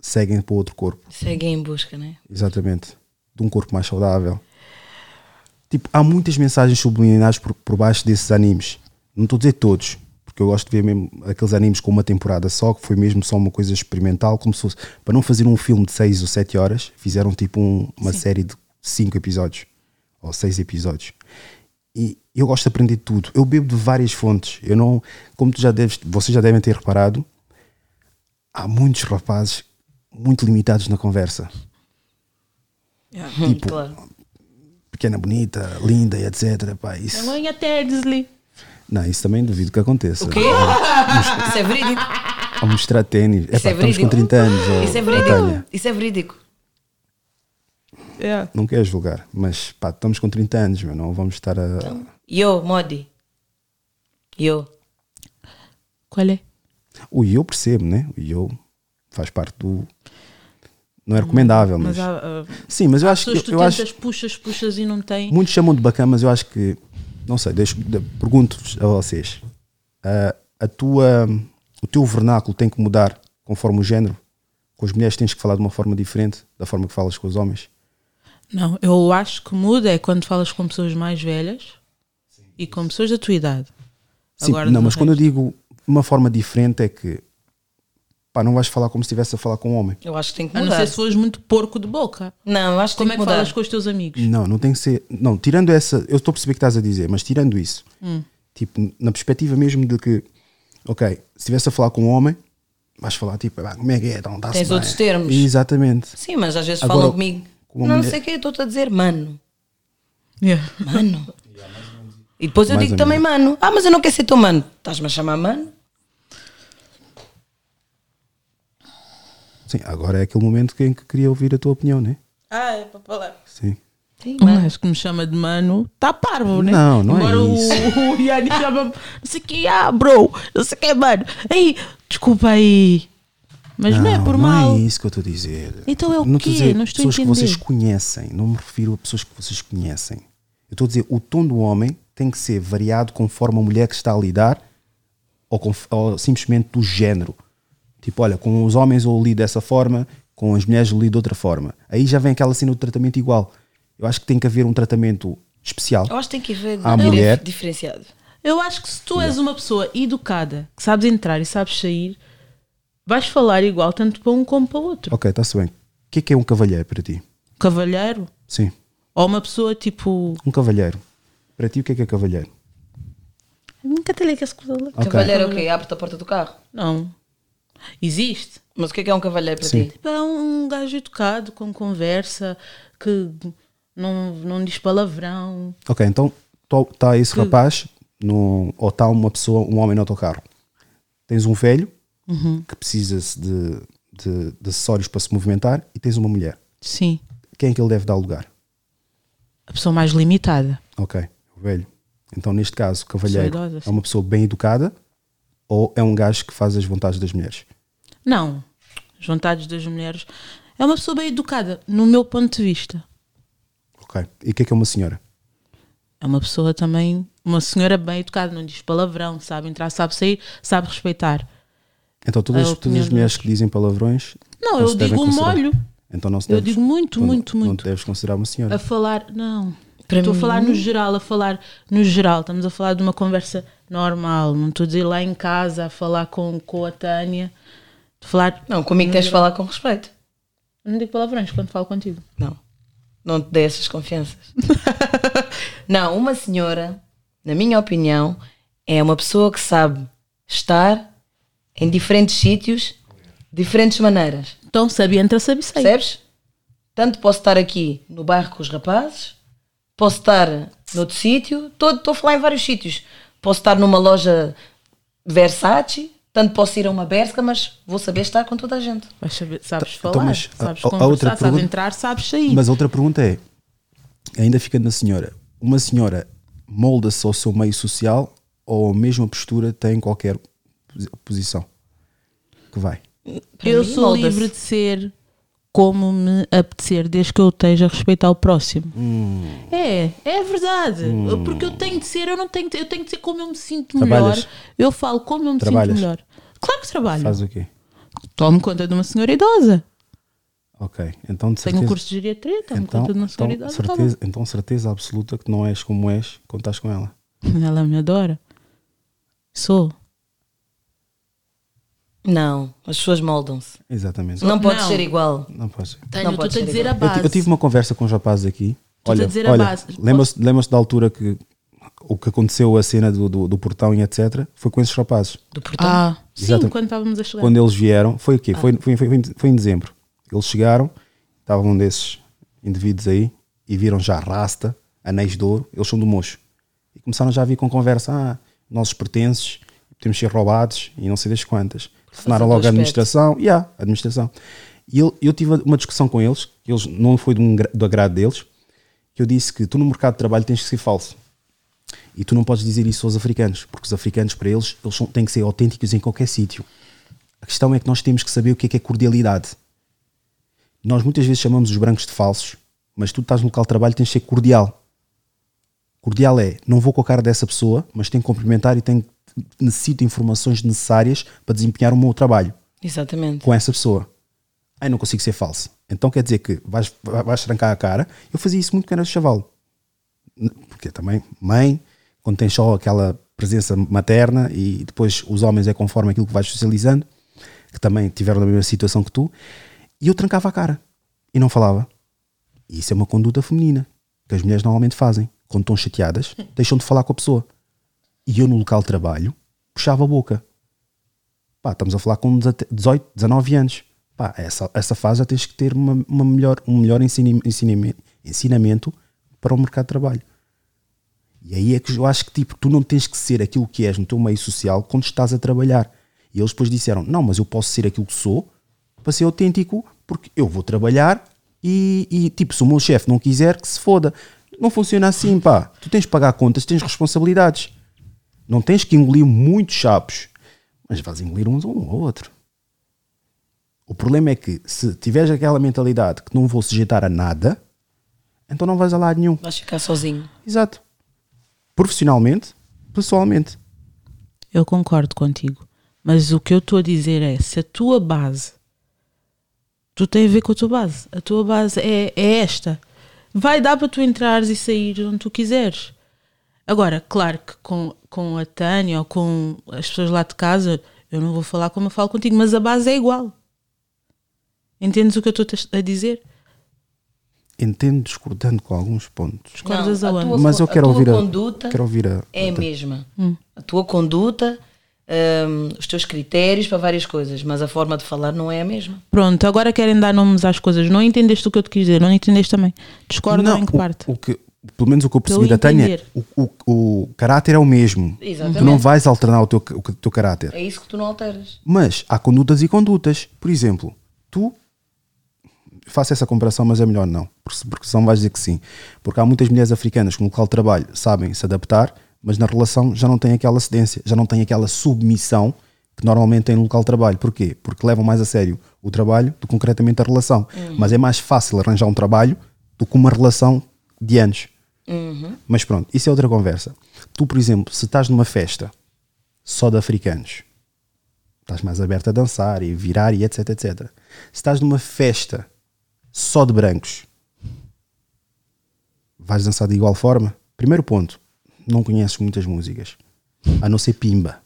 seguem para outro corpo. Seguem em busca, né? Exatamente. De um corpo mais saudável. Tipo, há muitas mensagens subliminares por, por baixo desses animes. Não estou a dizer todos, porque eu gosto de ver mesmo aqueles animes com uma temporada só, que foi mesmo só uma coisa experimental, como se fosse, para não fazer um filme de 6 ou 7 horas, fizeram tipo um- uma série de 5 episódios, ou 6 episódios. E eu gosto de aprender tudo. Eu bebo de várias fontes. Eu não, como tu já deves, vocês já devem ter reparado, há muitos rapazes muito limitados na conversa. Tipo, claro. pequena, bonita, linda e etc. Pá, isso, Mãe até Disney. Não, isso também duvido que aconteça. O quê? Isso é verídico. A mostrar. Isso Epá, é estamos com verídico. 30 anos. ó, Isso é verídico. Isso é verídico. Não queres julgar, mas pá, estamos com 30 anos, meu, não vamos estar a. Yo, Modi. Yo. Qual é? O eu percebo, né? O eu faz parte do. Não é recomendável, mas. Mas há, ah, Sim, mas eu acho que. pessoas que Eu tu acho, tentas, puxas, puxas e não tem. muitos chamam de bacana, mas eu acho que. Não sei, deixo, de- pergunto-vos a vocês. ah, a tua, o teu vernáculo tem que mudar conforme o género? Com as mulheres tens que falar de uma forma diferente da forma que falas com os homens? Não, eu acho que muda é quando falas com pessoas mais velhas e com pessoas da tua idade. Sim, Agora, não, mas quando eu resto- digo uma forma diferente é que pá, não vais falar como se estivesse a falar com um homem. Eu acho que tem que A não mudar. ser se fores muito porco de boca. Não, eu acho que Como tem é que que mudar. falas com os teus amigos? Não, não tem que ser. Não, tirando essa. Eu estou a perceber o que estás a dizer, mas tirando isso, Hum. tipo, na perspectiva mesmo de que, ok, se estivesse a falar com um homem, vais falar tipo, "Ah, como é que é? Então, Tens bem." outros termos. Exatamente. Sim, mas às vezes Agora, falam comigo. com uma Não mulher- sei o que, estou-te a dizer, mano. Yeah. Mano. E depois eu Mais digo ou também, mano. Ah, mas eu não quero ser teu mano. Estás-me a chamar mano? Sim, agora é aquele momento em que queria ouvir a tua opinião, né? Ah, é para falar. Sim. Sim, gajo que me chama de mano está parvo, né? Não, não é Embora o- isso. O, Yanni chama-me, não sei o que, ah, bro, não sei o que, mano. Aí, desculpa aí. Mas não, é por não mal. é isso que eu estou a dizer. Então é o não quê? estou a dizer Não estou a pessoas que entender. vocês conhecem. Não me refiro a pessoas que vocês conhecem. Eu estou a dizer o tom do homem tem que ser variado conforme a mulher que está a lidar ou, conf- ou simplesmente do género. Tipo, olha, com os homens eu lido dessa forma, com as mulheres eu lido de outra forma. Aí já vem aquela cena do tratamento igual. Eu acho que tem que haver um tratamento especial. Eu acho que tem que haver À mulher. diferenciado. Eu acho que se tu és uma pessoa educada, que sabes entrar e sabes sair, vais falar igual tanto para um como para o outro. Ok, está-se bem. O que é que é um cavalheiro para ti? Cavalheiro Sim, ou uma pessoa tipo. um cavalheiro. Para ti, o que é que é cavalheiro? Nunca te que essa coisa lá. Ok. Cavalheiro é o quê? Abre-te a porta do carro. Não. Existe. Mas o que é que é um cavalheiro para Sim. ti? Tipo, é um gajo educado, com conversa, que não, não diz palavrão. Ok, então está esse rapaz no, ou está uma pessoa, um homem no autocarro. Tens um velho Uhum. que precisa de, de, de acessórios para se movimentar e tens uma mulher. Sim. Quem é que ele deve dar lugar? A pessoa mais limitada. Ok, o velho. Então, neste caso, o cavalheiro idosa, é uma pessoa bem educada ou é um gajo que faz as vontades das mulheres? Não. As vontades das mulheres. É uma pessoa bem educada, no meu ponto de vista. Ok. E o que é que é uma senhora? É uma pessoa também, uma senhora bem educada, não diz palavrão, sabe entrar, sabe sair, sabe respeitar. Então, todas, todas opinião as mulheres que dizem palavrões. Não, não eu digo molho. Então, não se Eu digo muito, muito, não, muito. Não deves considerar uma senhora. A falar, não. Para estou a mim- falar no geral, a falar no geral. Estamos a falar de uma conversa normal. Não estou a dizer lá em casa a falar com, com a Tânia. A falar. Não, comigo tens de falar com respeito. Eu não digo palavrões quando falo contigo. Não. Não te dê essas confianças. não, uma senhora, na minha opinião, é uma pessoa que sabe estar em diferentes sítios, diferentes maneiras. Então, sabe, entra, sabe, sair. Percebes? Tanto posso estar aqui no bairro com os rapazes, posso estar noutro sítio, estou estou a falar em vários sítios. Posso estar numa loja Versace, tanto posso ir a uma Berska, mas vou saber estar com toda a gente. Vais saber, sabes Então, falar, mas a- sabes a- a conversar, sabes pergunta- entrar, sabes sair. Mas a outra pergunta é: ainda fica na senhora, uma senhora molda-se ao seu meio social ou a mesma postura tem em qualquer posi- posição que vai? Para eu mim, sou livre de ser como me apetecer, desde que eu esteja a respeitar o próximo. Hum. É, é verdade. Porque eu tenho de ser, eu não tenho de, eu tenho de ser como eu me sinto Trabalhas? melhor. Eu falo como eu me Trabalhas? sinto melhor. Claro que trabalho. Faz o quê? Tomo conta de uma senhora idosa. Ok, então de Tenho certeza. um curso de geriatria, tomo então, conta de uma senhora então, idosa. tá certeza, então certeza absoluta que não és como és quando estás com ela. Ela me adora. Sou. Não, as pessoas moldam-se. Exatamente. Não pode Não. ser igual. Não pode ser. Tenho, Não eu pode estou a ser dizer a igual. Eu, ti- base. eu tive uma conversa com os rapazes aqui. Estou-te Olha, a dizer a olha base. lembra-se lembra da altura que o que aconteceu, a cena do, do, do portão e etc., foi com esses rapazes. Do portão. Ah, sim, Exatamente. quando estávamos a chegar. Quando eles vieram, foi o quê? Ah. Foi, foi, foi, foi- foi em dezembro. Eles chegaram, estava um desses indivíduos aí e viram já rasta, anéis de ouro, eles são do mocho. E começaram já a vir com conversa: ah, nossos pertences, temos de ser roubados e não sei das quantas. Telefonaram logo à aspecto. administração, e yeah, a administração. E eu, eu tive uma discussão com eles, que eles não foi do, do agrado deles, que eu disse que tu no mercado de trabalho tens que ser falso. E tu não podes dizer isso aos africanos, porque os africanos, para eles, eles são- têm que ser autênticos em qualquer sítio. A questão é que nós temos que saber o que é que é cordialidade. Nós muitas vezes chamamos os brancos de falsos, mas tu estás no local de trabalho tens de ser cordial. Cordial é, não vou com a cara dessa pessoa, mas tenho que cumprimentar e tenho, necessito informações necessárias para desempenhar o meu trabalho Exatamente. com essa pessoa. Ai, não consigo ser falso. Então quer dizer que vais, vais trancar a cara. Eu fazia isso muito quando era chaval. Porque também, mãe, quando tens só aquela presença materna e depois os homens é conforme aquilo que vais socializando, que também tiveram a mesma situação que tu, e eu trancava a cara e não falava. E isso é uma conduta feminina que as mulheres normalmente fazem. Quando estão chateadas, deixam de falar com a pessoa. E eu no local de trabalho puxava a boca. Pá, estamos a falar com 18, 19 anos. Pá, essa, essa fase já tens que ter uma, uma melhor, um melhor ensinamento, ensinamento para o mercado de trabalho. E aí é que eu acho que tipo, tu não tens que ser aquilo que és no teu meio social quando estás a trabalhar. E eles depois disseram: Não, mas eu posso ser aquilo que sou para ser autêntico, porque eu vou trabalhar e, e, tipo, se o meu chefe não quiser, que se foda. Não funciona assim, pá. Tu tens de pagar contas, tens responsabilidades. Não tens que engolir muitos chapos, mas vais engolir uns um ao outro. O problema é que se tiveres aquela mentalidade que não vou sujeitar a nada, então não vais a lado nenhum. Vais ficar sozinho. Exato. Profissionalmente, pessoalmente. Eu concordo contigo. Mas o que eu estou a dizer é: se a tua base, tu tem a ver com a tua base, a tua base é, é esta, vai dar para tu entrares e sair onde tu quiseres. Agora, claro que com, com a Tânia ou com as pessoas lá de casa, eu não vou falar como eu falo contigo, mas a base é igual. Entendes o que eu estou a dizer? Entendo discordando com alguns pontos. Discordas Não, a aonde? tua- Mas eu a quero tua ouvir a- conduta quero ouvir a- é a a- mesma. Hum. A tua conduta, hum, os teus critérios para várias coisas, mas a forma de falar não é a mesma. Pronto, agora querem dar nomes às coisas. Não entendeste o que eu te quis dizer, não entendeste também. Discordo Não, em que o- parte? O, que, pelo menos o que eu percebi da Tânia, o, o, o caráter é o mesmo. Exatamente. Tu não vais alternar o teu, o teu caráter. É isso que tu não alteras. Mas há condutas e condutas. Por exemplo, tu. Faço essa comparação, mas é melhor não. Porque, senão vais dizer que sim. Porque há muitas mulheres africanas que no local de trabalho sabem se adaptar, mas na relação já não têm aquela cedência, já não têm aquela submissão que normalmente têm no local de trabalho. Porquê? Porque levam mais a sério o trabalho do que concretamente a relação. Mas é mais fácil arranjar um trabalho do que uma relação de anos. Mas pronto, isso é outra conversa. Tu, por exemplo, se estás numa festa só de africanos, estás mais aberto a dançar e virar e etc, etc. Se estás numa festa só de brancos, vais dançar de igual forma? Primeiro ponto, não conheces muitas músicas, a não ser Pimba.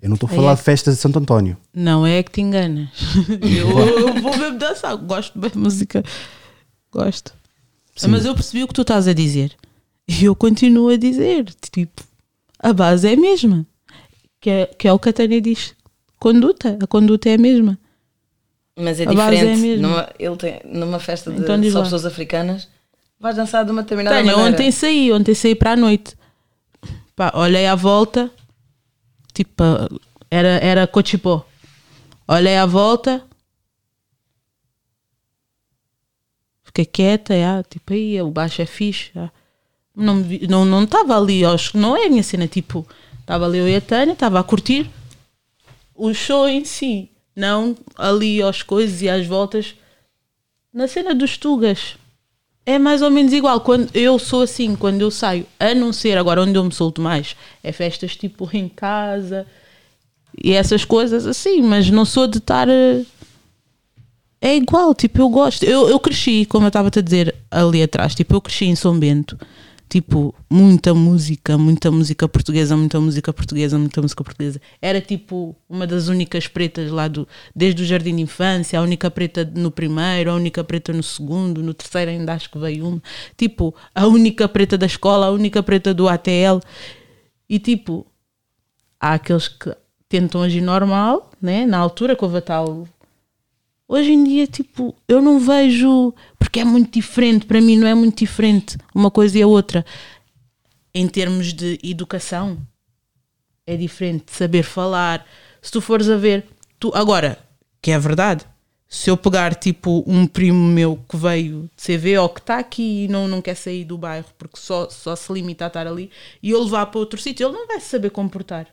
Eu não estou a falar é- de festas de Santo António. Não é que te enganas. eu, eu vou mesmo dançar. Gosto bem de música. Gosto. Sim. Mas eu percebi o que tu estás a dizer. E eu continuo a dizer. Tipo, a base é a mesma. Que é, que é o que a Tânia diz. Conduta. A conduta é a mesma. Mas é A é diferente. mesma. numa, ele tem, numa festa de Então só lá. pessoas africanas, vais dançar de uma determinada Tânia, maneira. ontem saí. Ontem saí para a noite. Pá, olhei à volta. Tipo, era, era Cochipó. Olhei à volta. Fiquei quieta, já, tipo aí, o baixo é fixe. já. Não vi- não não estava ali, acho que não é a minha cena. Tipo, estava ali eu e a Tânia, estava a curtir o show em si, não ali aos coisas e às voltas. Na cena dos Tugas é mais ou menos igual. Quando eu sou assim, quando eu saio, a não ser agora onde eu me solto mais, é festas tipo em casa e essas coisas assim, mas não sou de estar. É igual, tipo, eu gosto. Eu, eu cresci, como eu estava a dizer ali atrás, tipo, eu cresci em São Bento, tipo, muita música, muita música portuguesa, muita música portuguesa, muita música portuguesa. Era tipo uma das únicas pretas lá do, desde o jardim de infância, a única preta no primeiro, a única preta no segundo, no terceiro ainda acho que veio uma. Tipo, a única preta da escola, a única preta do ATL. E tipo, há aqueles que tentam agir normal, né? Na altura que houve a tal Hoje em dia, tipo, eu não vejo. Porque é muito diferente, para mim não é muito diferente uma coisa e a outra. Em termos de educação, é diferente. Saber falar. Se tu fores a ver. Tu, agora, que é verdade, se eu pegar tipo um primo meu que veio de CV ou que está aqui e não, não quer sair do bairro porque só, só se limita a estar ali e eu levar para outro sítio, ele não vai saber comportar.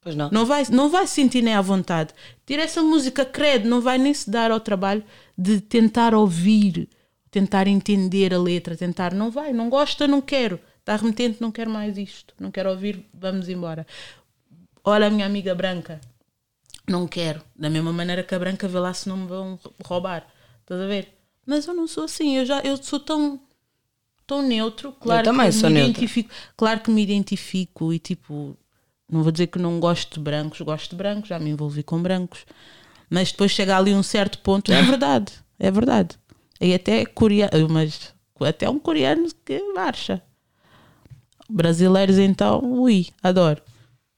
Pois não. Não vai, não vai se sentir nem à vontade. Tira essa música, credo, não vai nem se dar ao trabalho de tentar ouvir, tentar entender a letra, tentar. Não vai, não gosta, não quero. Está remetente, não quero mais isto. Não quero ouvir, vamos embora. Olha a minha amiga branca. Não quero. Da mesma maneira que a branca vê lá se não me vão roubar. Estás a ver? Mas eu não sou assim. Eu já eu sou tão tão neutro. Claro também que sou me neutra. identifico. Claro que me identifico e tipo não vou dizer que não gosto de brancos, gosto de brancos, já me envolvi com brancos. Mas depois chega ali um certo ponto, é verdade, é verdade. E até coreano, mas até um coreano que marcha. Brasileiros então, ui, adoro.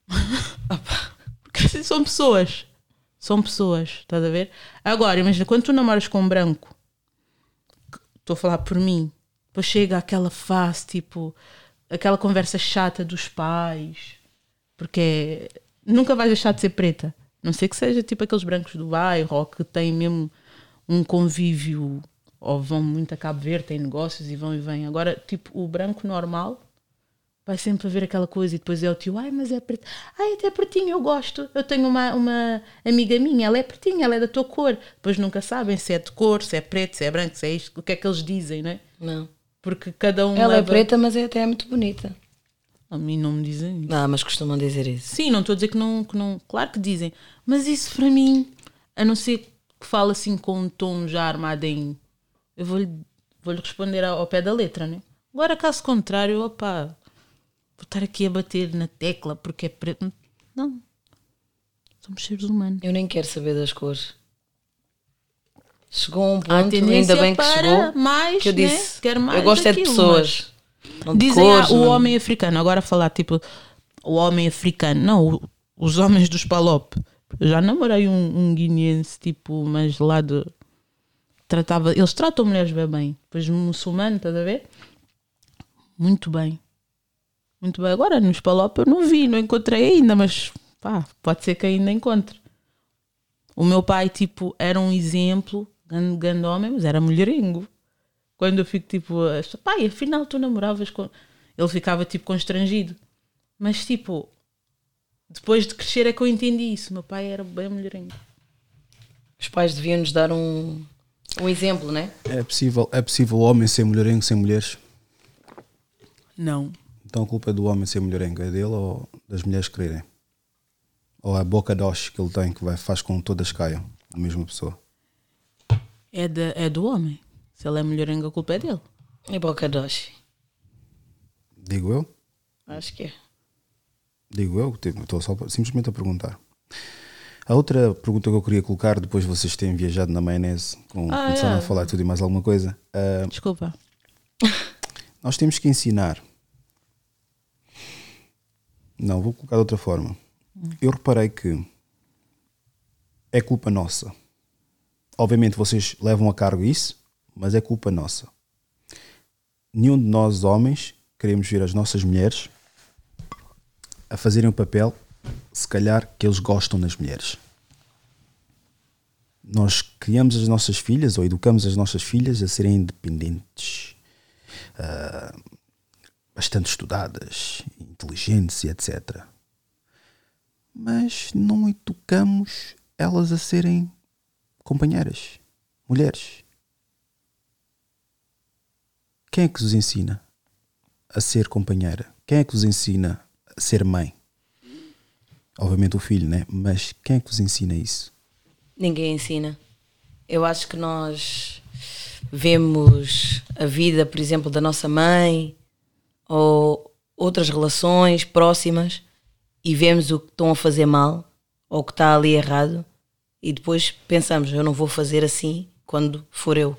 Porque assim, são pessoas. São pessoas, estás a ver? Agora, imagina, quando tu namoras com um branco, estou a falar por mim, depois chega aquela face, tipo, aquela conversa chata dos pais, porque nunca vais deixar de ser preta. Não sei que seja tipo aqueles brancos do bairro ou que têm mesmo um convívio ou vão muito a Cabo Verde, têm negócios e vão e vêm. Agora, tipo, o branco normal vai sempre haver aquela coisa e depois é o tio, ai, mas é preto. Ai, até pretinho, eu gosto. Eu tenho uma, uma amiga minha, ela é pretinha, ela é da tua cor. Depois nunca sabem se é de cor, se é preto, se é branco, se é isto, o que é que eles dizem, não é? Não. Porque cada um Ela é leva- preta, mas é até muito bonita. A mim não me dizem isso. Ah, mas costumam dizer isso. Sim, não estou a dizer que não, que não. Claro que dizem. Mas isso para mim, a não ser que fale assim com um tom já armado em. Eu vou-lhe vou responder ao, ao pé da letra, né? Agora, caso contrário, opá, vou estar aqui a bater na tecla porque é preto. Não. Somos seres humanos. Eu nem quero saber das cores. Chegou um ponto, ainda bem que chegou, mais, que eu né? disse, Quero mais eu gosto é de pessoas. Dizem cores, ah, o não- homem africano, agora falar tipo o homem africano, não, os homens dos Palop. Eu já namorei um, um guineense, tipo, mas lá de. Tratava, eles tratam mulheres bem bem. Depois muçulmano, estás a ver? Muito bem. Muito bem. Agora nos Palop eu não vi, não encontrei ainda, mas pá, pode ser que ainda encontre. O meu pai, tipo, era um exemplo, grande, grande homem, mas era mulherengo. Quando eu fico tipo, a- pai, afinal tu namoravas com. Ele ficava tipo constrangido. Mas tipo, depois de crescer é que eu entendi isso. Meu pai era bem mulherengo. Os pais deviam nos dar um, um exemplo, né? É possível, é possível o homem ser mulherengo sem mulheres? Não. Então a culpa é do homem ser mulherengo, é dele ou das mulheres quererem? Ou a boca doce que ele tem que vai, faz com que todas caiam, a mesma pessoa? É, da é do homem. Se ele é mulherengo, a culpa é dele. E boca doce. Digo eu? Acho que é. Digo eu, tipo, estou só simplesmente a perguntar. A outra pergunta que eu queria colocar, depois de vocês terem viajado na maionese, com, Ah, começaram é. a falar tudo e mais alguma coisa, ah, Desculpa. nós temos que ensinar. Não, vou colocar de outra forma. Eu reparei que é culpa nossa. Obviamente vocês levam a cargo isso, mas é culpa nossa. Nenhum de nós, homens, queremos ver as nossas mulheres a fazerem o papel, se calhar, que eles gostam nas mulheres. Nós criamos as nossas filhas ou educamos as nossas filhas a serem independentes, ah, bastante estudadas, inteligentes e etc. Mas não educamos elas a serem companheiras, mulheres. Quem é que os ensina a ser companheira? Quem é que os ensina a ser mãe? Obviamente o filho, né? Mas quem é que os ensina isso? Ninguém ensina. Eu acho que nós vemos a vida, por exemplo, da nossa mãe ou outras relações próximas e vemos o que estão a fazer mal ou o que está ali errado e depois pensamos, eu não vou fazer assim quando for eu.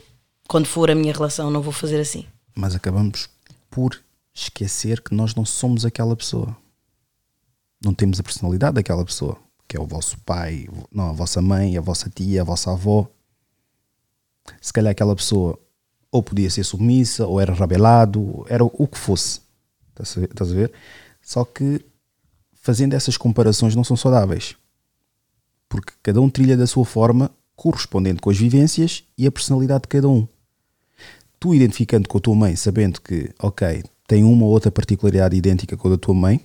Quando for a minha relação, não vou fazer assim. Mas acabamos por esquecer que nós não somos aquela pessoa. Não temos a personalidade daquela pessoa, que é o vosso pai, não, a vossa mãe, a vossa tia, a vossa avó. Se calhar aquela pessoa ou podia ser submissa, ou era rabelado, era o que fosse. Estás a a ver? Só que fazendo essas comparações não são saudáveis. Porque cada um trilha da sua forma, correspondendo com as vivências e a personalidade de cada um. Tu identificando com a tua mãe, sabendo que, ok, tem uma ou outra particularidade idêntica com a da tua mãe,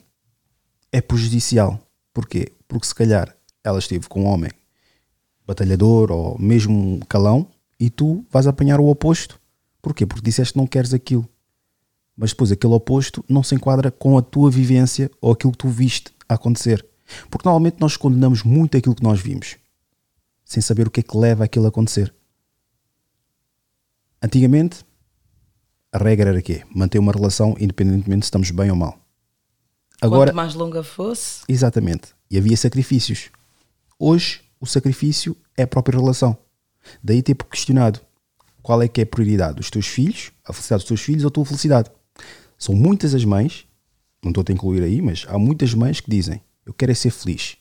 é prejudicial. Porquê? Porque se calhar ela esteve com um homem batalhador ou mesmo calão e tu vais apanhar o oposto. Porquê? Porque disseste que não queres aquilo. Mas depois aquele oposto não se enquadra com a tua vivência ou aquilo que tu viste acontecer. Porque normalmente nós condenamos muito aquilo que nós vimos, sem saber o que é que leva aquilo a acontecer. Antigamente, a regra era quê? Manter uma relação independentemente se estamos bem ou mal. Agora, Quanto mais longa fosse, Exatamente. E havia sacrifícios. Hoje, o sacrifício é a própria relação. Daí ter questionado qual é que é a prioridade dos teus filhos, a felicidade dos teus filhos ou a tua felicidade. São muitas as mães, não estou a te incluir aí, mas há muitas mães que dizem: Eu quero é ser feliz.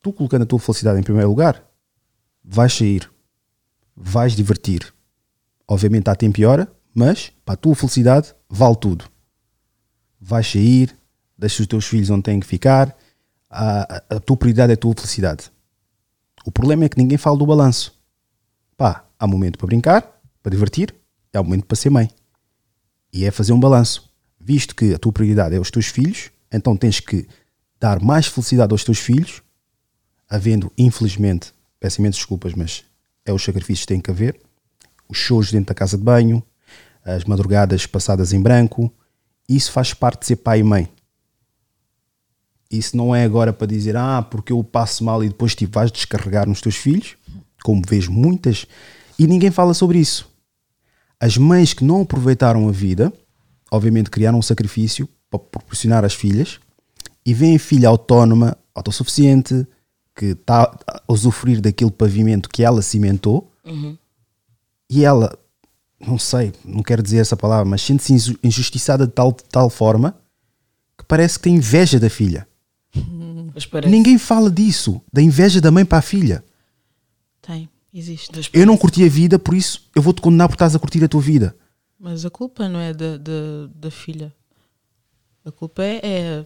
Tu colocando a tua felicidade em primeiro lugar, vais sair, vais divertir. Obviamente há tempo e hora, mas para a tua felicidade vale tudo. Vais sair, deixas os teus filhos onde têm que ficar, a, a, a tua prioridade é a tua felicidade. O problema é que ninguém fala do balanço. Pá, há momento para brincar, para divertir, há momento para ser mãe. E é fazer um balanço. Visto que a tua prioridade é os teus filhos, então tens que dar mais felicidade aos teus filhos, havendo, infelizmente, peço imensas desculpas, mas é os sacrifícios que têm que haver, os shows dentro da casa de banho, as madrugadas passadas em branco, isso faz parte de ser pai e mãe. Isso não é agora para dizer, ah, porque eu passo mal e depois tipo, vais descarregar nos teus filhos, como vês muitas, e ninguém fala sobre isso. As mães que não aproveitaram a vida, obviamente criaram um sacrifício para proporcionar às filhas, e vêem a filha autónoma, autossuficiente, que está a usufruir daquele pavimento que ela cimentou, Uhum. e ela, não sei, não quero dizer essa palavra, mas sente-se inju- injustiçada de tal, de tal forma que parece que tem inveja da filha. Parece. Ninguém fala disso, da inveja da mãe para a filha. Tem, existe. Eu não curti a vida, por isso eu vou-te condenar por estás a curtir a tua vida. Mas a culpa não é da, da, da filha. A culpa é, é,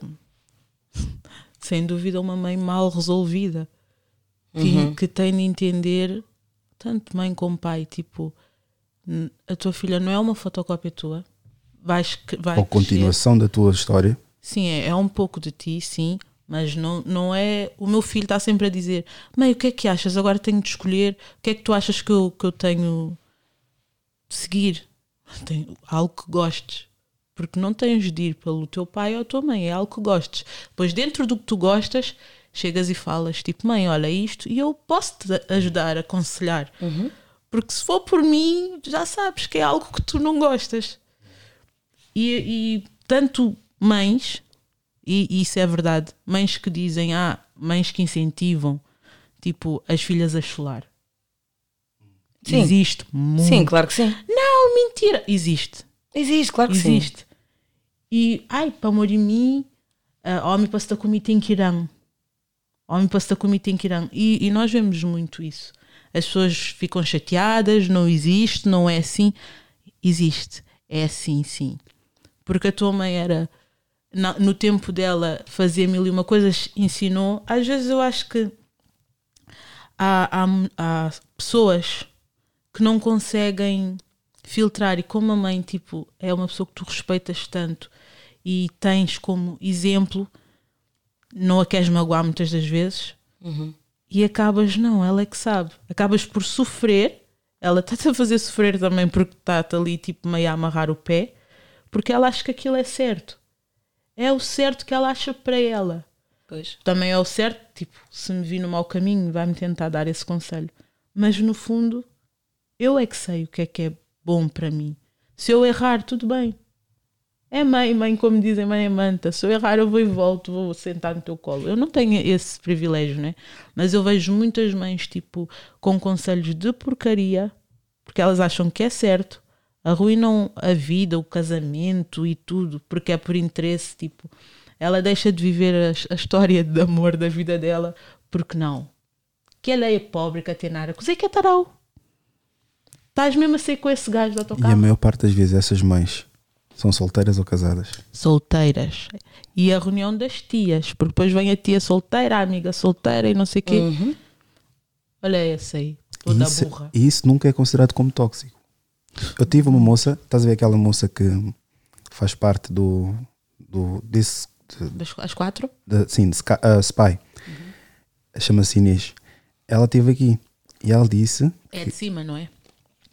sem dúvida, uma mãe mal resolvida que, Uhum. que tem de entender, tanto mãe como pai, tipo, a tua filha não é uma fotocópia tua. Vais, que- vai Ou crescer. continuação da tua história. Sim, é, é um pouco de ti, sim, mas não, não é. O meu filho está sempre a dizer: Mãe, o que é que achas? Agora tenho de escolher. O que é que tu achas que eu, que eu tenho de seguir? Tem algo que gostes. Porque não tens de ir pelo teu pai ou a tua mãe, é algo que gostes. Pois dentro do que tu gostas, chegas e falas: Tipo, mãe, olha isto, e eu posso te ajudar, aconselhar. Porque se for por mim, já sabes que é algo que tu não gostas. E, e tanto mães, e, e isso é verdade, mães que dizem, ah, mães que incentivam, tipo, as filhas a chorar. Sim. Existe muito. Sim, claro que sim. Não, mentira. Existe. Existe, claro que sim. Existe. E, ai, para amor de mim, ah, homem para estar comigo tem que ir. Homem para estar comigo tem que ir. E, e nós vemos muito isso. As pessoas ficam chateadas, não existe, não é assim. Existe. É assim, sim. Porque a tua mãe era, no tempo dela, fazia mil e uma coisas, ensinou. Às vezes eu acho que há, há, há pessoas que não conseguem filtrar e como a mãe tipo é uma pessoa que tu respeitas tanto e tens como exemplo não a queres magoar muitas das vezes Uhum. E acabas não, ela é que sabe acabas por sofrer ela está-te a fazer sofrer também porque está-te ali tipo meio a amarrar o pé porque ela acha que aquilo é certo é o certo que ela acha para ela Pois. também é o certo, tipo, se me vi no mau caminho, vai-me tentar dar esse conselho. Mas no fundo, eu é que sei o que é que é bom para mim. Se eu errar, tudo bem. É mãe, mãe, como dizem, mãe é manta. Se eu errar, eu vou e volto, vou sentar no teu colo. Eu não tenho esse privilégio, né? Mas eu vejo muitas mães, tipo, com conselhos de porcaria, porque elas acham que é certo, arruinam a vida, o casamento e tudo, porque é por interesse, tipo, ela deixa de viver a, a história de amor da vida dela, porque não? Que ela é pobre, Catenara, coisa que é tarau. Estás mesmo a ser com esse gajo da tua E a maior parte das vezes essas mães são solteiras ou casadas. solteiras. E a reunião das tias, porque depois vem a tia solteira, a amiga solteira e não sei o quê. Uhum. Olha essa aí, toda isso, burra. e isso nunca é considerado como tóxico. Eu tive uma moça, estás a ver aquela moça que faz parte do, do desse, de- Das, as quatro? de- sim, de ah, Spy, chama-se Inês. Ela esteve aqui e ela disse, É de cima, não é?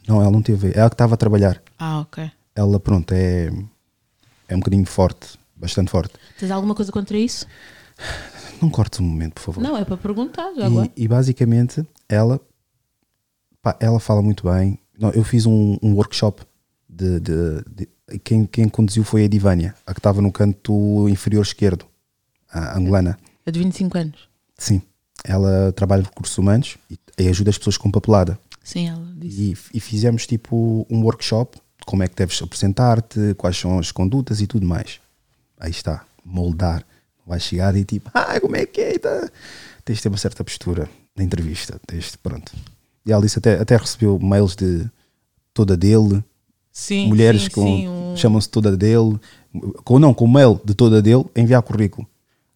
não, ela não teve, ela que estava a trabalhar. Ah, ok. Ela, pronto, é, é um bocadinho forte, bastante forte. Tens alguma coisa contra isso? Não cortes um momento, por favor. Não, é para perguntar já agora. E, e basicamente ela, pá, ela fala muito bem. Não, eu fiz um, um workshop de, de- de- quem, quem conduziu foi a Divânia, a que estava no canto inferior esquerdo, a angolana. A de 25 anos. Sim, ela trabalha com recursos humanos e, e ajuda as pessoas com papelada. Sim, ela disse. E, e fizemos tipo um workshop como é que deves apresentar-te, quais são as condutas e tudo mais. Aí está, moldar. Vai chegar e tipo, ah, como é que é? Tá? Tens de ter uma certa postura na entrevista. Tens de, pronto. E ela disse até, até recebeu mails de toda dele, Sim, mulheres sim, com um- chamam-se toda dele, com não, com mail de toda dele, enviar currículo.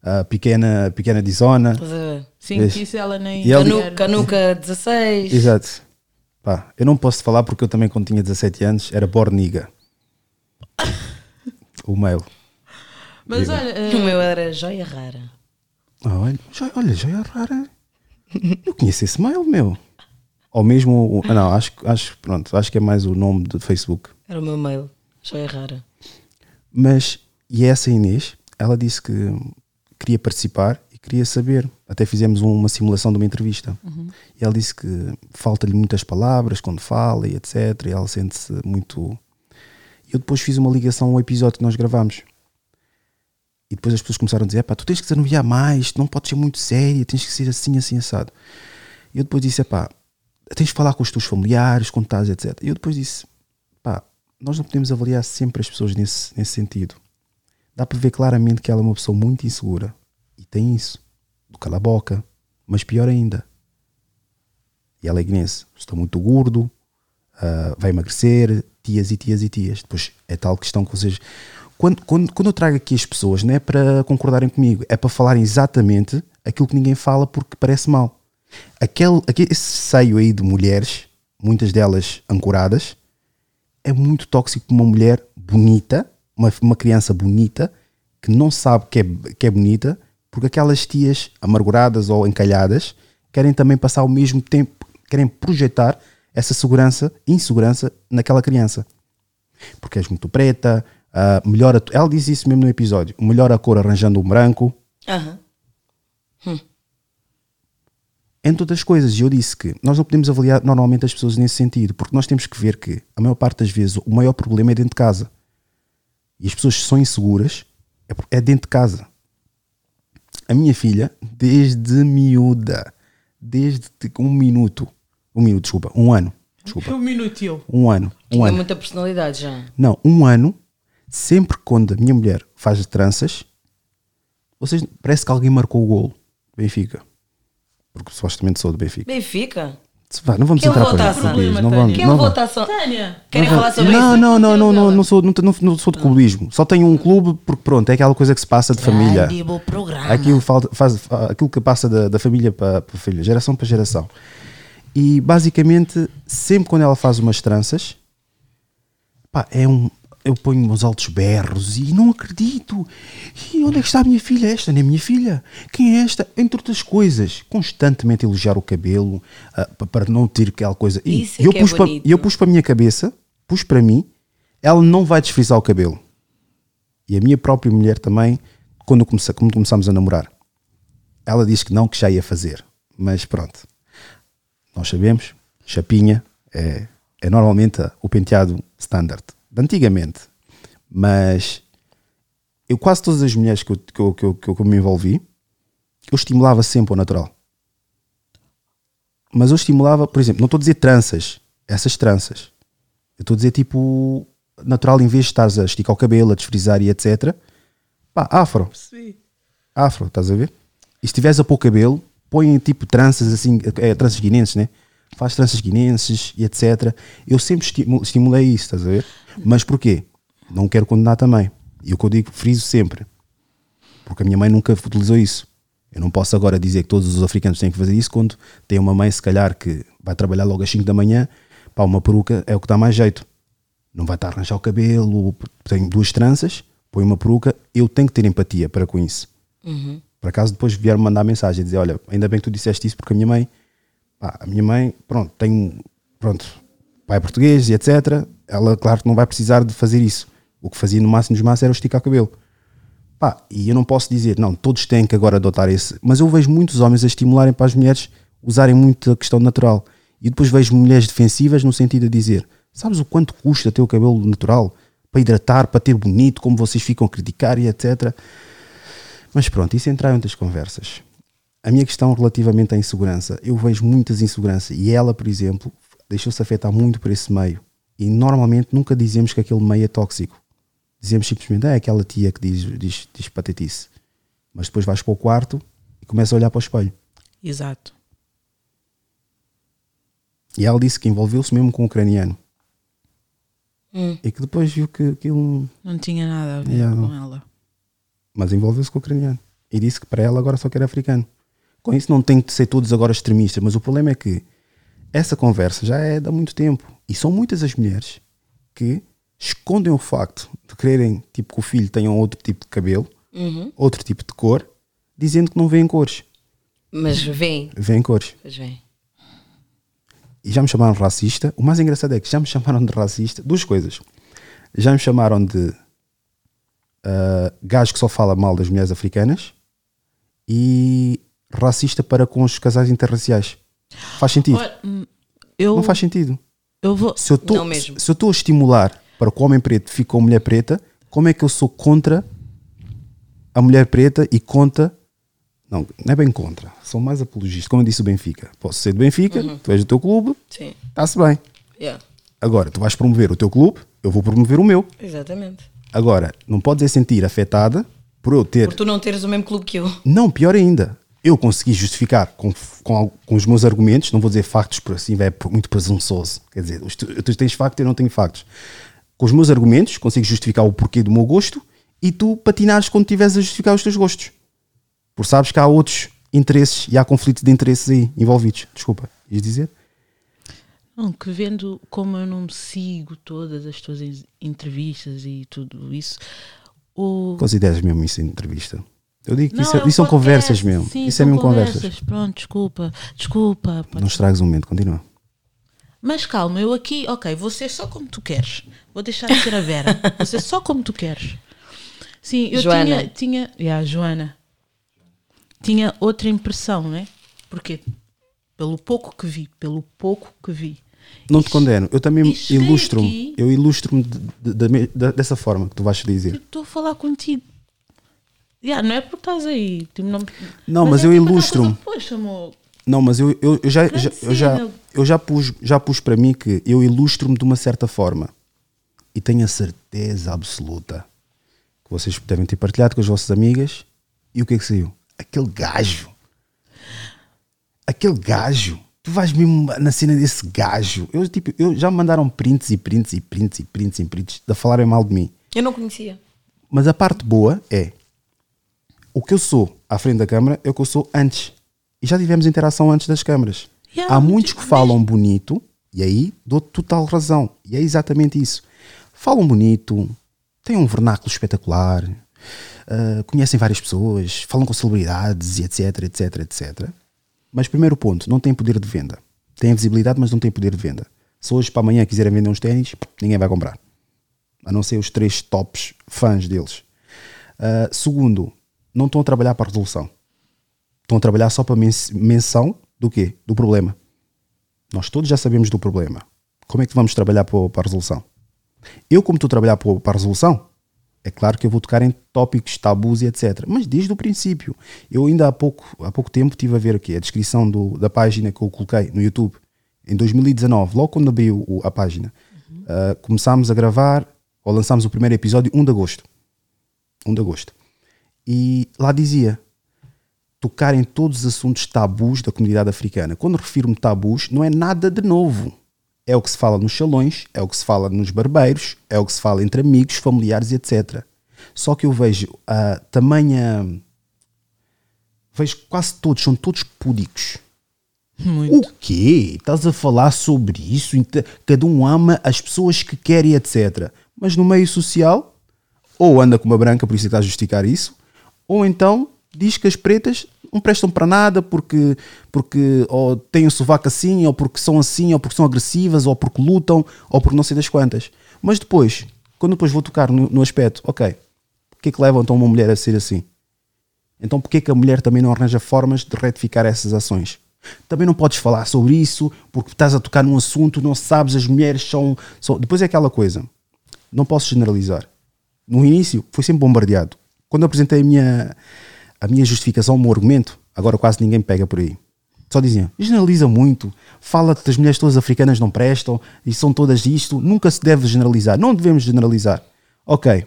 A pequena, pequena Dizona. Sim, Vês? que isso ela nem. E ela- Canu- Canuca 16. Exato. Pá, eu não posso falar porque eu também, quando tinha 17 anos, era borniga. o mail. Mas Diga. olha, eh, O meu era joia rara. Ah, olha, já, olha, é rara. Eu conheço esse mail, meu. Ou mesmo. o- ah, Não, acho, acho, pronto, acho que é mais o nome do Facebook. Era o meu mail. Joia rara. Mas, e essa Inês, ela disse que queria participar queria saber. Até fizemos uma simulação de uma entrevista. E ela disse que falta-lhe muitas palavras quando fala e etc. E ela sente-se muito. Eu depois fiz uma ligação ao episódio que nós gravámos. E depois as pessoas começaram a dizer: pá, tu tens que desanuviar mais, tu não podes ser muito séria, tens que ser assim, assim, assado. E eu depois disse: pá, tens de falar com os teus familiares, quando estás, etc. E eu depois disse: pá, nós não podemos avaliar sempre as pessoas nesse, nesse sentido. Dá para ver claramente que ela é uma pessoa muito insegura. Tem isso. Do cala a boca. Mas pior ainda. E ela é. Está muito gordo. ah, vai emagrecer. Tias e tias e tias. Depois é tal questão que vocês. Quando, quando, quando eu trago aqui as pessoas, não é para concordarem comigo, é para falarem exatamente aquilo que ninguém fala porque parece mal. Aquele, aquele, esse seio aí de mulheres, muitas delas ancoradas, é muito tóxico para uma mulher bonita, uma, uma criança bonita, que não sabe que é, que é bonita, porque aquelas tias amarguradas ou encalhadas querem também passar o mesmo tempo, querem projetar essa segurança, insegurança naquela criança. Porque és muito preta, ah, melhora, ela diz isso mesmo no episódio, melhora a cor arranjando um branco, Aham. entre outras coisas. E eu disse que nós não podemos avaliar normalmente as pessoas nesse sentido, porque nós temos que ver que, a maior parte das vezes, o maior problema é dentro de casa. E as pessoas que são inseguras é é dentro de casa. A minha filha, desde miúda, desde um minuto, um minuto, desculpa, um ano, desculpa, um minuto e eu. um ano, um Tinha ano. muita personalidade já. Não, um ano, sempre quando a minha mulher faz tranças, vocês, parece que alguém marcou o golo. Benfica. Porque supostamente sou do Benfica. Benfica? Vá, não vamos Quem entrar levou por a aí. taça? português, Não Problema, vamos, Quem não levou a vamos. taça? Tânia, Querem Não, falar sobre não, isso? não, não, não, não, não sou, não, não, não sou de clubismo. Só tenho um clube porque pronto, é aquela coisa que se passa de família. Grande programa. Aquilo, falta, faz, aquilo que passa da, da família para, para a filha, geração para geração. E basicamente, sempre quando ela faz umas tranças, pá, é um. Eu ponho uns altos berros e não acredito. E onde é que está a minha filha? Esta não é minha filha. Quem é esta? Entre outras coisas, constantemente elogiar o cabelo pa- para não ter aquela coisa. E Isso é eu é pus para bonito. eu pus para a minha cabeça, pus para mim, ela não vai desfrizar o cabelo. E a minha própria mulher também, quando, comece, quando começámos a namorar, ela disse que não, que já ia fazer. Mas pronto, nós sabemos, chapinha é, é normalmente o penteado standard, de antigamente. Mas eu quase todas as mulheres que eu, que eu, que eu, que eu me envolvi, eu estimulava sempre o natural. Mas eu estimulava, por exemplo, não estou a dizer tranças, essas tranças. Eu estou a dizer tipo natural em vez de estares a esticar o cabelo, a desfrizar e etc. Pá, afro. Afro, estás a ver? E se tiveres a pôr cabelo, põe tipo tranças assim, é, tranças guinenses, né? Faz tranças guinenses e etc. Eu sempre estimu- estimulei isso, estás a ver? Mas porquê? Não quero condenar também. E o que eu digo, friso sempre. Porque a minha mãe nunca utilizou isso. Eu não posso agora dizer que todos os africanos têm que fazer isso quando tem uma mãe, se calhar, que vai trabalhar logo às 5 da manhã, pá, uma peruca é o que dá mais jeito. Não vai estar a arranjar o cabelo, tem duas tranças, põe uma peruca. Eu tenho que ter empatia para com isso. Uhum. Por acaso depois vieram mandar mensagem, dizer, olha, ainda bem que tu disseste isso porque a minha mãe, pá, a minha mãe, pronto, tem, pronto, pai português e etc. Ela, claro que não vai precisar de fazer isso. O que fazia no máximo dos máximos era esticar o cabelo. Pá, e eu não posso dizer, não, todos têm que agora adotar esse, mas eu vejo muitos homens a estimularem para as mulheres usarem muito a questão natural. E depois vejo mulheres defensivas no sentido de dizer, sabes o quanto custa ter o cabelo natural? Para hidratar, para ter bonito, como vocês ficam a criticar e etc. Mas pronto, isso entrar em outras conversas. A minha questão relativamente à insegurança, eu vejo muitas inseguranças e ela, por exemplo, deixou-se afetar muito por esse meio. E normalmente nunca dizemos que aquele meio é tóxico. Dizemos simplesmente, "Ah, é aquela tia que diz, diz, diz patetice. Mas depois vais para o quarto e começa a olhar para o espelho. Exato. E ela disse que envolveu-se mesmo com o ucraniano. Hum. E que depois viu que aquilo. Não tinha nada a ver Yeah, com ela. Mas envolveu-se com o ucraniano. E disse que para ela agora só quer africano. Com isso não tem que ser todos agora extremistas, mas o problema é que essa conversa já é de há muito tempo. E são muitas as mulheres que escondem o facto de quererem tipo, que o filho tenha outro tipo de cabelo, Uhum. outro tipo de cor, dizendo que não vêem cores. Mas vem. Vêem cores. Pois vem. E já me chamaram de racista. O mais engraçado é que já me chamaram de racista. Duas coisas. Já me chamaram de ah, gajo que só fala mal das mulheres africanas e racista para com os casais interraciais. Faz sentido? Hum, eu, Não faz sentido. eu vou. Se eu tô- se eu estou a estimular para que o homem preto fique com a mulher preta, como é que eu sou contra a mulher preta e contra. Não, não é bem contra. Sou mais apologista. Como eu disse o Benfica. Posso ser do Benfica, tu és do teu clube, Sim. está-se bem. Yeah. Agora, tu vais promover o teu clube, eu vou promover o meu. Exatamente. Agora, não podes é sentir afetada por eu ter. Por tu não teres o mesmo clube que eu. Não, pior ainda. Eu consegui justificar com, com, com os meus argumentos, não vou dizer factos por assim, é muito presunçoso. Quer dizer, tu, tu tens factos, eu não tenho factos. Com os meus argumentos, consigo justificar o porquê do meu gosto e tu patinares quando estiveres a justificar os teus gostos. Porque sabes que há outros interesses e há conflitos de interesses aí envolvidos. Desculpa, ias dizer? Não, que vendo como eu não sigo todas as tuas en- entrevistas e tudo isso, o. Consideras mesmo isso em entrevista? Eu digo que Não, isso, é- é um isso são conversas mesmo. sim, isso é mesmo conversas. Pronto, desculpa, desculpa. pode Não estragues o momento, continua. Mas calma, eu aqui, ok, vou ser só como tu queres. Vou deixar de ser a Vera. Vou ser só como tu queres. Sim, eu Joana. tinha. tinha yeah, Joana. Tinha outra impressão, né? Porque pelo pouco que vi, pelo pouco que vi. Não te condeno. Eu também ilustro-me. Eu ilustro-me de- de- de- dessa forma que tu vais dizer. Estou a falar contigo. Yeah, não é porque estás aí. tipo, não, Não, mas é eu tipo ilustro-me. coisa, Poxa, amor. Não, mas eu, eu, eu já, já- eu, já, eu já pus, já pus para mim que eu ilustro-me de uma certa forma. E tenho a certeza absoluta que vocês devem ter partilhado com as vossas amigas. E o que é que saiu? Aquele gajo. Aquele gajo. Tu vais mesmo na cena desse gajo. Eu, tipo, eu já me mandaram prints e prints e prints e prints e prints a falarem mal de mim. Eu não conhecia. Mas a parte boa é o que eu sou à frente da câmara é o que eu sou antes. E já tivemos interação antes das câmaras. Yeah, Há muitos que falam bonito e aí dou total razão. E é exatamente isso. Falam bonito, têm um vernáculo espetacular, ah, conhecem várias pessoas, falam com celebridades e etc, etc, etc. Mas primeiro ponto, não tem poder de venda. Tem visibilidade, mas não tem poder de venda. Se hoje para amanhã quiserem vender uns ténis, ninguém vai comprar a não ser os três tops fãs deles. Uh, segundo, não estão a trabalhar para a resolução. Estão a trabalhar só para men menção do quê? Do problema. Nós todos já sabemos do problema. Como é que vamos trabalhar para, a resolução? Eu, como estou a trabalhar para, a resolução, É claro que eu vou tocar em tópicos, tabus e etc. Mas desde o princípio. Eu ainda há pouco, há pouco tempo estive a ver aqui a descrição do, da página que eu coloquei no YouTube. Em 2019, logo quando abriu o- a página, ah, começámos a gravar, ou lançámos o primeiro episódio 1 de agosto. 1 de agosto. E lá dizia tocar em todos os assuntos tabus da comunidade africana. Quando refiro-me tabus, não é nada de novo. É o que se fala nos salões, é o que se fala nos barbeiros, é o que se fala entre amigos, familiares etc. Só que eu vejo a tamanha. Vejo quase todos, são todos púdicos. O quê? Estás a falar sobre isso? Cada um ama as pessoas que quer e etc. Mas no meio social, ou anda com uma branca, por isso é que está a justificar isso, ou então diz que as pretas não prestam para nada porque, porque ou têm o sovaco assim, ou porque são assim, ou porque são agressivas, ou porque lutam, ou porque não sei das quantas. Mas depois, quando depois vou tocar no, no aspecto, ok, o que é que leva então uma mulher a ser assim? Então porquê é que a mulher também não arranja formas de retificar essas ações? Também não podes falar sobre isso porque estás a tocar num assunto, não sabes, as mulheres são. são... Depois é aquela coisa. Não posso generalizar. No início foi sempre bombardeado. Quando eu apresentei a minha, a minha justificação, o meu argumento, agora quase ninguém pega por aí. Só diziam, generaliza muito, fala que as mulheres todas africanas não prestam e são todas isto, nunca se deve generalizar, não devemos generalizar. Ok.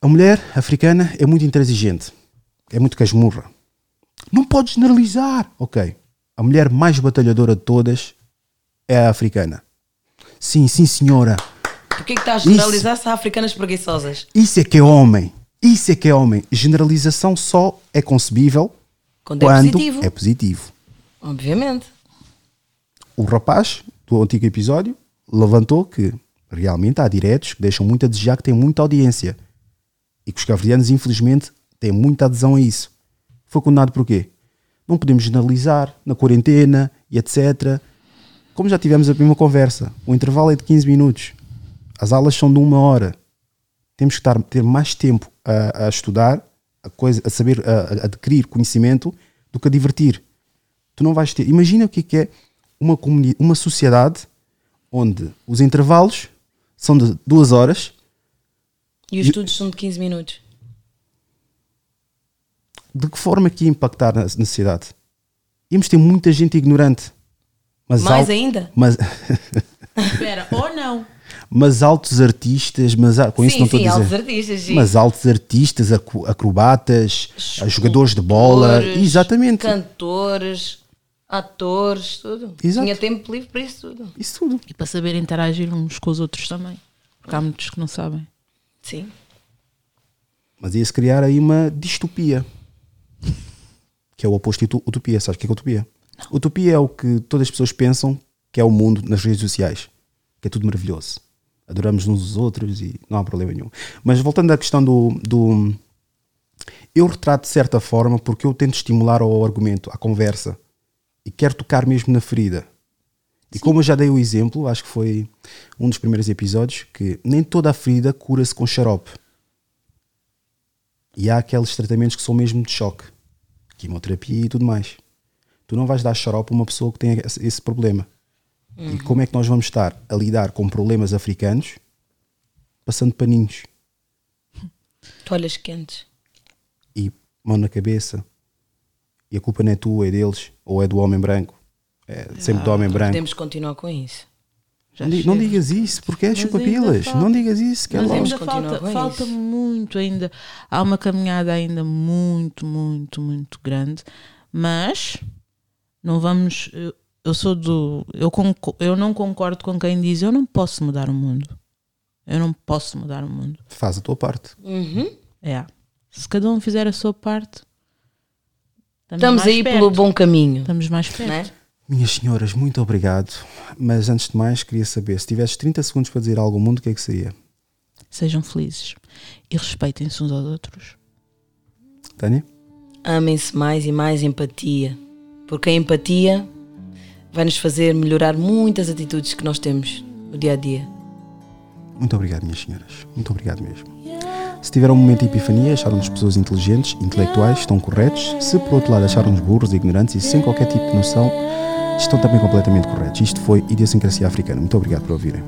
A mulher africana é muito intransigente, é muito casmurra. Não pode generalizar. Ok. A mulher mais batalhadora de todas é a africana. Sim, sim, senhora. Porquê que estás a generalizar se há africanas preguiçosas? Isso é que é homem. Isso é que é homem. Generalização só é concebível Quando é positivo. é positivo. Obviamente. O rapaz do antigo episódio levantou que realmente há diretos que deixam muito a desejar, que têm muita audiência. E que os cavrianos, infelizmente, têm muita adesão a isso. Foi condenado por quê? Não podemos generalizar na quarentena e etc. Como já tivemos a primeira conversa, o intervalo é de 15 minutos. As aulas são de uma hora. Temos que estar, ter mais tempo a, a estudar, a, coisa, a saber, a, a adquirir conhecimento do que a divertir. Tu não vais ter. Imagina o que é, que é uma, uma sociedade onde os intervalos são de duas horas. E os E- estudos são de 15 minutos. De que forma que ia impactar na, na sociedade? Íamos ter muita gente ignorante. Mas Mais al- ainda? Mas, Espera, ou não. mas altos artistas, mas com isso Sim, não estou a sim, dizer. altos artistas, sim. Mas altos artistas, acrobatas, jogadores de bola. Exatamente. Cantores, atores, tudo. Exato. Tinha tempo livre para isso tudo. Isso tudo. E para saber interagir uns com os outros também. Porque há muitos que não sabem. Sim. Mas ia-se criar aí uma distopia. Que é o oposto de uto- utopia. Sabes o que é, que é utopia? Utopia é o que todas as pessoas pensam que é o mundo nas redes sociais. Que é tudo maravilhoso. Adoramos uns aos outros e não há problema nenhum. Mas voltando à questão do. do eu retrato de certa forma porque eu tento estimular ao argumento, à conversa. E quero tocar mesmo na ferida. E como eu já dei o exemplo, acho que foi um dos primeiros episódios, que nem toda a ferida cura-se com xarope. E há aqueles tratamentos que são mesmo de choque, quimioterapia e tudo mais. Tu não vais dar xarope a uma pessoa que tem esse, esse problema. E Uhum. como é que nós vamos estar a lidar com problemas africanos passando paninhos Toalhas quentes. e mão na cabeça? E a culpa não é tua, é deles, ou é do homem branco. É sempre do homem branco. Podemos continuar com isso. Não, di- não digas isso, porque é chupapilas. Não digas isso, que é Mas ainda falta, falta isso. muito ainda. Há uma caminhada ainda muito, muito, muito grande. Mas não vamos. Eu, sou do. Eu, eu não concordo com quem diz eu não posso mudar o mundo. Eu não posso mudar o mundo. Faz a tua parte. Uhum. É. Se cada um fizer a sua parte. Estamos mais aí perto. pelo bom caminho. Estamos mais perto. É? Minhas senhoras, muito obrigado. Mas antes de mais, queria saber: se tivesses 30 segundos para dizer algo ao mundo, o que é que seria? Sejam felizes e respeitem-se uns aos outros. Tânia? Amem-se mais e mais empatia. Porque a empatia vai nos fazer melhorar muitas atitudes que nós temos no dia a dia. Muito obrigado, minhas senhoras. Muito obrigado mesmo. Se tiveram um momento de epifania, acharam-nos pessoas inteligentes, intelectuais, estão corretos. Se por outro lado acharam-nos burros, ignorantes e sem qualquer tipo de noção, estão também completamente corretos. Isto foi Idiosincrasia Africana. Muito obrigado por ouvirem.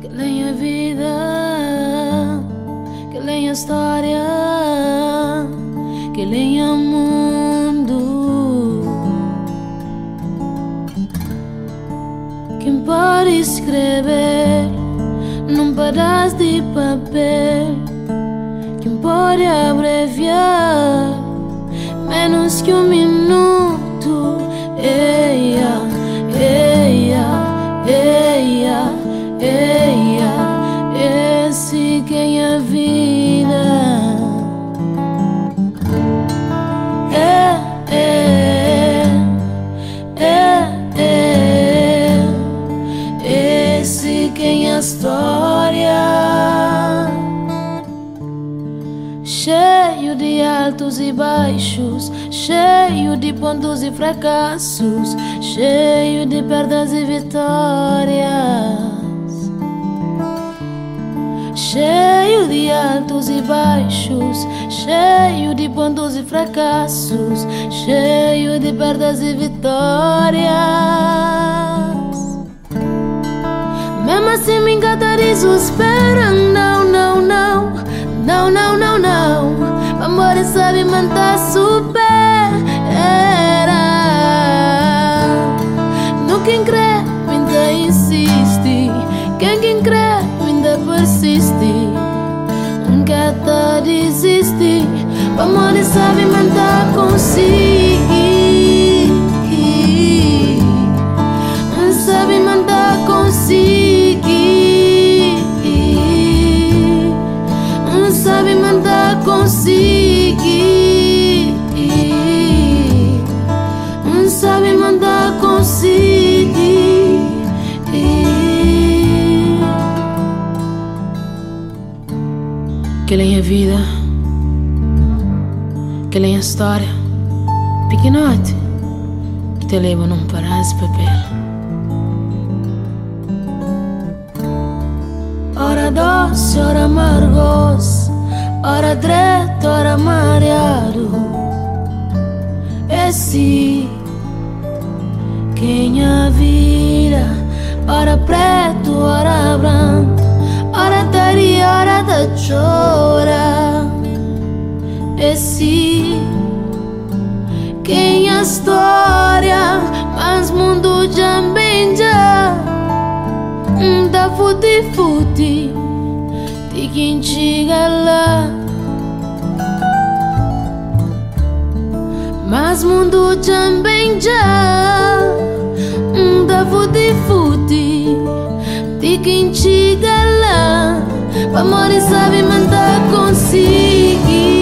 Que leia a vida, que leia a história, que leia a Pode escrever num pedaço de papel? Quem pode abreviar menos que um minuto? Eia, eia, eia, eia, esse quem é. Baixos, cheio de pontos e fracassos, cheio de perdas e vitórias. Cheio de altos e baixos, cheio de pontos e fracassos, cheio de perdas e vitórias. Mesmo assim me encantarizo, espera, não, não, não, não, não, não, não. Amor sabe manter super era. No quem crê, ainda insiste. Quem quem crê, ainda persiste. Nunca tá desiste. Amor sabe manter consigo. Que lenha história, pequenote, que te leva num de papel. Ora doce, ora amargos, ora direto, ora mareado. Esse quem a vira, ora preto, ora branco, ora tari, ora da chora. Esse quem a história, mas mundo já bem já da futi futi, de quem chega lá. Mas mundo já da futi futi, de quem chega lá. Amor sabe mandar consigo.